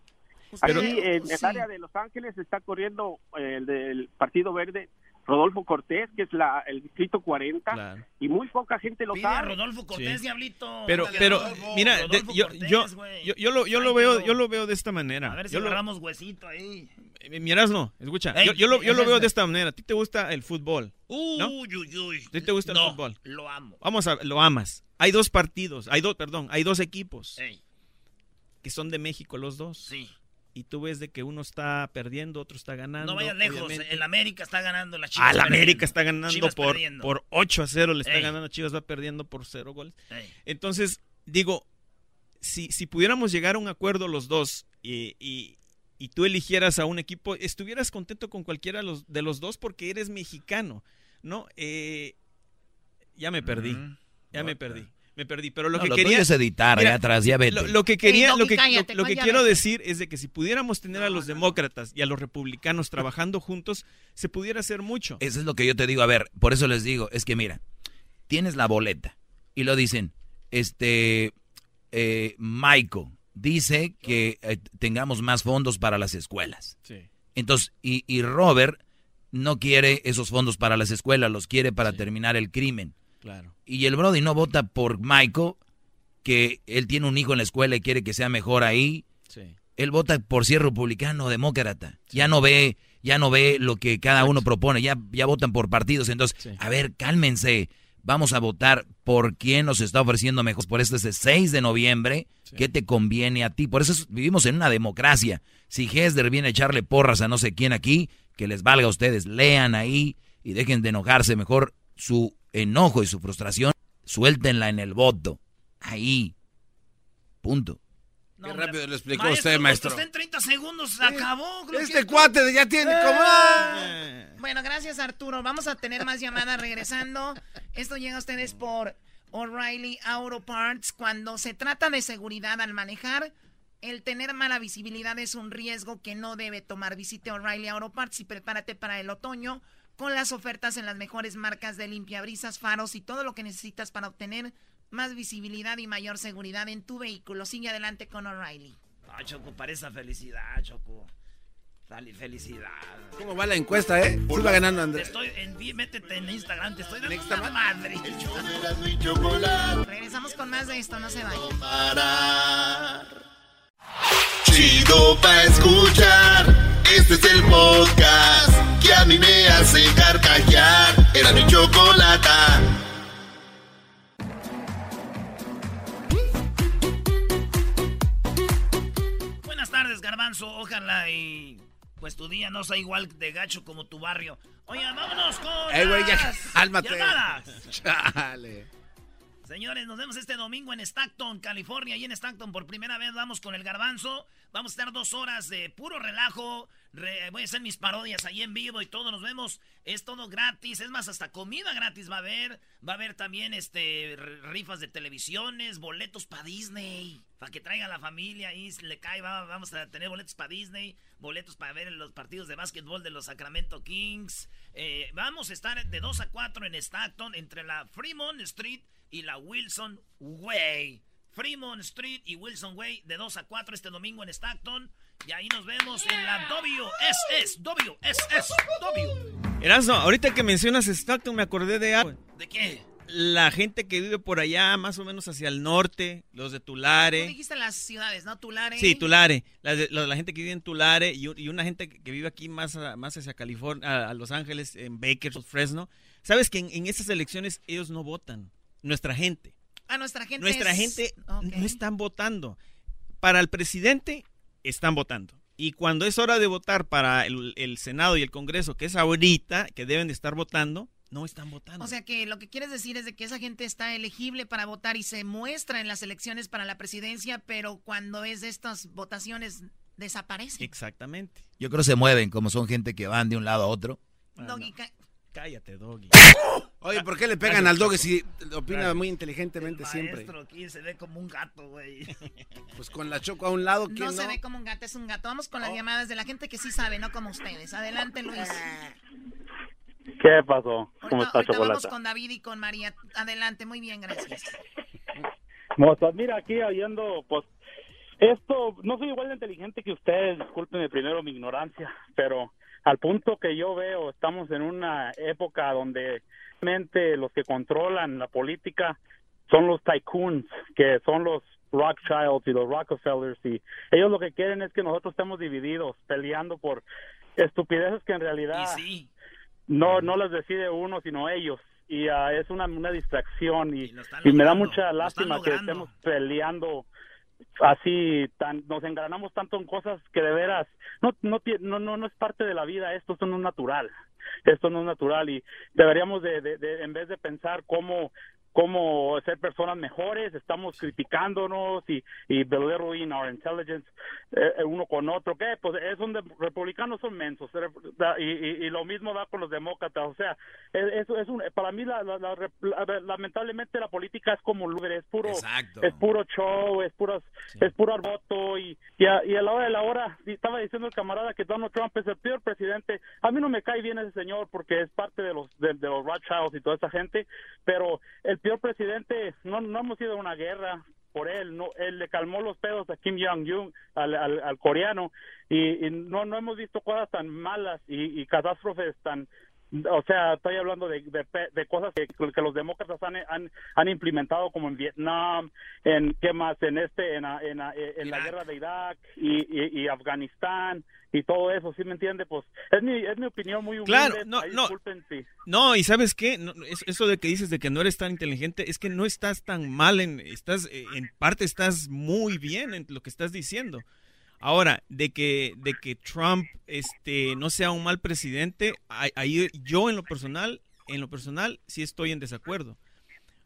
Pero- Aquí en el sí. área de Los Ángeles está corriendo el del Partido Verde Rodolfo Cortés, que es la, el distrito 40, y muy poca gente lo Pide a sabe. Rodolfo Cortés, Sí. diablito. Pero, Dale, pero, Rodolfo, mira, de- Rodolfo yo, Cortés, yo, yo, yo lo, yo lo veo, yo lo veo de esta manera. A ver si yo lo, agarramos huesito ahí. eh, Miras, no, escucha, Ey, yo, yo lo, yo lo ese veo es- de esta manera. A ti te gusta el fútbol, ¿no? Uy, uy, uy. ¿A ti te gusta No, el fútbol? Lo amo. Vamos a, lo amas. Hay dos partidos, hay dos, perdón, hay dos equipos Ey, que son de México los dos. sí. Y tú ves de que uno está perdiendo, otro está ganando. No vayas lejos. obviamente. El América está ganando la Chivas. Ah, la perdiendo. América está ganando Chivas por, perdiendo. por 8 a 0, le está Ey. ganando Chivas, va perdiendo por 0 goles. Ey. Entonces, digo, si, si pudiéramos llegar a un acuerdo los dos y, y- y tú eligieras a un equipo, estuvieras contento con cualquiera de los, de los dos porque eres mexicano, ¿no? Eh, ya me perdí, ya me perdí. Me perdí, pero lo No, que lo quería editar, allá atrás, ya vete. Lo, lo que quería, lo que, cállate, lo- lo que quiero vete. decir es de que si pudiéramos tener a los demócratas y a los republicanos trabajando juntos, se pudiera hacer mucho. Eso es lo que yo te digo. A ver, por eso les digo, es que mira, tienes la boleta y lo dicen, este, eh, Michael dice que eh, tengamos más fondos para las escuelas. Sí. Entonces, y, y Robert no quiere esos fondos para las escuelas, los quiere para terminar el crimen. Claro. Y el Brody no vota por Michael, que él tiene un hijo en la escuela y quiere que sea mejor ahí. Sí. Él vota por si es republicano o demócrata. Ya no ve, ya no ve lo que cada uno propone, ya, ya votan por partidos. Entonces, a ver, cálmense. Vamos a votar por quién nos está ofreciendo mejor. Por este es el 6 de noviembre. ¿Qué te conviene a ti? Por eso es- vivimos en una democracia. Si Hesder viene a echarle porras a no sé quién aquí, que les valga a ustedes. Lean ahí y dejen de enojarse. Mejor su enojo y su frustración, suéltenla en el voto. Ahí. Punto. Qué rápido lo explicó Maestro, usted, maestro. Usted en 30 segundos se acabó. Este que- cuate ya tiene como... Bueno, gracias Arturo. Vamos a tener más llamadas regresando. Esto llega a ustedes por O'Reilly Auto Parts. Cuando se trata de seguridad al manejar, el tener mala visibilidad es un riesgo que no debe tomar. Visite O'Reilly Auto Parts y prepárate para el otoño con las ofertas en las mejores marcas de limpiabrisas, faros y todo lo que necesitas para obtener más visibilidad y mayor seguridad en tu vehículo. Sigue adelante con O'Reilly. Ah, Choco, para esa felicidad, Choco. Dale, felicidad. ¿Cómo va la encuesta, eh? Sí va ganando Te Andrés. estoy en, métete en Instagram, te estoy dando una madre. Regresamos con más de esto, no se vayan. Chido pa' escuchar. Este es el podcast que a mí me hace carcajear. Era mi chocolata. Buenas tardes, Garbanzo. Ojalá y pues tu día no sea igual de gacho como tu barrio. Oye, vámonos con Ey, güey, ya, llamadas. Chale. Señores, nos vemos este domingo en Stockton, California. Y en Stockton por primera vez vamos con el garbanzo. Vamos a estar dos horas de puro relajo. Re- voy a hacer mis parodias ahí en vivo y todo. Nos vemos. Es todo gratis. Es más, hasta comida gratis va a haber. Va a haber también este rifas de televisiones, boletos para Disney. Para que traiga la familia y le cae. va- vamos a tener boletos para Disney. Boletos para ver los partidos de básquetbol de los Sacramento Kings. Eh, vamos a estar de 2 a 4 en Stockton entre la Fremont Street y la Wilson Way. Fremont Street y Wilson Way de 2 a 4 este domingo en Stockton. Y ahí nos vemos en la WSS. WSS. W. Erasno, ahorita que mencionas Stockton me acordé de algo. ¿De qué? La gente que vive por allá, más o menos hacia el norte, los de Tú Tulare. dijiste las ciudades, ¿no? Tulare. Sí, Tulare. La, de- la- la gente que vive en Tulare y, una gente que que vive aquí más, a- más hacia California, a, a Los Ángeles, en Bakersfield, Fresno. Sabes que en, en esas elecciones ellos no votan. Nuestra gente. A nuestra gente. Nuestra es- gente no están votando. Para el presidente están votando. Y cuando es hora de votar para el, el Senado y el Congreso, que es ahorita, que deben de estar votando, no están votando. O sea que lo que quieres decir es de que esa gente está elegible para votar y se muestra en las elecciones para la presidencia, pero cuando es de estas votaciones desaparece. Exactamente. Yo creo que se mueven, como son gente que van de un lado a otro. Doggy, ca- Cállate, Doggy. Oye, ¿por qué le pegan al doggy si opina muy inteligentemente El siempre? maestro aquí se ve como un gato, güey. Pues con la choco a un lado, ¿quién no, no? se ve como un gato, es un gato. Vamos con las llamadas de la gente que sí sabe, no como ustedes. Adelante, Luis. ¿Qué pasó? ¿Cómo Ahorita, está, ahorita vamos con David y con María. Adelante, muy bien, gracias. Mira, aquí oyendo, pues, esto, no soy igual de inteligente que ustedes, discúlpenme primero mi ignorancia, pero al punto que yo veo, estamos en una época donde los que controlan la política son los tycoons, que son los Rothschilds y los Rockefellers, y ellos lo que quieren es que nosotros estemos divididos, peleando por estupideces que en realidad no no las decide uno, sino ellos. Y ah, es una, una distracción y, y me da mucha lástima que estemos peleando así tan nos engranamos tanto en cosas que de veras no no no, no es parte de la vida esto esto no es natural esto no es natural y deberíamos de, de- de- en vez de pensar cómo cómo ser personas mejores estamos criticándonos y y belittling our intelligence eh, eh, uno con otro que pues es donde republicanos son mensos y, y, y lo mismo da con los demócratas o sea es, es- es un, para mí la, la- la- la- lamentablemente la política es como Uber, es puro Exacto. es puro show, es puras, es puro voto y, y, a, y a la hora de la hora estaba diciendo el camarada que Donald Trump es el peor presidente. A mí no me cae bien ese señor porque es parte de los de, de los Rothschilds y toda esa gente, pero el peor presidente no no hemos ido a una guerra por él, no él le calmó los pedos a Kim Jong Un al, al, al coreano y, y no no hemos visto cosas tan malas y catástrofes tan o sea, estoy hablando de, de, de cosas que, que los demócratas han, han, han implementado como en Vietnam, en qué más, en este, en, la- en, la- en la guerra de Irak y, y, y Afganistán y todo eso, ¿sí me entiende? Pues es mi, es mi opinión muy humilde. Claro, no, ahí no. disculpen, sí. No, y sabes qué, No, es- eso de que dices de que no eres tan inteligente, es que no estás tan mal en, estás, eh, en parte estás muy bien en lo que estás diciendo. Ahora, de que, de que Trump, este, no sea un mal presidente, ahí- yo en lo personal, en lo personal, sí estoy en desacuerdo.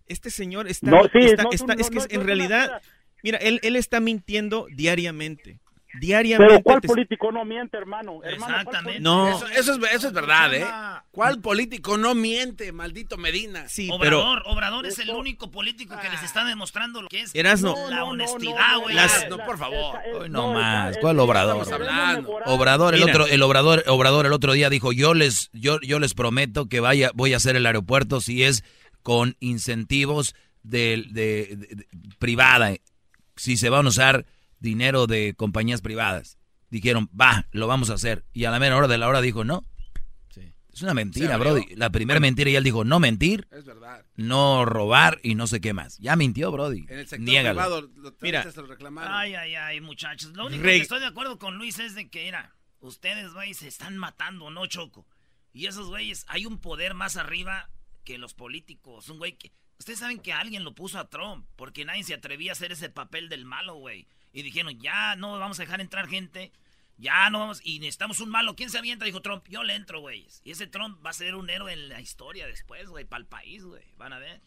Este señor está, No, sí, está- no, está- no, es que en realidad, mira, él, él está mintiendo diariamente, diariamente. Pero ¿cuál te- político no miente, hermano? Hermano, ¿cuál político? No. Eso, eso es, eso es verdad, ¿eh? ¿Cuál político no miente, maldito Medina? Sí, Obrador, Obrador es el único político que les está demostrando lo que es Erasno. la honestidad, güey. No, por favor. Hoy no más, ¿cuál Obrador? estamos hablando. Obrador el Mira. otro, el Obrador, Obrador el otro día dijo, yo les, yo, yo les prometo que vaya, voy a hacer el aeropuerto si es con incentivos de, de- de- de- privada, si se van a usar dinero de compañías privadas. Dijeron, va, lo vamos a hacer. Y a la mera hora de la hora dijo, no. Es una mentira. Brody. La primera mentira y él dijo, no mentir, Es verdad. no robar y no sé qué más. Ya mintió, Brody. En el sector Niégalo. privado lo, Mira. se lo reclamaron. Ay, ay, ay, muchachos. Lo único Reg- que estoy de acuerdo con Luis es de que, era, ustedes, güey, se están matando, ¿no, Choco? Y esos güeyes, hay un poder más arriba que los políticos. Un güey que... Ustedes saben que alguien lo puso a Trump porque nadie se atrevía a hacer ese papel del malo, güey. Y dijeron, ya no vamos a dejar entrar gente. Ya no vamos... Y necesitamos un malo. ¿Quién se avienta? Dijo Trump. Yo le entro, güey. Y ese Trump va a ser un héroe en la historia después, güey. Para el país, güey. Van a ver.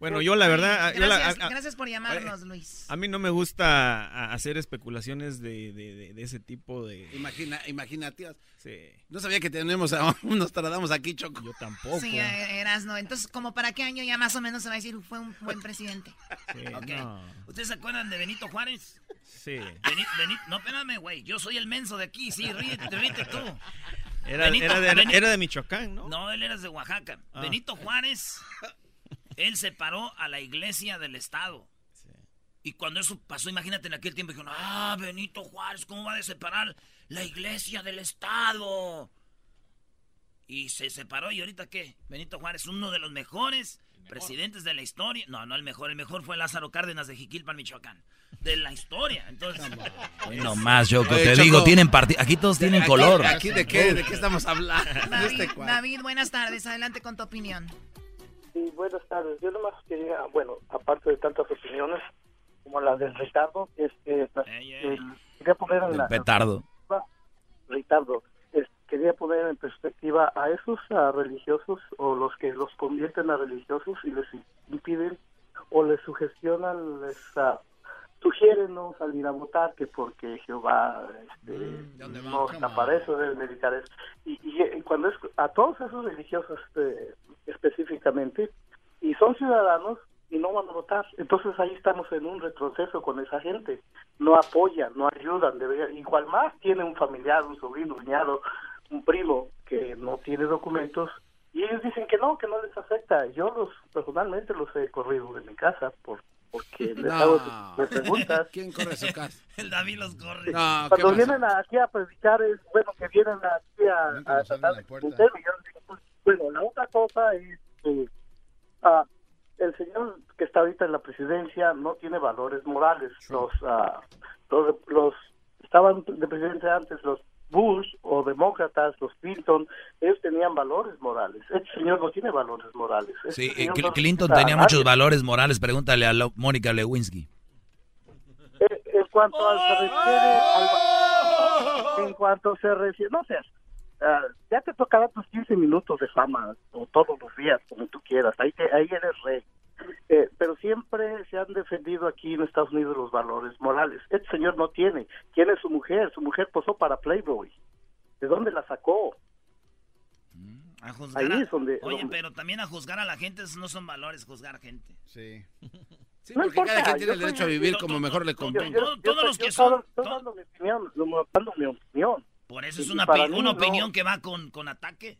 Bueno, yo la verdad... yo la- Gracias, a- a- gracias por llamarnos, Luis. A mí no me gusta hacer especulaciones de, de- de- de ese tipo de... Imagina, imaginativas. Sí. No sabía que tenemos a unos tardamos aquí, Choco. Yo tampoco. Sí, eh, Erasno. Entonces, ¿como para qué año ya más o menos se va a decir fue un buen presidente? No. ¿Ustedes se acuerdan de Benito Juárez? Sí. Beni- Beni- no, espérame, güey. Yo soy el menso de aquí. Sí, ríete, ríete tú. Era, Benito- era de, Benito- era de Michoacán, ¿no? No, él era de Oaxaca. Ah. Benito Juárez, él separó a la iglesia del Estado. Y cuando eso pasó, imagínate en aquel tiempo, dijeron, ah, Benito Juárez, ¿cómo va a separar la iglesia del Estado? Y se separó, ¿y ahorita qué? Benito Juárez, uno de los mejores presidentes de la historia. No, no el mejor, el mejor fue Lázaro Cárdenas de Jiquilpan, Michoacán. De la historia, entonces... No más, Choco. Oye, Te Choco. digo, tienen Aquí todos tienen Aquí- color. ¿Aquí de qué, de qué estamos hablando? David, Este. David, buenas tardes. Adelante con tu opinión. Sí, buenas tardes. Yo nomás quería, bueno, aparte de tantas opiniones como la del Ricardo, este, el- quería poner en la... petardo. Ricardo, es- quería poner en perspectiva a esos ah, religiosos o los que los convierten a religiosos y les impiden o les sugestionan, les ah, sugieren no salir a votar que porque Jehová este, no está para eso, deben dedicar eso. Y, y, cuando es a todos esos religiosos este, específicamente, y son ciudadanos y no van a votar, entonces ahí estamos en un retroceso con esa gente. No apoyan, no ayudan, debería, igual más tiene un familiar, un sobrino, un cuñado, un primo que no tiene documentos y ellos dicen que no, que no les afecta. Yo los personalmente los he corrido de mi casa por porque les hago de preguntas. ¿Quién corre su casa? El David los corre. No, ¿qué Cuando vienen aquí a predicar es bueno que vienen aquí a, a tratar de pues, Bueno, la otra cosa es que ah, el señor que está ahorita en la presidencia no tiene valores morales. Los, ah, los, los estaban de presidente antes los Bush o demócratas, los Clinton, ellos tenían valores morales. Este señor no tiene valores morales. Este Sí, eh, no Clinton a tenía muchos valores morales. Pregúntale a Mónica Lewinsky. Eh, en cuanto al se refiere al- en cuanto se refiere no seas ah, ya te tocará tus 15 minutos de fama o todos los días como tú quieras ahí te- ahí eres rey Eh, pero siempre se han defendido aquí en Estados Unidos los valores morales este señor no tiene tiene su mujer su mujer posó para Playboy ¿de dónde la sacó? A juzgar Ahí a- es donde- Oye, donde- pero también a juzgar a la gente, no son valores, juzgar gente. Sí. Sí, No porque importa, cada quien tiene yo el derecho a soy- vivir yo- como mejor le Yo- convenga. yo- yo- todos los yo que estoy- son- estoy dando mi opinión dando mi opinión Por eso es Y una, una no. opinión que va con, con ataque.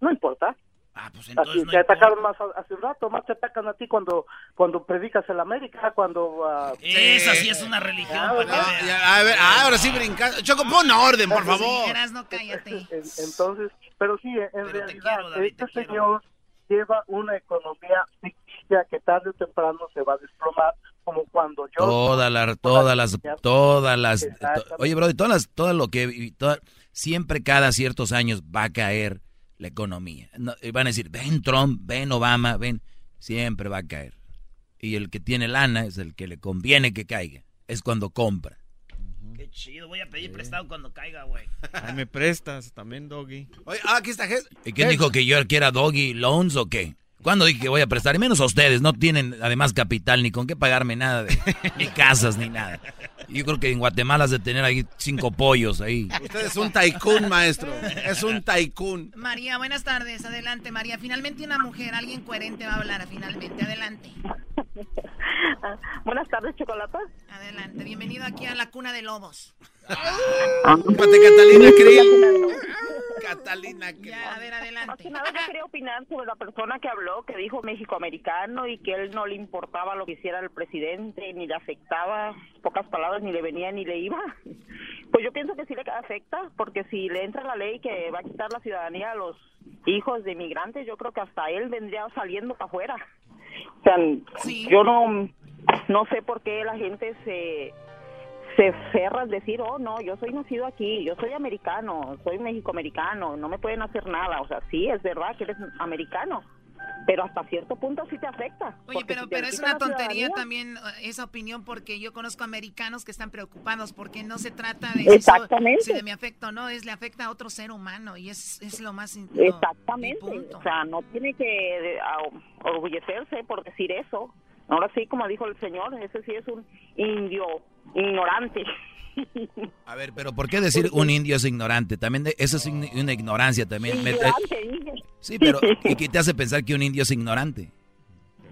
no importa Ah, pues Así entonces no te importa. atacaron más hace un rato, más te atacan a ti cuando cuando predicas en América, cuando... ah, Esa sí es una religión. Ah, para que ah, a ver, ahora sí brincando. Choco, pon orden, por Entonces, favor. Erasno, cállate. En- Entonces, pero sí, en Pero realidad, quiero, David, este señor lleva una economía ficticia que tarde o temprano se va a desplomar, como cuando yo... Todas las, todas las, todas las. to- oye, bro, todas las, todo lo que, toda- siempre cada ciertos años va a caer la economía. No, y van a decir, ven Trump, ven Obama, ven, siempre va a caer. Y el que tiene lana es el que le conviene que caiga. Es cuando compra. Qué chido, voy a pedir prestado cuando caiga, güey. Ay, me prestas también, Doggy. Oye, ah, aquí está. Jes- ¿Y quién dijo que yo quiera doggy loans o qué? ¿Cuándo dije que voy a prestar? Y menos a ustedes, no tienen además capital ni con qué pagarme nada de ni casas ni nada. Yo creo que en Guatemala has de tener ahí cinco pollos ahí. Usted es un tycoon, maestro. Es un tycoon. María, buenas tardes. Adelante, María. Finalmente una mujer, alguien coherente va a hablar. Finalmente, adelante. Buenas tardes, Chocolata. Adelante. Bienvenido aquí a la cuna de lobos. Pate Catalina Krill. Catalina Krill. Ya, a ver, adelante. Más que nada yo quería opinar sobre la persona que habló, que dijo México-americano y que él no le importaba lo que hiciera el presidente, ni le afectaba, pocas palabras, ni le venía ni le iba. Pues yo pienso que sí le afecta, porque si le entra la ley que va a quitar la ciudadanía a los hijos de inmigrantes, yo creo que hasta él vendría saliendo para afuera. O sea, yo no, no sé por qué la gente se se ferra al decir, oh, no, yo soy nacido aquí, yo soy americano, soy mexicoamericano, no me pueden hacer nada. O sea, sí, es verdad que eres americano, pero hasta cierto punto sí te afecta. Oye, pero, si pero es una tontería también eh, esa opinión porque yo conozco americanos que están preocupados porque no se trata de Exactamente. eso, si de mi afecto no, es le afecta a otro ser humano y es, es lo más... in- Exactamente. O sea, no tiene que eh, a- orgullecerse por decir eso. Ahora sí, como dijo el señor, ese sí es un indio ignorante. A ver, pero ¿por qué decir un indio es ignorante? También de- eso es una ignorancia también. Me- Ignorante, sí, pero ¿y qué te hace pensar que un indio es ignorante?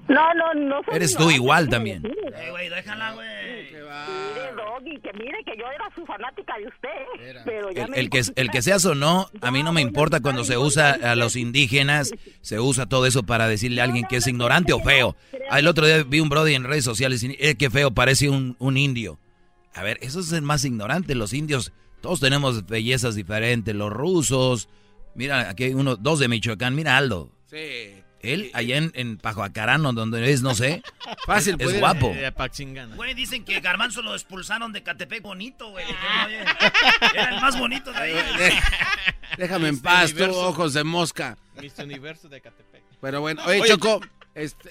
No, no, no. soy Eres tú igual también. Eh, güey, déjala, güey. Mire, Doggy, que mire que yo era su fanática de usted. Pero ya El, me el que, el que seas o no, a mí no me importa cuando se usa a los indígenas, se usa todo eso para decirle a alguien que es ignorante o feo. Ah, El otro día vi un brody en redes sociales y eh, qué feo, parece un, un indio. A ver, eso es el más ignorante. Los indios, todos tenemos bellezas diferentes. Los rusos, mira, aquí hay uno, dos de Michoacán, mira Aldo. Sí. Él, allá en, en Pajoacarano, donde es, no sé. Fácil, es puede- guapo. Eh. Güey, dicen que Garbanzo lo expulsaron de Catepec bonito, güey. "Oye, Era el más bonito de ahí. Déjame en Mister paz, tú, ojos de mosca. Miss Universo de Catepec. Pero bueno, oye, Oye, Choco. Este,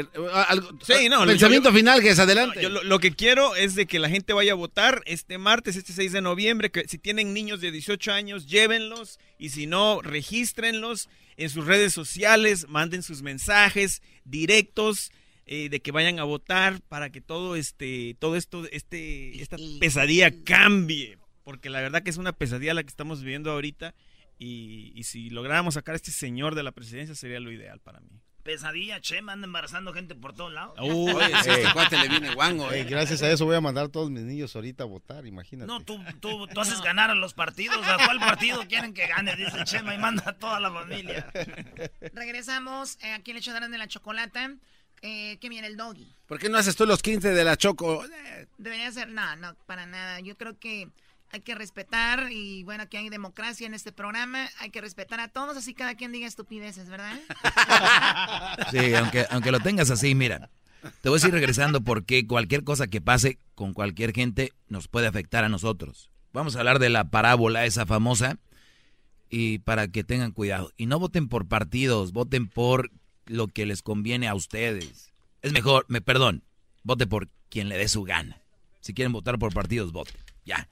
eh, algo- Sí, no. Pensamiento yo- final, que es adelante. yo lo, lo que quiero es de que la gente vaya a votar este martes, este 6 de noviembre, que si tienen niños de 18 años, llévenlos y si no, regístrenlos en sus redes sociales, manden sus mensajes directos eh, de que vayan a votar para que todo este todo esto este esta pesadilla cambie, porque la verdad que es una pesadilla la que estamos viviendo ahorita y, y si lográramos sacar a este señor de la presidencia sería lo ideal para mí. Pesadilla, Chema, anda embarazando gente por todos lados. Uy, Oye, si este cuate le viene guango, Ey, eh. gracias a eso voy a mandar a todos mis niños ahorita a votar, imagínate. No, tú, tú, tú haces ganar a los partidos. ¿A cuál partido quieren que gane? Dice Chema y manda a toda la familia. Regresamos eh, aquí en hecho de la chocolata. Eh, ¿Qué viene el doggy? ¿Por qué no haces tú los 15 de la Choco? Debería ser, no, no, para nada. Yo creo que hay que respetar y bueno, aquí hay democracia en este programa. Hay que respetar a todos, así cada quien diga estupideces, ¿verdad? Sí, aunque, aunque lo tengas así, mira. Te voy a ir regresando porque cualquier cosa que pase con cualquier gente nos puede afectar a nosotros. Vamos a hablar de la parábola esa famosa y para que tengan cuidado. Y no voten por partidos, voten por lo que les conviene a ustedes. Es mejor, me perdón, vote por quien le dé su gana. Si quieren votar por partidos, voten. Ya.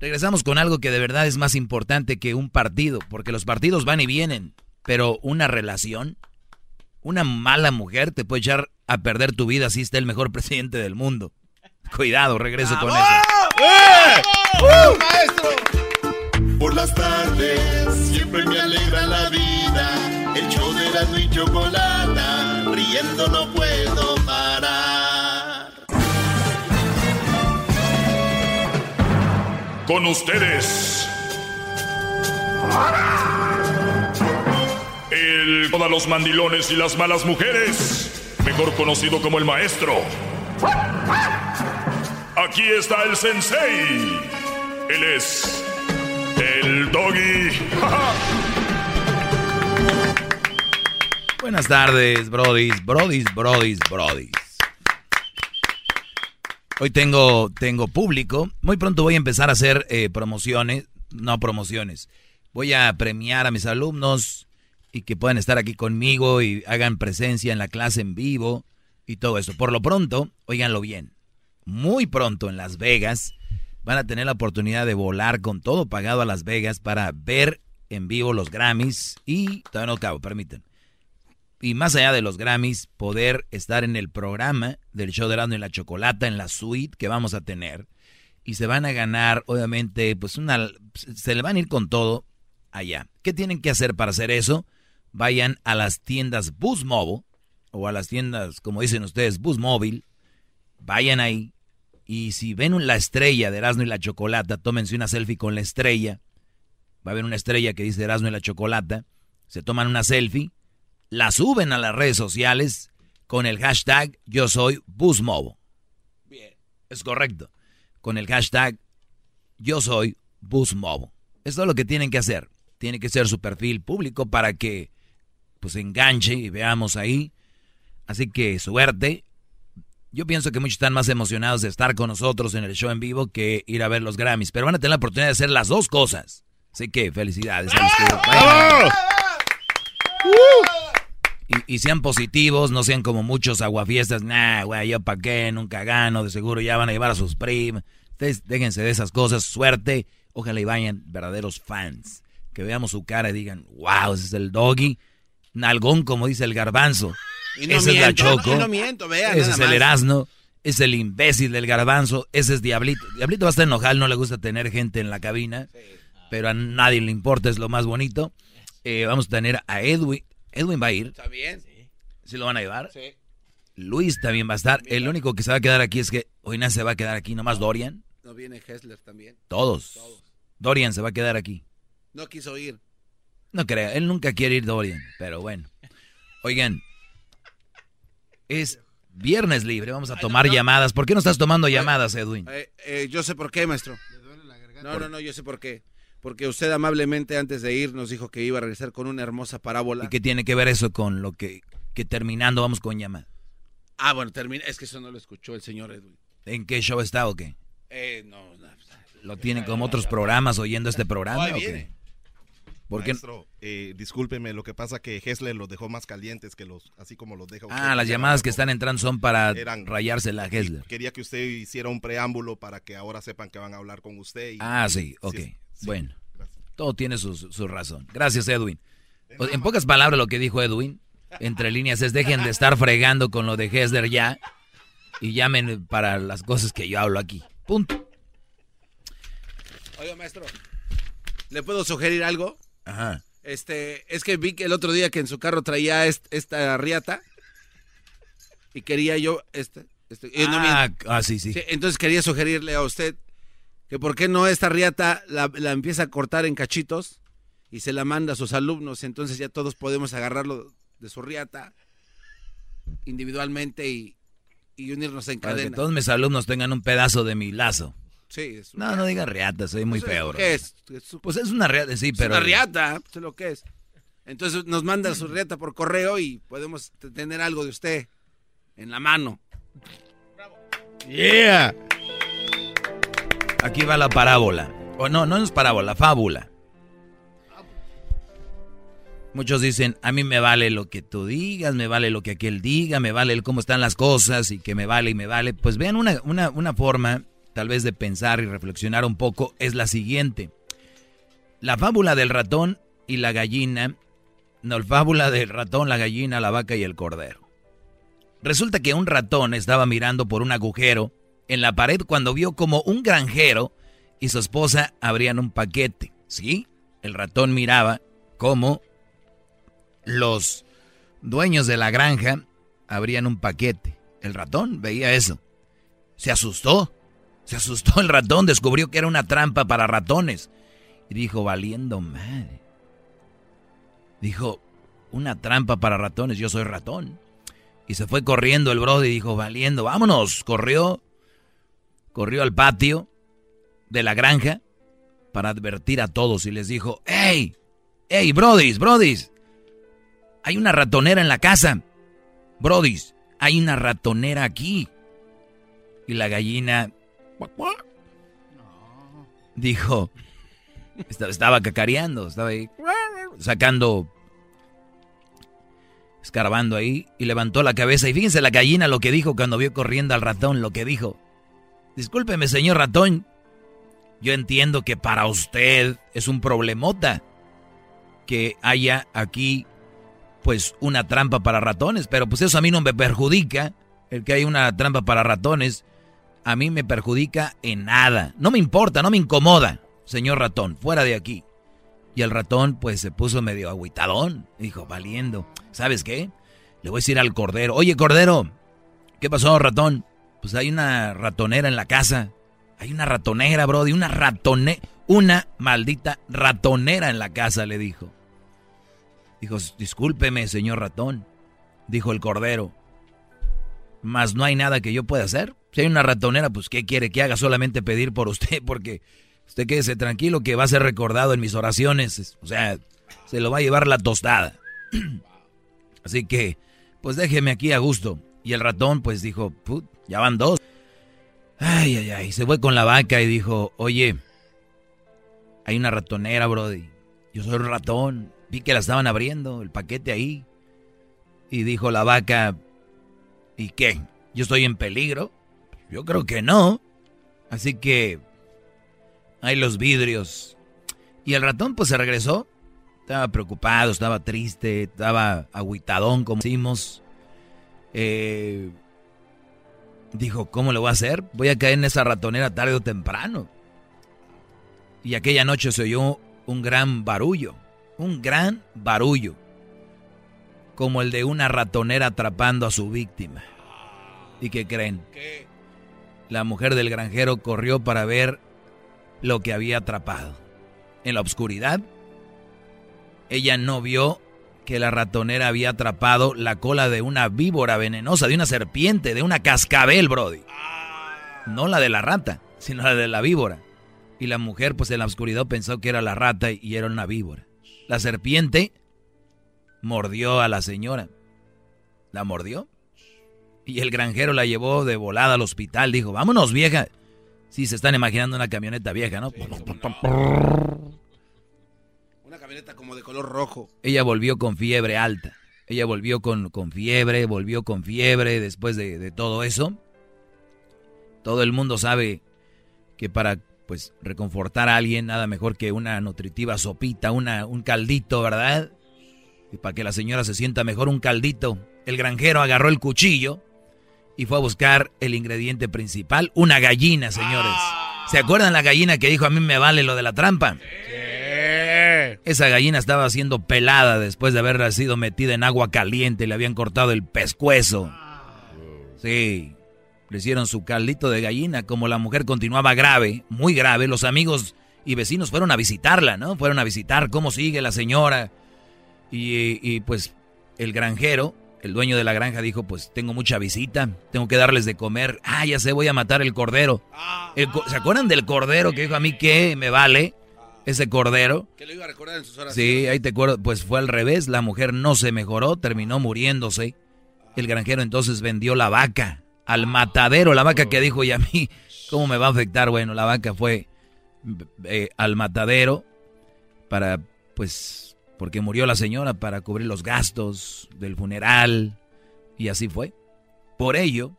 Regresamos con algo que de verdad es más importante que un partido, porque los partidos van y vienen, pero una relación, una mala mujer te puede echar a perder tu vida si está el mejor presidente del mundo. Cuidado, regreso con eso. Por las tardes siempre me alegra la vida. El show de la y chocolata, riendo no puedo Con ustedes. El todos los mandilones y las malas mujeres, mejor conocido como el maestro. Aquí está el sensei. Él es el doggy. Buenas tardes, brodis, brodis, brodis, brodis. Hoy tengo, tengo público. Muy pronto voy a empezar a hacer eh, promociones, no promociones. Voy a premiar a mis alumnos y que puedan estar aquí conmigo y hagan presencia en la clase en vivo y todo eso. Por lo pronto, óiganlo bien. Muy pronto en Las Vegas van a tener la oportunidad de volar con todo pagado a Las Vegas para ver en vivo los Grammys y todavía no acabo, permítanme y más allá de los Grammys, poder estar en el programa del show de Erasmo y la Chocolata, en la suite que vamos a tener. Y se van a ganar, obviamente, pues una... Se le van a ir con todo allá. ¿Qué tienen que hacer para hacer eso? Vayan a las tiendas Bus Mobile, o a las tiendas, como dicen ustedes, Bus Móvil. Vayan ahí. Y si ven la estrella de Erasmo y la Chocolata, tómense una selfie con la estrella. Va a haber una estrella que dice Erasmo y la Chocolata. Se toman una selfie la suben a las redes sociales con el hashtag yo soy. Bien. Es correcto. Con el hashtag yo soy Busmovo. Esto es lo que tienen que hacer. Tiene que ser su perfil público para que pues enganche y veamos ahí. Así que suerte. Yo pienso que muchos están más emocionados de estar con nosotros en el show en vivo que ir a ver los Grammys. Pero van a tener la oportunidad de hacer las dos cosas. Así que felicidades a los que. Y, y sean positivos, no sean como muchos aguafiestas. Nah, güey, yo pa' qué, nunca gano, de seguro ya van a llevar a sus primas. Ustedes déjense de esas cosas, suerte. Ojalá y vayan verdaderos fans. Que veamos su cara y digan, wow, ese es el doggy. Nalgón, como dice el garbanzo. No ese es la miento, Choco. no miento, vean, Ese es el. Erasno. Es el imbécil del garbanzo. Ese es Diablito. Diablito va a estar enojado, no le gusta tener gente en la cabina. Pero a nadie le importa, es lo más bonito. Eh, vamos a tener a Edwin. Edwin va a ir. ¿Está bien? ¿Sí lo van a llevar? Sí. Luis también va a estar. El único que se va a quedar aquí es que hoy nadie se va a quedar aquí, nomás Dorian. No viene Hessler también. Todos. Dorian se va a quedar aquí. No quiso ir. No creo, él nunca quiere ir Dorian, pero bueno. Oigan, es viernes libre, vamos a tomar llamadas. ¿Por qué no estás tomando llamadas, Edwin? Eh, eh, yo sé por qué, maestro. No, no, no, yo sé por qué. Porque usted amablemente antes de ir nos dijo que iba a regresar con una hermosa parábola. ¿Y qué tiene que ver eso con lo que, que terminando vamos con llamadas? Ah, bueno, termina. Es que eso no lo escuchó el señor Edwin. ¿En qué show está o qué? Eh, no, no. ¿Lo tienen como otros programas oyendo este programa o qué? ¿Por qué? Maestro, eh, discúlpeme, lo que pasa que Hessler los dejó más calientes que los, así como los deja usted. Ah, las llamadas que están entrando son para eran- rayársela a Hessler. Quería que usted hiciera un preámbulo para que ahora sepan que van a hablar con usted. y- Ah, sí, ok. Bueno, todo tiene su, su razón. Gracias, Edwin. O- en pocas palabras, lo que dijo Edwin, entre líneas, es dejen de estar fregando con lo de Hessler ya y llamen para las cosas que yo hablo aquí. Punto. Oiga, maestro, ¿le puedo sugerir algo? Ajá. Este, es que vi que el otro día que en su carro traía est- esta riata y quería yo este, este no, Ah, ah, sí, sí. Entonces quería sugerirle a usted que por qué no esta riata la, la empieza a cortar en cachitos y se la manda a sus alumnos, entonces ya todos podemos agarrarlo de su riata individualmente y, y unirnos en Para que cadena. todos mis alumnos tengan un pedazo de mi lazo. Sí, es No, no diga riata, soy muy Pues es feo. lo bro. que es. Pues es una riata, sí, pero... Es una riata, pues es lo que es. Entonces nos manda su riata por correo y podemos tener algo de usted en la mano. Yeah. Aquí va la parábola. O no, no es parábola, fábula. Muchos dicen, a mí me vale lo que tú digas, me vale lo que aquel diga, me vale el cómo están las cosas y que me vale y me vale. Pues vean una, una, una forma tal vez de pensar y reflexionar un poco es la siguiente. La fábula del ratón y la gallina, no, la fábula del ratón, la gallina, la vaca y el cordero. Resulta que un ratón estaba mirando por un agujero en la pared cuando vio como un granjero y su esposa abrían un paquete. ¿Sí? El ratón miraba cómo los dueños de la granja abrían un paquete. El ratón veía eso. Se asustó. Se asustó el ratón, descubrió que era una trampa para ratones. Y dijo, valiendo madre. Dijo, una trampa para ratones, yo soy ratón. Y se fue corriendo el brody y dijo, valiendo, vámonos. Corrió, corrió al patio de la granja para advertir a todos y les dijo, ¡Ey! ¡Ey, brodis, brodis! Hay una ratonera en la casa. Brodis, hay una ratonera aquí. Y la gallina dijo, esta- estaba cacareando, estaba ahí sacando, escarbando ahí y levantó la cabeza. Y fíjense la gallina lo que dijo cuando vio corriendo al ratón, lo que dijo. Discúlpeme, señor ratón. Yo entiendo que para usted es un problemota que haya aquí pues una trampa para ratones, pero pues eso a mí no me perjudica, el que haya una trampa para ratones, a mí me perjudica en nada, no me importa, no me incomoda, señor ratón, fuera de aquí. Y el ratón pues se puso medio agüitadón, dijo, valiendo, ¿sabes qué? Le voy a decir al cordero, oye cordero, ¿qué pasó ratón? Pues hay una ratonera en la casa, hay una ratonera, brody, una ratonera, una maldita ratonera en la casa, le dijo. Dijo, discúlpeme, señor ratón, dijo el cordero. Mas no hay nada que yo pueda hacer. Si hay una ratonera, pues ¿qué quiere que haga? Solamente pedir por usted, porque usted quédese tranquilo que va a ser recordado en mis oraciones. O sea, se lo va a llevar la tostada. Así que, pues déjeme aquí a gusto. Y el ratón, pues dijo, put, ya van dos. Ay, ay, ay. Se fue con la vaca y dijo, oye, hay una ratonera, Brody. Yo soy un ratón. Vi que la estaban abriendo, el paquete ahí. Y dijo la vaca, ¿y qué? ¿Yo estoy en peligro? Yo creo que no. Así que hay los vidrios. Y el ratón pues se regresó. Estaba preocupado, estaba triste, estaba agüitadón, como decimos. Eh, dijo, ¿cómo lo voy a hacer? Voy a caer en esa ratonera tarde o temprano. Y aquella noche se oyó un gran barullo, un gran barullo, como el de una ratonera atrapando a su víctima. ¿Y qué creen? La mujer del granjero corrió para ver lo que había atrapado. En la oscuridad, ella no vio que la ratonera había atrapado la cola de una víbora venenosa, de una serpiente, de una cascabel, Brody. No la de la rata, sino la de la víbora. Y la mujer, pues en la oscuridad pensó que era la rata y era una víbora. La serpiente mordió a la señora. ¿La mordió? Y el granjero la llevó de volada al hospital. Dijo, vámonos, vieja. Sí, se están imaginando una camioneta vieja, ¿no? Como de color rojo. Ella volvió con fiebre alta. Ella volvió con, con fiebre, volvió con fiebre después de, de todo eso. Todo el mundo sabe que para pues reconfortar a alguien nada mejor que una nutritiva sopita, una, un caldito, ¿verdad? Y para que la señora se sienta mejor, un caldito. El granjero agarró el cuchillo y fue a buscar el ingrediente principal, una gallina, señores. ¿Se acuerdan la gallina que dijo a mí me vale lo de la trampa? Esa gallina estaba siendo pelada después de haber sido metida en agua caliente y le habían cortado el pescuezo. Sí, le hicieron su caldito de gallina. Como la mujer continuaba grave, muy grave, los amigos y vecinos fueron a visitarla, ¿no? Fueron a visitar cómo sigue la señora. Y, y pues el granjero, el dueño de la granja dijo, pues tengo mucha visita, tengo que darles de comer. Ah, ya sé, voy a matar el cordero. ¿Se acuerdan del cordero que dijo a mí que me vale? Ese cordero. Que lo iba a recordar en sus horas. Sí, ahí te acuerdo. Pues fue al revés. La mujer no se mejoró, terminó muriéndose. El granjero entonces vendió la vaca al matadero. La vaca que dijo, y a mí, ¿cómo me va a afectar? Bueno, la vaca fue eh, al matadero para, pues, porque murió la señora, para cubrir los gastos del funeral. Y así fue. Por ello,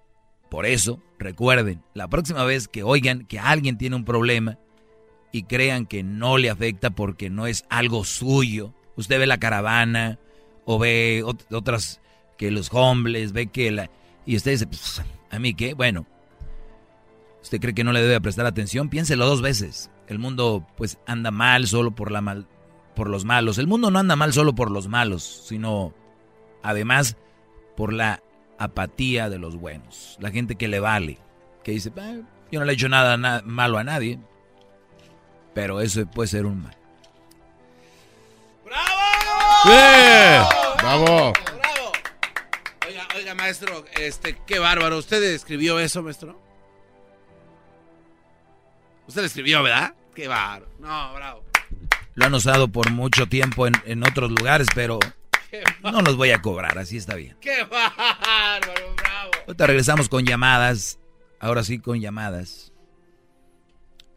por eso, recuerden, la próxima vez que oigan que alguien tiene un problema, y crean que no le afecta porque no es algo suyo. Usted ve la caravana o ve ot- otras que los hombres, ve que la... Y usted dice, "Pues, ¿a mí qué? Bueno, usted cree que no le debe prestar atención, piénselo dos veces. El mundo pues anda mal solo por la mal por los malos. El mundo no anda mal solo por los malos, sino además por la apatía de los buenos. La gente que le vale, que dice, "Ah, yo no le he hecho nada na- malo a nadie. Pero eso puede ser un mal. ¡Bravo! Oiga, oiga, maestro, este, qué bárbaro. ¿Usted escribió eso, maestro? Usted lo escribió, ¿verdad? Qué bárbaro. No, bravo. Lo han usado por mucho tiempo en, en otros lugares, pero no los voy a cobrar, así está bien. ¡Qué bárbaro, bravo! Ahorita regresamos con llamadas. Ahora sí con llamadas.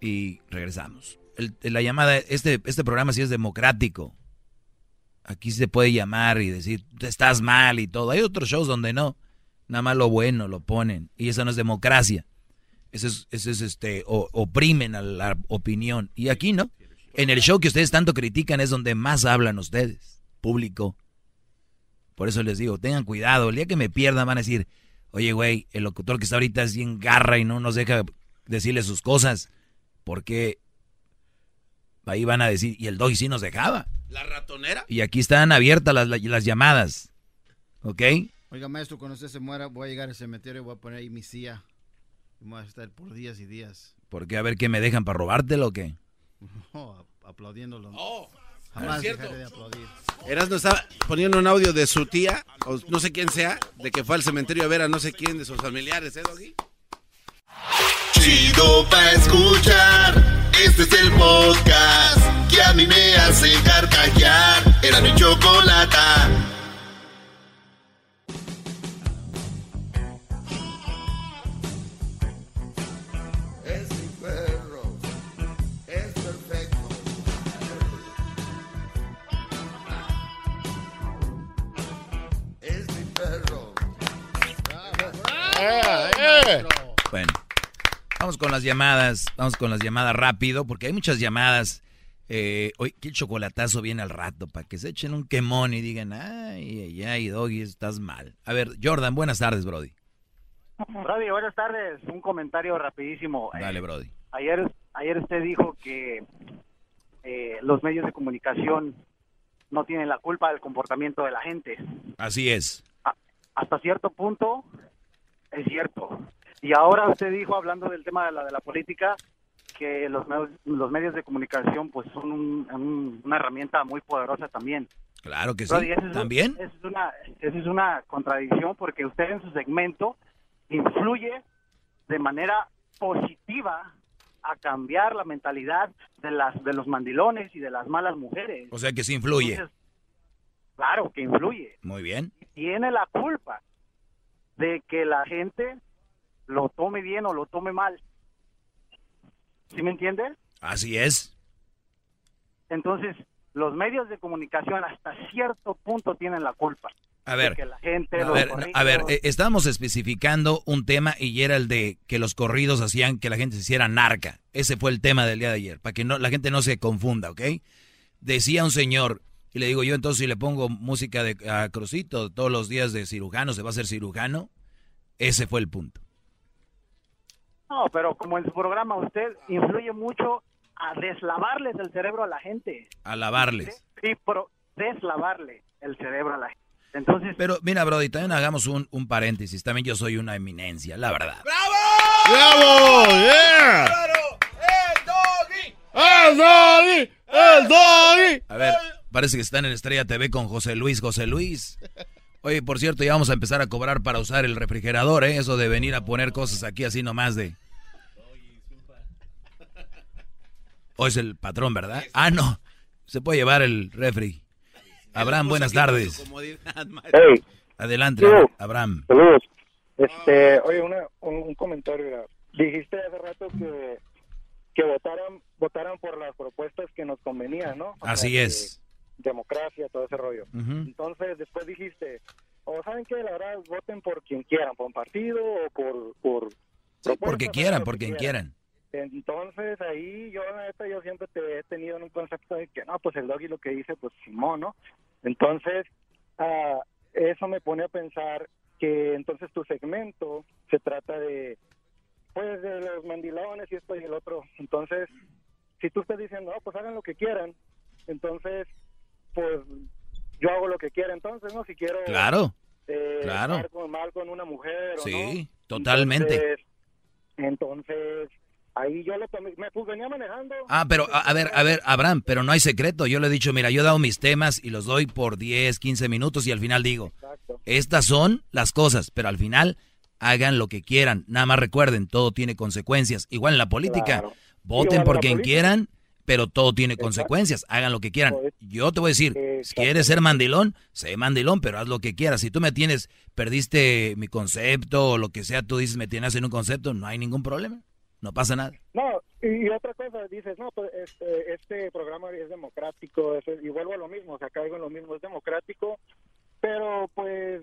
Y regresamos. La llamada, este, este programa sí es democrático. Aquí se puede llamar y decir, "Tú estás mal y todo. Hay otros shows donde no. Nada más lo bueno lo ponen. Y eso no es democracia. Eso es, eso es este, oprimen a la opinión. Y aquí no. En el show que ustedes tanto critican es donde más hablan ustedes, público. Por eso les digo, tengan cuidado. El día que me pierdan van a decir, oye, güey, el locutor que está ahorita es bien garra y no nos deja decirle sus cosas. Porque ahí van a decir, y el doggy sí nos dejaba. ¿La ratonera? Y aquí están abiertas las, las llamadas. ¿Ok? Oiga, maestro, cuando usted se muera, voy a llegar al cementerio y voy a poner ahí mi silla. Y voy a estar por días y días. Porque a ver qué me dejan para robártelo o qué. Ap- aplaudiéndolo. Oh, Jamás dejaré de aplaudir. Erasmo está poniendo un audio de su tía, o no sé quién sea, de que fue al cementerio a ver a no sé quién de sus familiares, ¿eh, Doggy? Chido pa' escuchar. Este es el podcast que a mí me hace carcajear. Era mi chocolata. Es mi perro. Es perfecto. Es mi perro. Bueno, vamos con las llamadas. Vamos con las llamadas rápido, porque hay muchas llamadas. Eh, hoy, que el chocolatazo viene al rato, para que se echen un quemón y digan, ay, ay, ay, Doggy, estás mal. A ver, Jordan, buenas tardes, Brody. Brody, buenas tardes. Un comentario rapidísimo. Dale, Eh, Brody. ayer, ayer usted dijo que eh, los medios de comunicación no tienen la culpa del comportamiento de la gente. Así es. Hasta cierto punto es cierto. Y ahora usted dijo, hablando del tema de la, de la política, que los, medios- los medios de comunicación pues son un- un- una herramienta muy poderosa también. Claro que sí. Esa es- ¿También? esa es una, esa es una contradicción porque usted en su segmento influye de manera positiva a cambiar la mentalidad de las de los mandilones y de las malas mujeres. O sea que sí influye. Entonces, claro que influye. Muy bien. Tiene la culpa de que la gente lo tome bien o lo tome mal. ¿Sí me entiende? Así es. Entonces, los medios de comunicación hasta cierto punto tienen la culpa. A ver, la gente, a ver, corridos- a ver, eh, estábamos especificando un tema y era el de que los corridos hacían que la gente se hiciera narca. Ese fue el tema del día de ayer, para que no, la gente no se confunda, ¿ok? Decía un señor, y le digo yo, entonces si le pongo música de a Crucito todos los días de cirujano, ¿se va a hacer cirujano? Ese fue el punto. No, pero como en su programa usted influye mucho a deslavarles el cerebro a la gente. A lavarles. Sí, pero deslavarle el cerebro a la gente. Entonces, Pero mira, Brody, también hagamos un, un paréntesis. También yo soy una eminencia, la verdad. ¡Bravo! ¡Yeah! ¡El doggy! ¡El doggy! A ver, parece que están en Estrella TV con José Luis. José Luis. Oye, por cierto, ya vamos a empezar a cobrar para usar el refrigerador, ¿eh? Eso de venir a poner cosas aquí así nomás de... O es el patrón, ¿verdad? Ah, no. Se puede llevar el refri. Abraham, buenas tardes. Hey. Adelante. Abraham. Saludos. Este, oye, una, un, un comentario. Dijiste hace rato que, que votaran, votaran por las propuestas que nos convenían, ¿no? O Así sea, que es. Democracia, todo ese rollo. Entonces, después dijiste, o saben que la verdad, voten por quien quieran, por un partido o por... por Porque propuestas, quieran, por quien quieran. Entonces ahí yo la neta yo siempre te he tenido en un concepto de que no, pues el doggy lo que dice pues Simón, ¿no? Entonces ah, eso me pone a pensar que entonces tu segmento se trata de pues de los mandilones y esto y el otro. Entonces, si tú estás diciendo, no, pues hagan lo que quieran, entonces pues yo hago lo que quiera entonces, ¿no? Si quiero Claro, eh, claro. estar con- mal con una mujer o Sí, no. totalmente. Entonces, entonces, ahí yo lo tomé, me pues, venía manejando. Ah, pero a, a ver, a ver, Abraham, pero no hay secreto. Yo le he dicho, mira, yo he dado mis temas y los doy por 10, 15 minutos y al final digo, estas son las cosas, pero al final hagan lo que quieran. Nada más recuerden, todo tiene consecuencias. Igual en la política, Claro. voten por quien política. quieran, pero todo tiene consecuencias. Hagan lo que quieran. Yo te voy a decir, si quieres ser mandilón, sé mandilón, pero haz lo que quieras. Si tú me tienes, perdiste mi concepto o lo que sea, tú dices, me tienes en un concepto, no hay ningún problema. No pasa nada. No, y, y otra cosa, dices, no, pues este, este programa es democrático, es- y vuelvo a lo mismo, o sea, caigo en lo mismo, es democrático, pero pues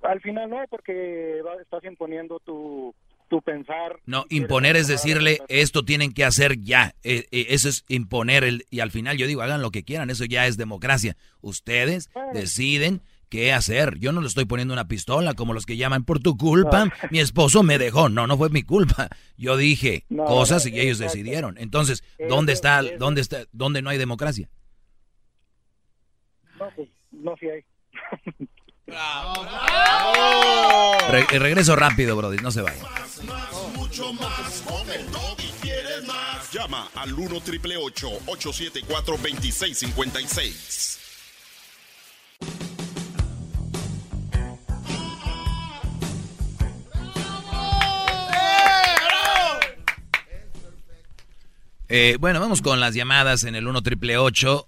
al final no, porque va- estás imponiendo tu, pensar. No, imponer es decirle, esto tienen que hacer ya. Eh, eh, eso es imponer. El, y al final yo digo, hagan lo que quieran. Eso ya es democracia. Ustedes deciden qué hacer. Yo no le estoy poniendo una pistola como los que llaman por tu culpa. Mi esposo me dejó. No, no fue mi culpa. Yo dije No, cosas y ellos exacto. decidieron. Entonces, ¿dónde está, dónde está, dónde no hay democracia? No, pues no, hay. Re- eh, regreso rápido, Brody. No se vaya. Mucho más. Con el doggy quieres más. Llama al 1 triple 874 2656. Eh, bueno, vamos con las llamadas en el 1 triple 8.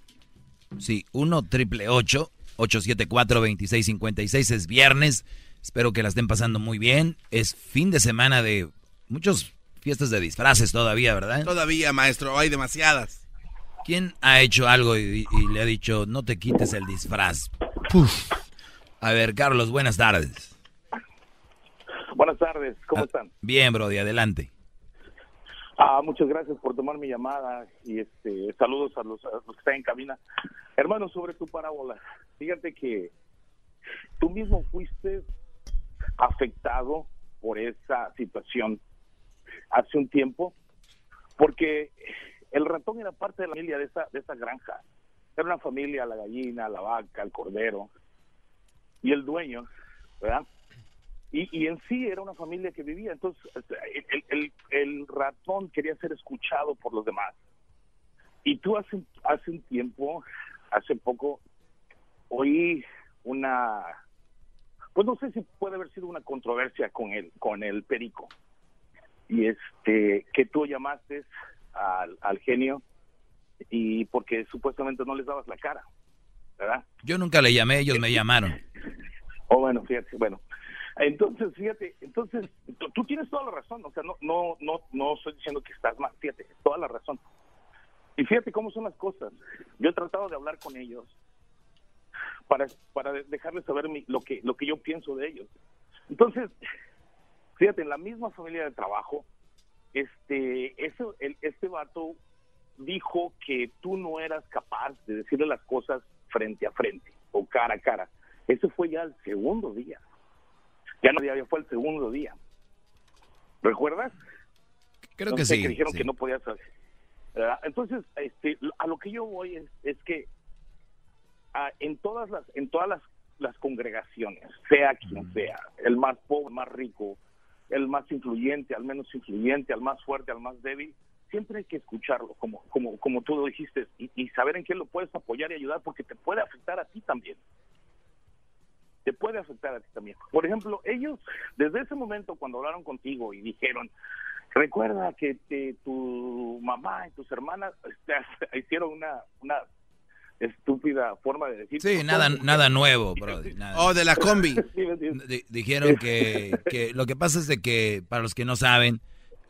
Sí, 1 triple 874 2656 Es viernes. Espero que la estén pasando muy bien. Es fin de semana de muchas fiestas de disfraces todavía, ¿verdad? Todavía, maestro, hay demasiadas. ¿Quién ha hecho algo y, y le ha dicho no te quites el disfraz? Puf. A ver, Carlos, buenas tardes. Buenas tardes, ¿cómo Ah, están? Bien, Brody, adelante. Ah, muchas gracias por tomar mi llamada y este saludos a los, a los que están en cabina. Hermano, sobre tu parábola, fíjate que tú mismo fuiste afectado por esa situación hace un tiempo, porque el ratón era parte de la familia de esa, de esa granja. Era una familia, la gallina, la vaca, el cordero y el dueño, ¿verdad? Y, y en sí era una familia que vivía. Entonces, el, el- el ratón quería ser escuchado por los demás. Y tú hace, hace un tiempo, hace poco, oí una, pues no sé si puede haber sido una controversia con el, con el perico. Y este, que tú llamaste al, al genio y porque supuestamente no les dabas la cara, ¿verdad? Yo nunca le llamé, ellos me llamaron. Oh, bueno, fíjate, bueno. Entonces, fíjate, entonces, tú, tú tienes toda la razón, o sea, no, no, no, no estoy diciendo que estás mal, fíjate, toda la razón. Y fíjate cómo son las cosas. Yo he tratado de hablar con ellos para, para dejarles saber mi- lo que lo que yo pienso de ellos. Entonces, fíjate, en la misma familia de trabajo, este, eso, el, este vato dijo que tú no eras capaz de decirle las cosas frente a frente o cara a cara. Eso fue ya el segundo día. Ya no ya fue el segundo día. ¿Recuerdas? Creo No que sí, Que dijeron sí. que no podías saber. Entonces, este, a lo que yo voy es, es que ah, en todas las en todas las, las congregaciones, sea quien sea, el más pobre, el más rico, el más influyente, al menos influyente, al más fuerte, al más débil, siempre hay que escucharlo, como como como tú lo dijiste, y, y saber en qué lo puedes apoyar y ayudar, porque te puede afectar a ti también. Te puede afectar a ti también. Por ejemplo, ellos, desde ese momento, cuando hablaron contigo y dijeron, recuerda que te- tu mamá y tus hermanas este, hicieron una, una estúpida forma de decir. Sí, nada, nada nuevo, Brody. nada. Oh, de la combi. Di- dijeron que, que lo que pasa es de que, para los que no saben,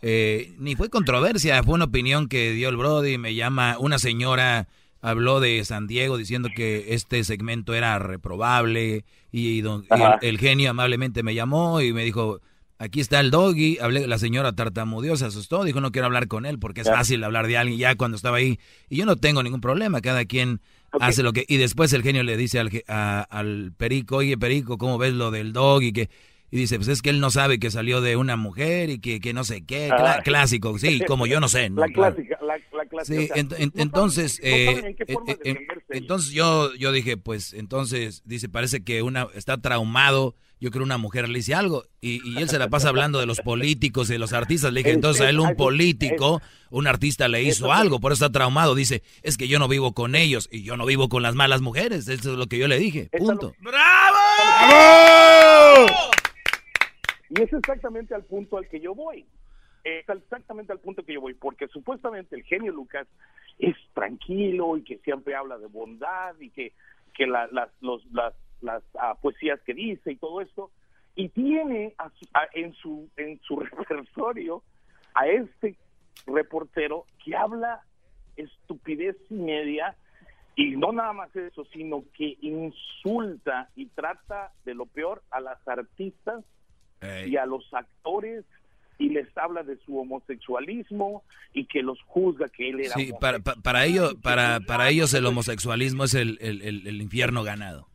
eh, ni fue controversia, fue una opinión que dio el Brody. Me llama una señora, habló de San Diego diciendo que este segmento era reprobable. Y, don- y el, el genio amablemente me llamó y me dijo: Aquí está el doggy. Hablé, la señora tartamudeó, se asustó, dijo: No quiero hablar con él porque es fácil hablar de alguien ya cuando estaba ahí. Y yo no tengo ningún problema, cada quien hace lo que. Y después el genio le dice al, a- al Perico: Oye, Perico, ¿cómo ves lo del doggy? Que, y dice: Pues es que él no sabe que salió de una mujer y que, que no sé qué. Ah. clásico, sí, como yo no sé. ¿no? La clásica, la, la clásica. Sí, o sea, ent- ent- no entonces, no en qué forma eh, entonces yo, yo dije, pues, entonces, dice, parece que una está traumado. Yo creo una mujer le dice algo y, y él se la pasa hablando de los políticos y de los artistas. Le dije, Es- entonces a él un político, un artista le hizo algo, por eso está traumado. Dice, es que yo no vivo con ellos y yo no vivo con las malas mujeres. Eso es lo que yo le dije. Punto. Y es exactamente al punto al que yo voy. Es exactamente al punto que yo voy, porque supuestamente el genio Lucas es tranquilo y que siempre habla de bondad y que, que la- las, los, las, las ah, poesías que dice y todo esto, y tiene a su- a- en, su, en su repertorio a este reportero que habla estupidez y media y no nada más eso, sino que insulta y trata de lo peor a las artistas y a los actores y les habla de su homosexualismo y que los juzga que él era Sí, para, pa- para, ellos, para, para ellos el homosexualismo es el, el- el- el infierno ganado.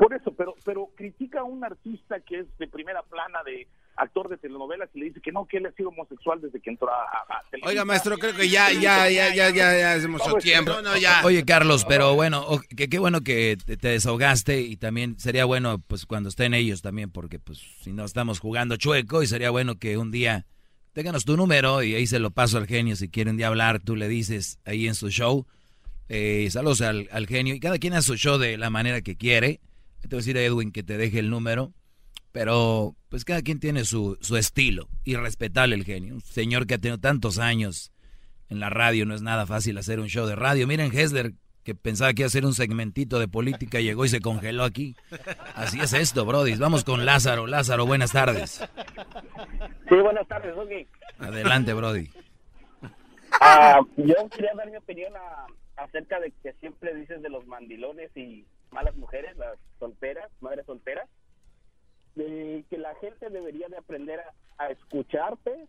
Por eso, pero pero critica a un artista que es de primera plana de actor de telenovelas y le dice que no, que él ha sido homosexual desde que entró a, a-. Oiga, maestro, creo que ya, ya, ya, ya, ya, ya hacemos mucho tiempo. No, no, ya. Oye, Carlos, pero bueno, o- que qué bueno que te, te desahogaste y también sería bueno, pues, cuando estén ellos también, porque, pues, si no estamos jugando chueco y sería bueno que un día ténganos tu número y ahí se lo paso al genio. Si quiere un día hablar, tú le dices ahí en su show. Eh, saludos al, al genio y cada quien hace su show de la manera que quiere. Te voy a decir a Edwin que te deje el número, pero pues cada quien tiene su, su estilo y respetable el genio. Un señor que ha tenido tantos años en la radio, no es nada fácil hacer un show de radio. Miren Hessler, que pensaba que iba a hacer un segmentito de política, llegó y se congeló aquí. Así es esto, Brody. Vamos con Lázaro. Lázaro, buenas tardes. Sí, buenas tardes. Adelante, Brody. Ah, yo quería dar mi opinión a- acerca de que siempre dices de los mandilones y malas mujeres, las solteras, madres solteras, de que la gente debería de aprender a, escucharte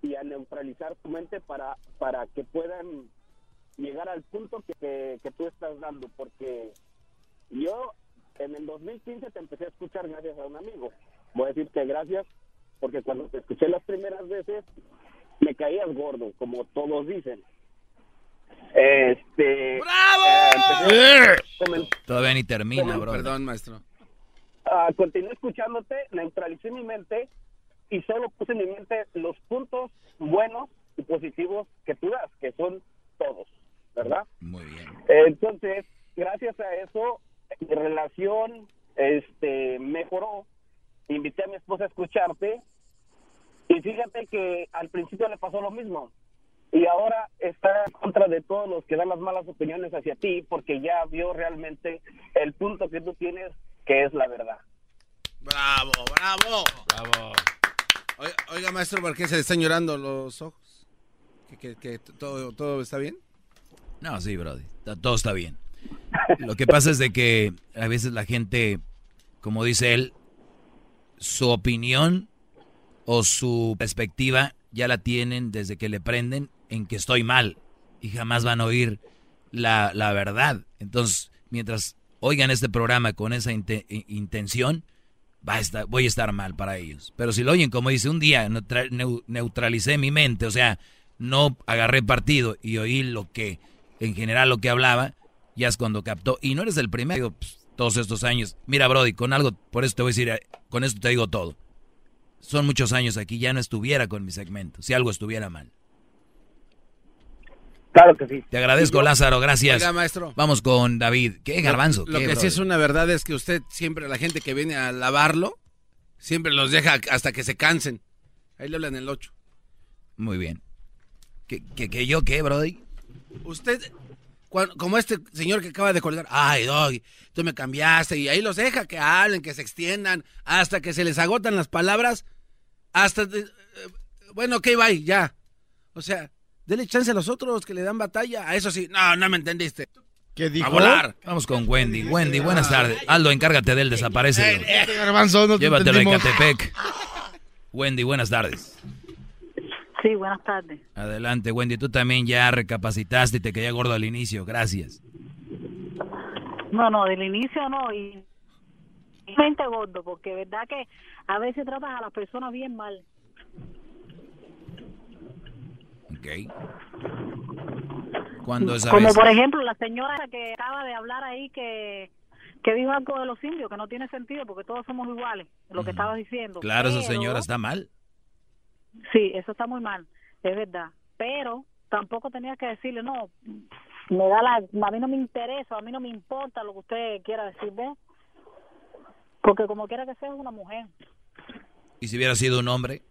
y a neutralizar tu mente para, para que puedan llegar al punto que, que, que tú estás dando, porque yo en el 2015 te empecé a escuchar gracias a un amigo. Voy a decirte gracias porque cuando te escuché las primeras veces me caías gordo, como todos dicen. Este. ¡Bravo! Todavía ni termina, bro. Perdón, maestro. Ah, continué escuchándote, neutralicé mi mente y solo puse en mi mente los puntos buenos y positivos que tú das, que son todos, ¿verdad? Muy bien. Entonces, gracias a eso, mi relación este, mejoró. Invité a mi esposa a escucharte y fíjate que al principio le pasó lo mismo. Y ahora está en contra de todos los que dan las malas opiniones hacia ti porque ya vio realmente el punto que tú tienes, que es la verdad. Bravo, bravo. Bravo. Oiga, oiga, maestro, ¿por qué se le están llorando los ojos? ¿Que, que- que todo, todo está bien? No, sí, Brody. Todo está bien. Lo que pasa es de que a veces la gente, como dice él, su opinión o su perspectiva ya la tienen desde que le prenden en que estoy mal y jamás van a oír la, la verdad. Entonces, mientras oigan este programa con esa intención, va a estar, voy a estar mal para ellos. Pero si lo oyen, como dice, un día neutralicé mi mente, o sea, no agarré partido y oí lo que, en general, lo que hablaba, ya es cuando captó. Y no eres el primero pues, todos estos años. Mira, Brody, con algo, por eso te voy a decir, eh, con esto te digo todo. Son muchos años aquí, ya no estuviera con mi segmento, si algo estuviera mal. Claro que sí. Te agradezco, Lázaro, gracias. Oiga, maestro. Vamos con David. ¿Qué garbanzo? Lo, que sí es una verdad es que usted siempre, la gente que viene a lavarlo, siempre los deja hasta que se cansen. Ahí le hablan el 8. Muy bien. ¿Qué, qué, yo qué, Brody? Usted, como este señor que acaba de colgar, ay, Doggy, tú me cambiaste, y ahí los deja que hablen, que se extiendan, hasta que se les agotan las palabras, hasta, eh, bueno, ok, bye, ya. O sea, Dele chance a los otros que le dan batalla. A eso sí, no, no me entendiste. ¿Qué dijo? A volar. Vamos con Wendy. Wendy, buenas tardes. Aldo, encárgate de él, desaparece. Llévatelo a Catepec. Wendy, buenas tardes. Sí, buenas tardes. Adelante, Wendy. Tú también ya recapacitaste y te quedé gordo al inicio. Gracias. No, no, del inicio no. Y mente gordo, porque verdad que a veces tratas a las personas bien mal. Cuando Como por ejemplo la señora que acaba de hablar ahí que, que dijo algo de los indios, que no tiene sentido porque todos somos iguales, lo que estaba diciendo. Claro, esa señora está mal. Sí, eso está muy mal, es verdad. Pero tampoco tenía que decirle, no, me da la, a mí no me interesa, a mí no me importa lo que usted quiera decir, ¿ves? Porque como quiera que sea, es una mujer. ¿Y si hubiera sido un hombre?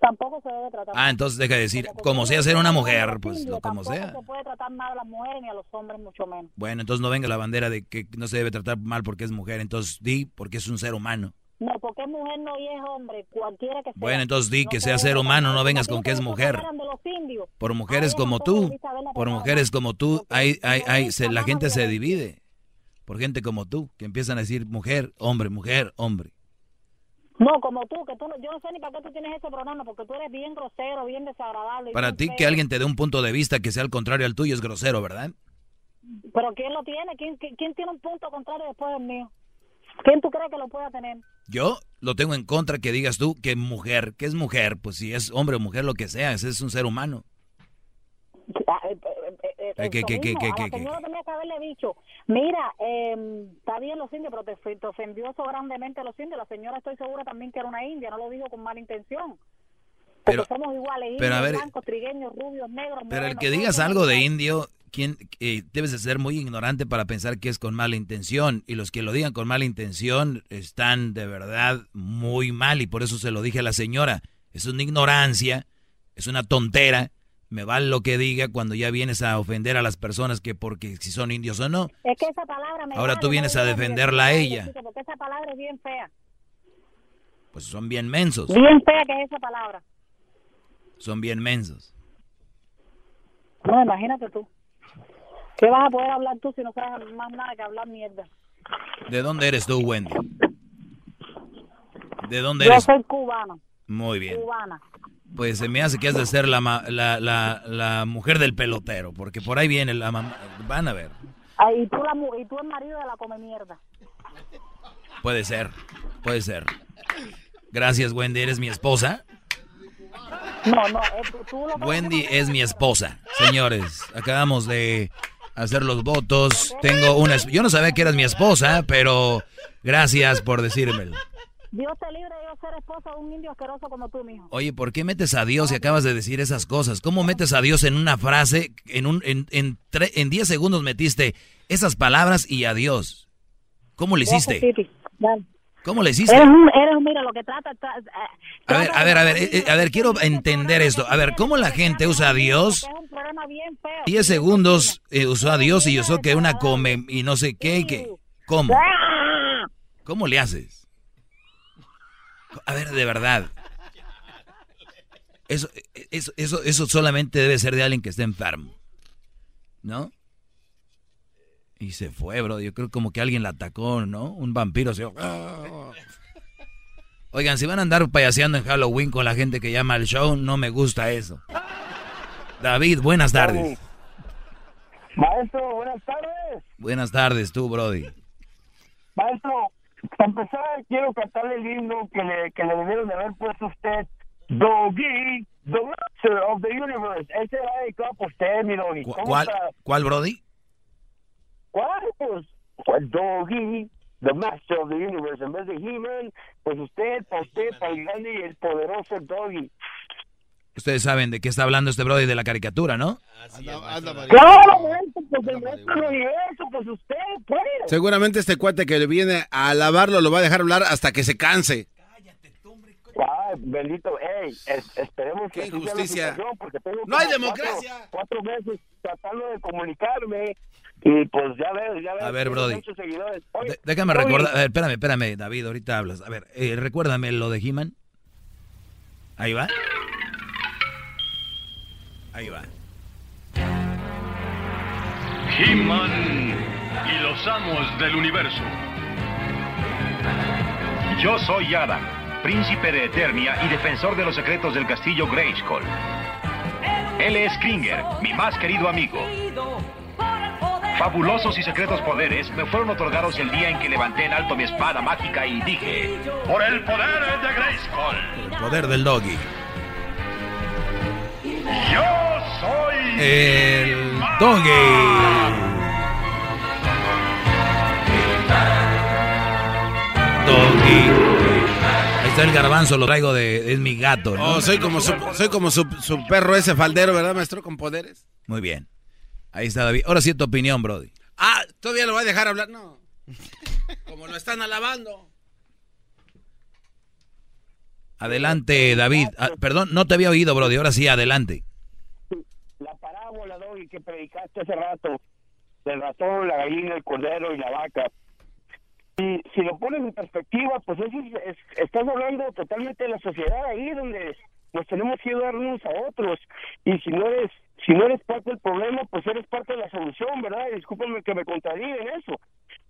Tampoco se debe tratar. Ah, entonces deja de decir, como sea ser una mujer, pues lo como sea. No se puede tratar mal a las mujeres ni a los hombres, mucho menos. Bueno, entonces no venga la bandera de que no se debe tratar mal porque es mujer. Entonces di porque es un ser humano. No, porque es mujer no y es hombre, cualquiera que sea. Bueno, entonces di que sea ser humano, no vengas con que es mujer. Por mujeres como tú, por mujeres como tú, hay, hay, hay, la gente se divide. Por gente como tú, que empiezan a decir mujer, hombre, mujer, hombre. No, como tú, que tú, yo no sé ni para qué tú tienes ese programa, porque tú eres bien grosero, bien desagradable. Para ti, que alguien te dé un punto de vista que sea al contrario al tuyo es grosero, ¿verdad? Pero ¿quién lo tiene? ¿Quién, quién tiene un punto contrario después del mío? ¿Quién tú crees que lo pueda tener? Yo lo tengo en contra que digas tú que mujer, que es mujer, pues si es hombre o mujer, lo que sea, ese es un ser humano. ¿Qué, qué, qué, qué, qué, tenía que haberle dicho, mira, eh, está bien los indios, pero te, ofendió eso grandemente a los indios. La señora estoy segura también que era una india, no lo dijo con mala intención. Porque somos iguales, pero indios, blancos, trigueños, rubios, negros. Pero el que digas algo de indio, ¿quién, eh, debes de ser muy ignorante para pensar que es con mala intención. Y los que lo digan con mala intención están de verdad muy mal. Y por eso se lo dije a la señora. Es una ignorancia, es una tontera me vale lo que diga cuando ya vienes a ofender a las personas que porque si son indios o no. Es que esa palabra me Ahora tú vienes a defenderla a ella. Porque esa palabra es bien fea. Pues son bien mensos. Bien fea que es esa palabra. Son bien mensos. No, imagínate tú. ¿Qué vas a poder hablar tú si no sabes más nada que hablar mierda? ¿De dónde eres tú, Wendy? ¿De dónde eres? Yo soy cubana. Muy bien. Cubana pues se me hace que has de ser la, la, la, mujer del pelotero, porque por ahí viene la mamá. Van a ver. y, tú la, y tú el marido de la come mierda. Puede ser, puede ser. Gracias, Wendy. ¿Eres mi esposa? No, no, tú, Wendy es mi esposa. Señores, acabamos de hacer los votos. Tengo una... Yo no sabía que eras mi esposa, pero gracias por decírmelo. Dios te libre de yo ser esposa de un indio asqueroso como tú, mijo. Oye, ¿por qué metes a Dios y acabas de decir esas cosas? ¿Cómo metes a Dios en una frase? En un en, en, en 10 segundos metiste esas palabras y a Dios. ¿Cómo le hiciste? ¿Cómo le hiciste? Eres un, eres un, mira, lo que trata... Eh, a ver, a ver, a ver, eh, a ver, quiero entender esto. A ver, ¿cómo la gente usa a Dios? 10 segundos eh, usó a Dios y usó que una come y no sé qué, que... ¿Cómo? ¿Cómo le haces? A ver, de verdad. Eso, eso, eso, eso solamente debe ser de alguien que esté enfermo. ¿No? Y se fue, bro. Yo creo como que alguien la atacó, ¿no? Un vampiro se... Oigan, si van a andar payaseando en Halloween con la gente que llama al show, no me gusta eso. David, buenas tardes. Maestro, buenas tardes. Buenas tardes, tú, Brody. Maestro, para empezar, quiero cantarle el himno que le, que le debieron de haber puesto usted. Doggy, the master of the universe. Ese era dedicado por usted, mi Doggy. ¿Cu- ¿Cómo ¿Cuál, está? ¿Cuál, Brody? ¿Cuál? Pues, pues Doggy, the master of the universe. En vez de He-Man, pues usted, para usted, para el grande y el poderoso Doggy. Ustedes saben de qué está hablando este Brody de la caricatura, ¿no? Claro, maestro, pues el maestro del universo, pues usted, pues. Seguramente este cuate que viene a alabarlo lo va a dejar hablar hasta que se canse. Ay, bendito, ey, es- esperemos que injusticia. situación, porque tengo No hay democracia. Cuatro, cuatro meses tratando de comunicarme y pues ya ves, ya ves. A ver, Brody. muchos seguidores. Oye, De- déjame recordar. A ver, espérame, espérame, David, ahorita hablas. A ver, eh, recuérdame lo de He-Man. Ahí va. Ahí va. He-Man y los amos del universo. Yo soy Adam, príncipe de Eternia y defensor de los secretos del castillo Grayskull. Él es Kringer, mi más querido amigo. Fabulosos y secretos poderes me fueron otorgados el día en que levanté en alto mi espada mágica y dije, por el poder de Grayskull, El poder del doggy. Yo soy El doggy. Doggy. Ahí está el garbanzo, lo traigo de. Es mi gato, ¿no? Oh, soy como, su, soy como su, su perro ese faldero, ¿verdad, maestro? Con poderes. Muy bien. Ahí está David. Ahora sí tu opinión, Brody. Ah, ¿todavía lo va a dejar hablar? No. Como lo están alabando. Adelante, David. Ah, perdón, no te había oído, Brody. Ahora sí, adelante. La parábola, Doggy, que predicaste hace rato, del ratón, la gallina, el cordero y la vaca. Y si lo pones en perspectiva, pues es, es- estás hablando totalmente de la sociedad ahí donde nos tenemos que ayudar unos a otros. Y si no eres si no eres parte del problema, pues eres parte de la solución, ¿verdad? Discúlpame que me contradiga en eso.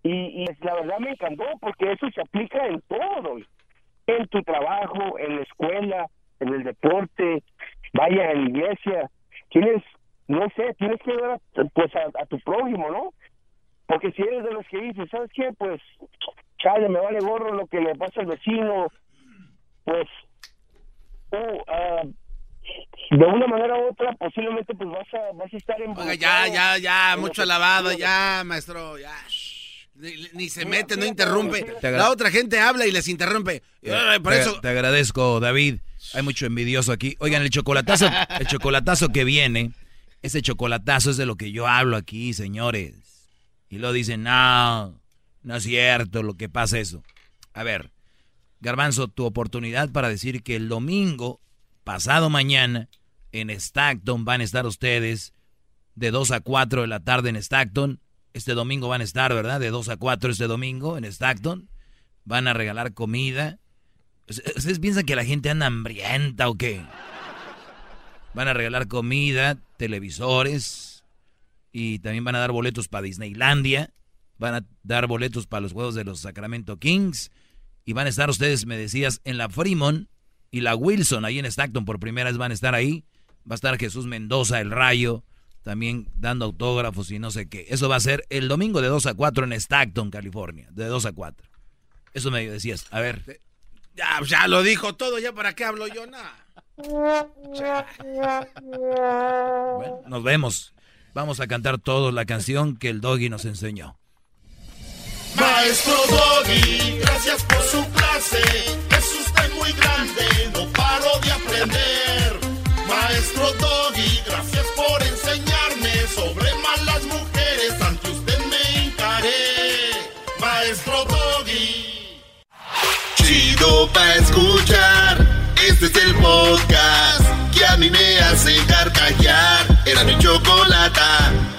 Y, y la verdad me encantó porque eso se aplica en todo, en tu trabajo, en la escuela, en el deporte, vaya en la iglesia. Tienes, no sé, tienes que ayudar a, pues a, a tu prójimo, ¿no? Porque si eres de los que dices, ¿sabes qué? Pues, chale, me vale gorro lo que le pasa al vecino, pues, ah, de una manera u otra, posiblemente pues vas a, vas a estar en... Oiga, ya, ya, ya, mucho alabado, ya, maestro, ya. Ni, ni se mete, no interrumpe. La otra gente habla y les interrumpe. Por te, eso, te agradezco, David. Hay mucho envidioso aquí. Oigan, el chocolatazo, el chocolatazo que viene, ese chocolatazo es de lo que yo hablo aquí, señores. Y lo dicen, no, no es cierto lo que pasa eso. A ver, Garbanzo, tu oportunidad para decir que el domingo, pasado mañana, en Stockton van a estar ustedes de 2 a 4 de la tarde en Stockton. Este domingo van a estar, ¿verdad? De 2 a 4 este domingo en Stockton. Van a regalar comida. ¿Ustedes piensan que la gente anda hambrienta o qué? Van a regalar comida, televisores y también van a dar boletos para Disneylandia. Van a dar boletos para los juegos de los Sacramento Kings. Y van a estar ustedes, me decías, en la Fremont y la Wilson, ahí en Stockton, por primera vez van a estar ahí. Va a estar Jesús Mendoza, el Rayo, también dando autógrafos y no sé qué. Eso va a ser el domingo de 2 a 4 en Stockton, California. De 2 a 4. Eso me decías. A ver. ya, ya lo dijo todo, ya para qué hablo yo, nada. Nos vemos. Vamos a cantar todos la canción que el doggy nos enseñó. Maestro Doggy, gracias por su clase. Es usted muy grande, no paro de aprender. Maestro Doggy, gracias sobre malas mujeres. Ante usted me encaré. Maestro Doggy. Chido pa' escuchar. Este es el podcast que a mí me hace carcajear. Era mi chocolate.